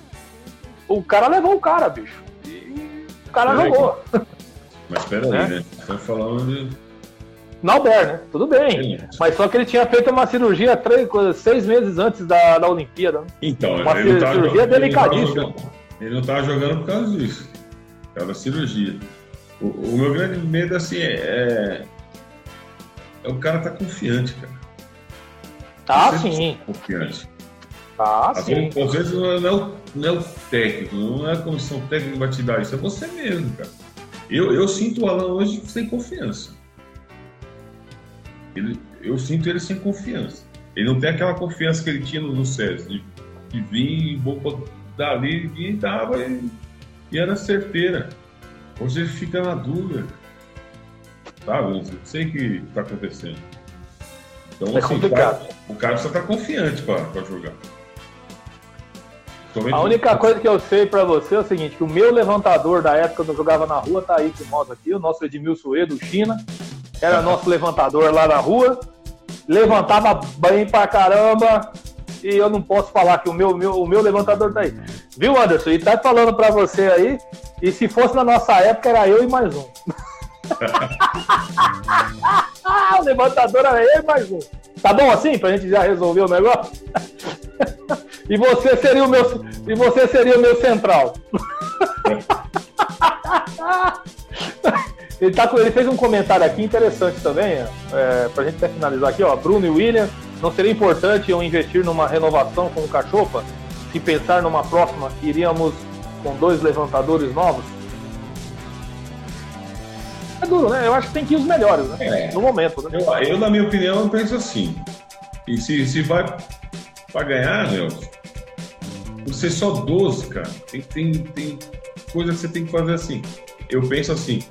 o cara levou o cara, bicho. E o cara jogou. Mas peraí, né? né? Estão falando de. Nauber, né? Tudo bem. Sim. Mas só que ele tinha feito uma cirurgia três, seis meses antes da, da Olimpíada. Né? Então, uma ele cirurgia jogando, delicadíssima. Ele não estava jogando por causa disso. Era cirurgia. O, o, meu grande medo, assim, é, é, é o cara tá confiante, cara. Tá, sim. Confiante. Tá, às sim. Vezes, às vezes não é, o, não é o técnico, não é a comissão técnica que vai te dar isso, é você mesmo, cara. Eu, eu sinto o Alan hoje sem confiança. Ele, eu sinto ele sem confiança. Ele não tem aquela confiança que ele tinha no, no César, de, de vir, vou dali, e dava e, e era certeira. Hoje ele fica na dúvida. Sabe? Eu sei o que está acontecendo. Então, é assim, complicado. O cara, só está confiante para jogar. Somente a única coisa que eu sei para você é o seguinte, que o meu levantador da época que eu jogava na rua tá aí com nós aqui, o nosso Edmilson Edo, China, era [laughs] nosso levantador lá na rua, levantava bem pra caramba, e eu não posso falar que o meu, meu, o meu levantador tá aí. Viu, Anderson? E tá falando para você aí e se fosse na nossa época, era eu e mais um. [laughs] o levantador era eu e mais um. Tá bom assim? Pra gente já resolver o negócio? [laughs] e você seria o meu. E você seria o meu central. [laughs] ele, tá, ele fez um comentário aqui interessante também, é, pra gente até finalizar aqui, ó. Bruno e William, não seria importante eu investir numa renovação com o Cachopa? Se pensar numa próxima, iríamos com dois levantadores novos. É duro, né? Eu acho que tem que ir os melhores, né? É. No momento, né? Eu, eu, na minha opinião, eu penso assim. E se, se vai para ganhar, meu, você só 12, cara. Tem, tem, tem coisa que você tem que fazer assim. Eu penso assim,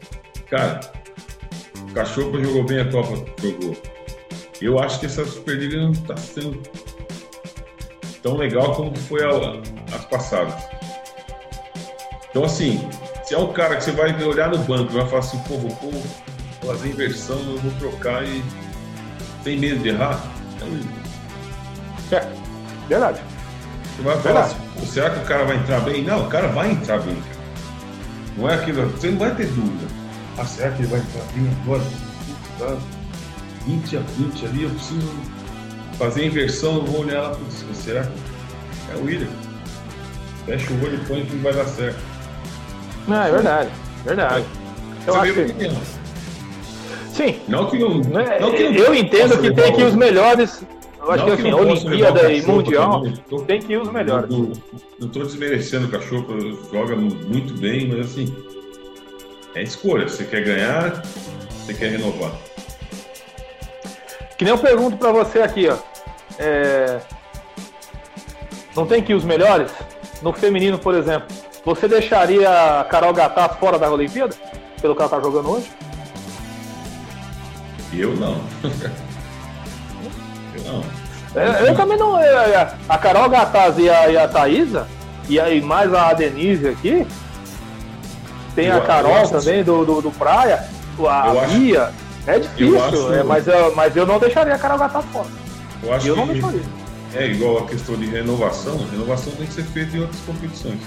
cara, o Cachorro jogou bem a Copa, jogou. Eu acho que essa Superliga não está sendo tão legal como foi a, as passadas. Então, assim, se é um cara que você vai olhar no banco e vai falar assim, pô, vou fazer inversão, eu vou trocar e tem medo de errar, é o É, verdade. Você vai falar assim, será que o cara vai entrar bem? Não, o cara vai entrar bem, cara. Não é aquilo, você não vai ter dúvida. Ah, será que ele vai entrar bem agora? Tá 20 a 20 ali, eu preciso fazer a inversão, eu vou olhar lá, será que é o William? Fecha o olho e põe que não vai dar certo. Não, é verdade, verdade. Eu Você acho que... que. Sim, Não que. Não é- não que eu entendo que tem que os melhores. Eu acho não que assim, não possa Olimpíada e Mundial tô- tem que ir os melhores. Não, tô desmerecendo o cachorro, joga muito bem, mas assim. É escolha. Você quer ganhar, você quer renovar. Que nem eu pergunto pra você aqui, ó. É, Não tem que ir os melhores? No feminino, por exemplo, você deixaria a Carol Gattas fora da Olimpíada? Pelo que ela tá jogando hoje? Eu não. [laughs] eu não. É, Eu também não. é, é, A Carol Gattas e a, e a Thaísa, e aí mais a Denise aqui. Tem Eu- a Carol também do, do, do Praia, a Eu acho- Bia. É difícil, acho- é, mas, eu, mas eu não deixaria a Carol Gattas fora. Eu acho Eu não que deixaria. é igual a questão de renovação. Renovação tem que ser feita em outras competições.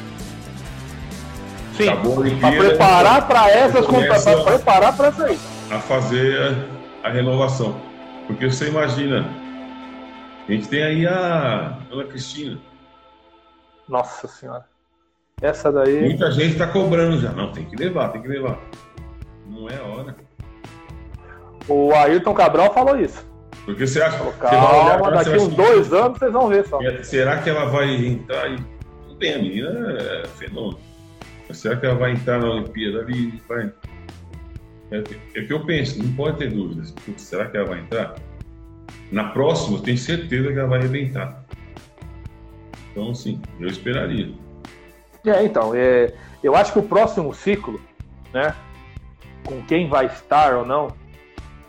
Sim, Acabou a para preparar para essas começa- para preparar para essa aí. a fazer a, a renovação. Porque você imagina, a gente tem aí a Ana Cristina. Nossa senhora. Essa daí. Muita gente está cobrando já. Não, tem que levar, tem que levar. Não é a hora. O Ayrton Cabral falou isso. Porque você acha Falou, olhar calma, agora, daqui uns dois anos vocês vão ver só. que- Será que ela vai entrar e. Tudo bem, a menina é fenômeno. Será que ela vai entrar na Olimpíada ali? Vai... É, é que eu penso, não pode ter dúvidas. Putz, será que ela vai entrar? Na próxima, eu tenho certeza que ela vai arrebentar. Então, sim, eu esperaria. É, então, é, eu acho que o próximo ciclo, né, com quem vai estar ou não,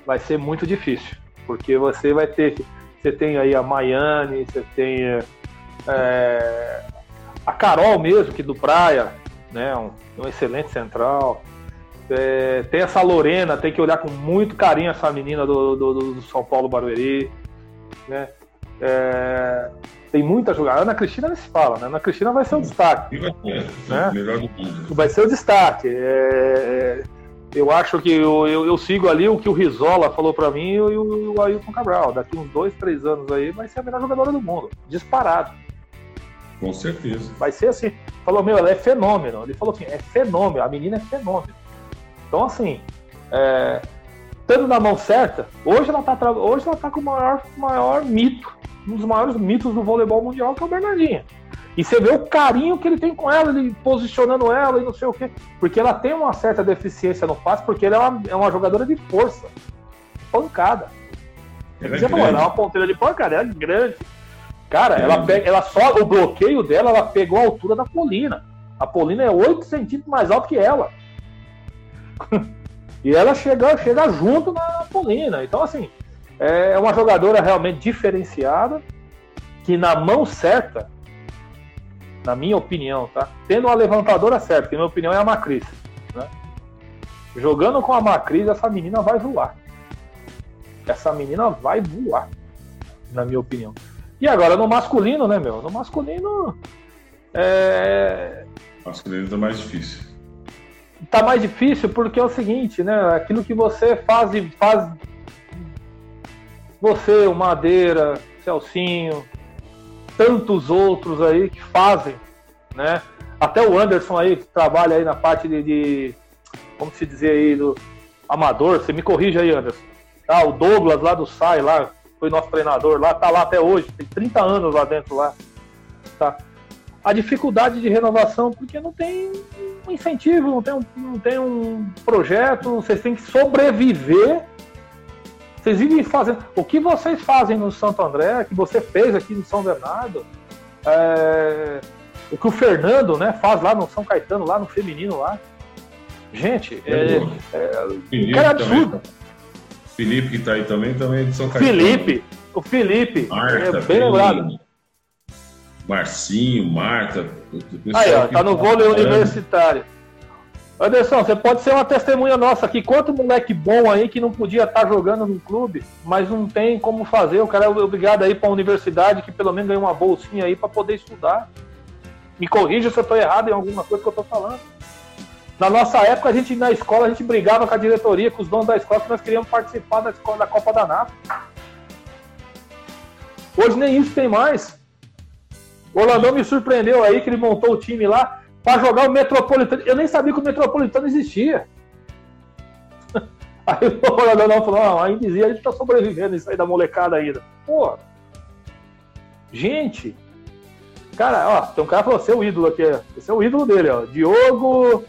vai ser muito difícil, porque você vai ter, você tem aí a Maiane, você tem é, a Carol mesmo, que do Praia, né, um, um excelente central, É, tem essa Lorena, tem que olhar com muito carinho essa menina do, do, do São Paulo Barueri, né, É, tem muita jogada. A Ana Cristina nem se fala, né? A Ana Cristina vai ser o destaque vai ser Né? vai ser o destaque. É, é, eu acho que eu, eu, eu sigo ali o que o Rizola falou pra mim e o, o Ailton Cabral. Daqui uns dois, três anos aí vai ser a melhor jogadora do mundo. Disparado. Com certeza. Vai ser assim. Falou, meu, ela é fenômeno. Ele falou assim, é fenômeno. A menina é fenômeno. Então, assim, é, estando na mão certa, hoje ela tá, tra- hoje ela tá com o maior, maior mito, um dos maiores mitos do voleibol mundial, que é o Bernardinho. E você vê o carinho que ele tem com ela, ele posicionando ela e não sei o quê. Porque ela tem uma certa deficiência no passe, porque ela é uma, é uma jogadora de força. Pancada. Ela é Você falou, ela é uma ponteira de pancada, ela é grande. Cara, ela pega, ela só, o bloqueio dela, ela pegou a altura da Polina. A Polina é 8 centímetros mais alta que ela. [laughs] e ela chega, chega junto na Polina. Então, assim, é uma jogadora realmente diferenciada, que na mão certa, na minha opinião, tá? Tendo uma levantadora certa, que na minha opinião é a Macris. Né? Jogando com a Macris, essa menina vai voar. Essa menina vai voar, na minha opinião. E agora no masculino, né, meu? No masculino. É, Masculino tá mais difícil. tá mais difícil porque é o seguinte, né? Aquilo que você faz, faz você, o Madeira, Celcinho, tantos outros aí que fazem, né? Até o Anderson aí que trabalha aí na parte de, de como se dizer aí do amador, você me corrige aí, Anderson. Ah, o Douglas lá do SAI lá, foi nosso treinador lá, tá lá até hoje, tem 30 anos lá dentro lá. Tá? A dificuldade de renovação, porque não tem um incentivo, não tem um, não tem um projeto, vocês têm que sobreviver. Vocês vivem fazendo. O que vocês fazem no Santo André, que você fez aqui no São Bernardo, é, o que o Fernando né, faz lá no São Caetano, lá no feminino lá. Gente, é, Felipe, cara é também. Felipe que tá aí também, também é de São Caetano. Felipe, o Felipe, Marta, é bem lembrado. Marcinho, Marta. Aí, ó, tá no vôlei universitário. Anderson, você pode ser uma testemunha nossa aqui. Quanto moleque bom aí que não podia estar tá jogando no clube, mas não tem como fazer. O cara é obrigado a ir para a universidade, que pelo menos ganha uma bolsinha aí para poder estudar. Me corrija se eu estou errado em alguma coisa que eu estou falando. Na nossa época, a gente na escola, a gente brigava com a diretoria, com os donos da escola, que nós queríamos participar da, escola, da Copa da NAP. Hoje nem isso tem mais. O Orlandão me surpreendeu aí que ele montou o time lá para jogar o Metropolitano. Eu nem sabia que o Metropolitano existia. [laughs] Aí o Orlandão falou: não, ainda existe, a gente tá sobrevivendo isso aí da molecada ainda. Pô, gente, cara, ó, tem um cara que falou: seu ídolo aqui, esse é o ídolo dele, ó, Diogo.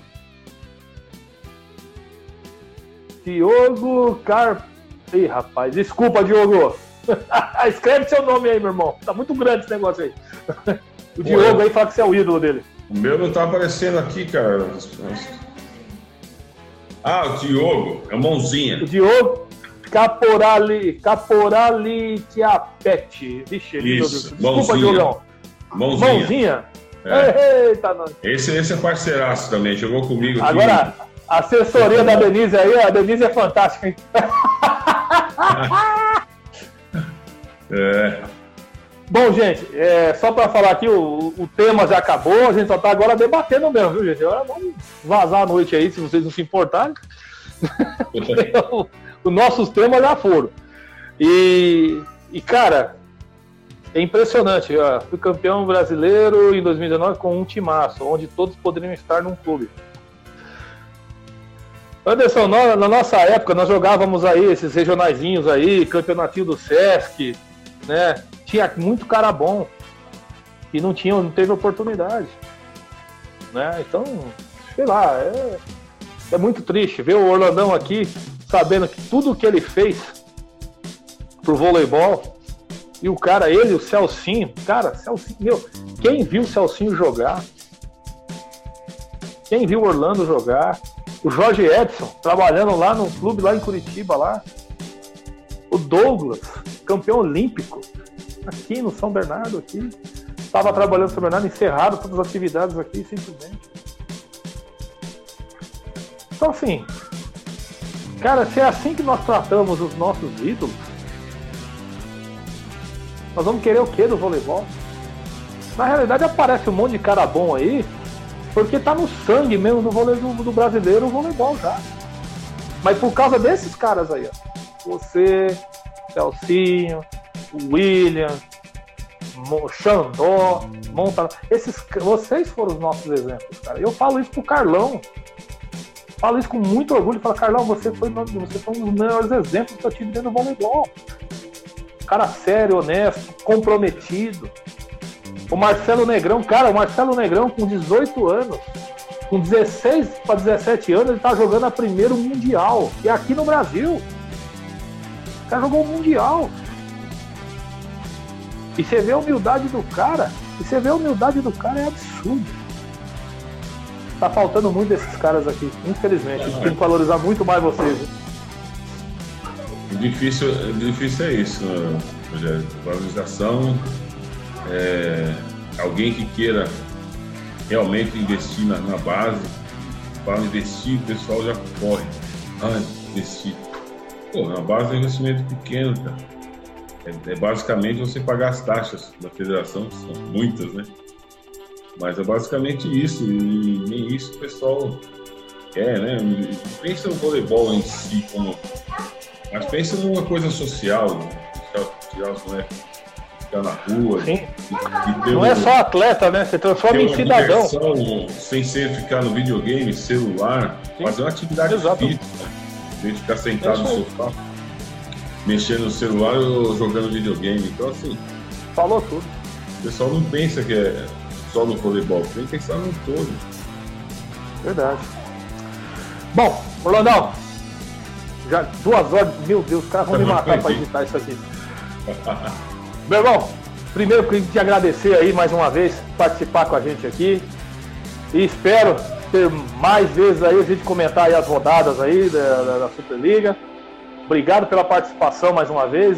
Diogo Car. Ih, rapaz, desculpa, Diogo. [laughs] Escreve seu nome aí, meu irmão. Tá muito grande esse negócio aí. [laughs] O Diogo aí fala que você é o ídolo dele. O meu não tá aparecendo aqui, cara. Ah, o Diogo. É o Mãozinha. O Diogo Caporali. Caporali Chiapete. Vixe, Isso, Desculpa, Diogão. Mãozinha. Mãozinha. É. Eita, não. Esse, esse é parceiraço também, jogou comigo aqui. Agora, a assessoria da Denise aí, a Denise é fantástica, hein? é. Bom, gente, é, só para falar aqui, o, o, tema já acabou, a gente só está agora debatendo mesmo, viu, gente? Agora vamos vazar a noite aí, se vocês não se importarem. [laughs] Os nossos temas já foram. E, e cara, é impressionante. Ó, fui campeão brasileiro em 2019 com um timaço, onde todos poderiam estar num clube. Anderson, na nossa época, nós jogávamos aí esses regionaizinhos aí, campeonatinho do Sesc, né? tinha muito cara bom e não tinha, não teve oportunidade. Né? Então, sei lá, é, é muito triste ver o Orlandão aqui sabendo que tudo que ele fez pro voleibol e o cara, ele, o Celcinho, cara, Celcinho, meu, quem viu o Celcinho jogar? Quem viu o Orlando jogar? O Jorge Edson, trabalhando lá no clube lá em Curitiba lá. O Douglas, campeão olímpico aqui no São Bernardo, aqui. Estava trabalhando no São Bernardo, encerrado todas as atividades aqui, simplesmente. Então, assim, cara, se é assim que nós tratamos os nossos ídolos, nós vamos querer o que do voleibol? Na realidade, aparece um monte de cara bom aí, porque tá no sangue mesmo do, vôlei, do, do brasileiro o voleibol já. Mas por causa desses caras aí, ó. Você, Celcinho, William, Xandó, Monta. Esses, vocês foram os nossos exemplos, cara. Eu falo isso pro Carlão. Falo isso com muito orgulho. Falo, Carlão, você foi, você foi um dos melhores exemplos que eu tive dentro do voleibol. Cara sério, honesto, comprometido. O Marcelo Negrão, cara, o Marcelo Negrão com 18 anos, com 16 para 17 anos, ele tá jogando a primeiro Mundial. E aqui no Brasil. O cara jogou o Mundial. E você vê a humildade do cara, e você vê a humildade do cara é absurdo. Tá faltando muito desses caras aqui, infelizmente. Gente tem que valorizar muito mais vocês. Difícil, difícil é isso, Rogério. Valorização, é, alguém que queira realmente investir na, na base, para investir, o pessoal já corre. Ah, investir. Pô, na base é um investimento pequeno, cara é, é, basicamente você pagar as taxas da federação, que são muitas, né? Mas é basicamente isso, e nem isso o pessoal quer, né? Pensa no voleibol em si como. Mas pensa numa coisa social, né? tirar os moleques ficar na rua. Sim. E, e Não é só atleta, né? Você transforma em cidadão. Sem ser ficar no videogame, celular, Sim. fazer uma atividade Exato. física, né? ficar sentado no sofá mexendo no celular ou jogando videogame. Então, assim. Falou tudo. O pessoal não pensa que é só no voleibol, tem que pensar no todo. Verdade. Bom, Orlandão, já duas horas, meu Deus, os caras vão me matar para editar isso aqui. [laughs] meu irmão, primeiro queria te agradecer aí mais uma vez, participar com a gente aqui. E espero ter mais vezes aí a gente comentar aí as rodadas aí da, da, da Superliga. Obrigado pela participação mais uma vez,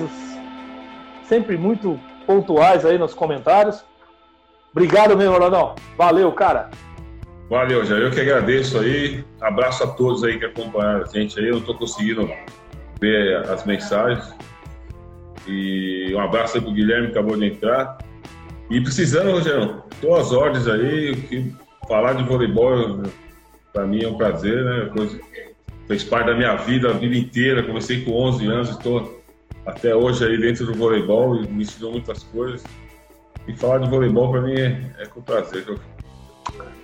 sempre muito pontuais aí nos comentários. Obrigado mesmo, Ronaldão. Valeu, cara. Valeu, Jair. Eu que agradeço aí. Abraço a todos aí que acompanharam a gente aí. Eu não tô conseguindo ver as mensagens. E um abraço aí pro Guilherme que acabou de entrar. E precisando, Rogério, tô às ordens aí. Que falar de voleibol para mim é um prazer, né? Coisa, fez parte da minha vida, a vida inteira. Comecei com 11 anos, estou até hoje aí dentro do voleibol e me ensinou muitas coisas. E falar de voleibol para mim é, é, com prazer.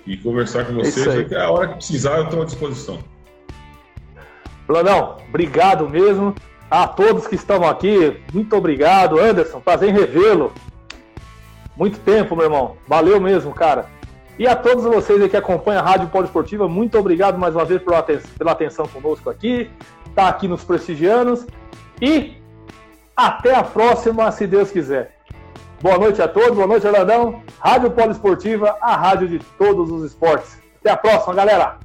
E conversar com vocês, é a hora que precisar, eu estou à disposição. Planão, obrigado mesmo. A todos que estão aqui, muito obrigado. Anderson, prazer em revê-lo. Muito tempo, meu irmão. Valeu mesmo, cara. E a todos vocês que acompanham a Rádio Poliesportiva, muito obrigado mais uma vez pela atenção, pela atenção conosco aqui, tá aqui nos prestigiando. E até a próxima, se Deus quiser. Boa noite a todos, boa noite, Orlandão. Rádio Poliesportiva, a rádio de todos os esportes. Até a próxima, galera!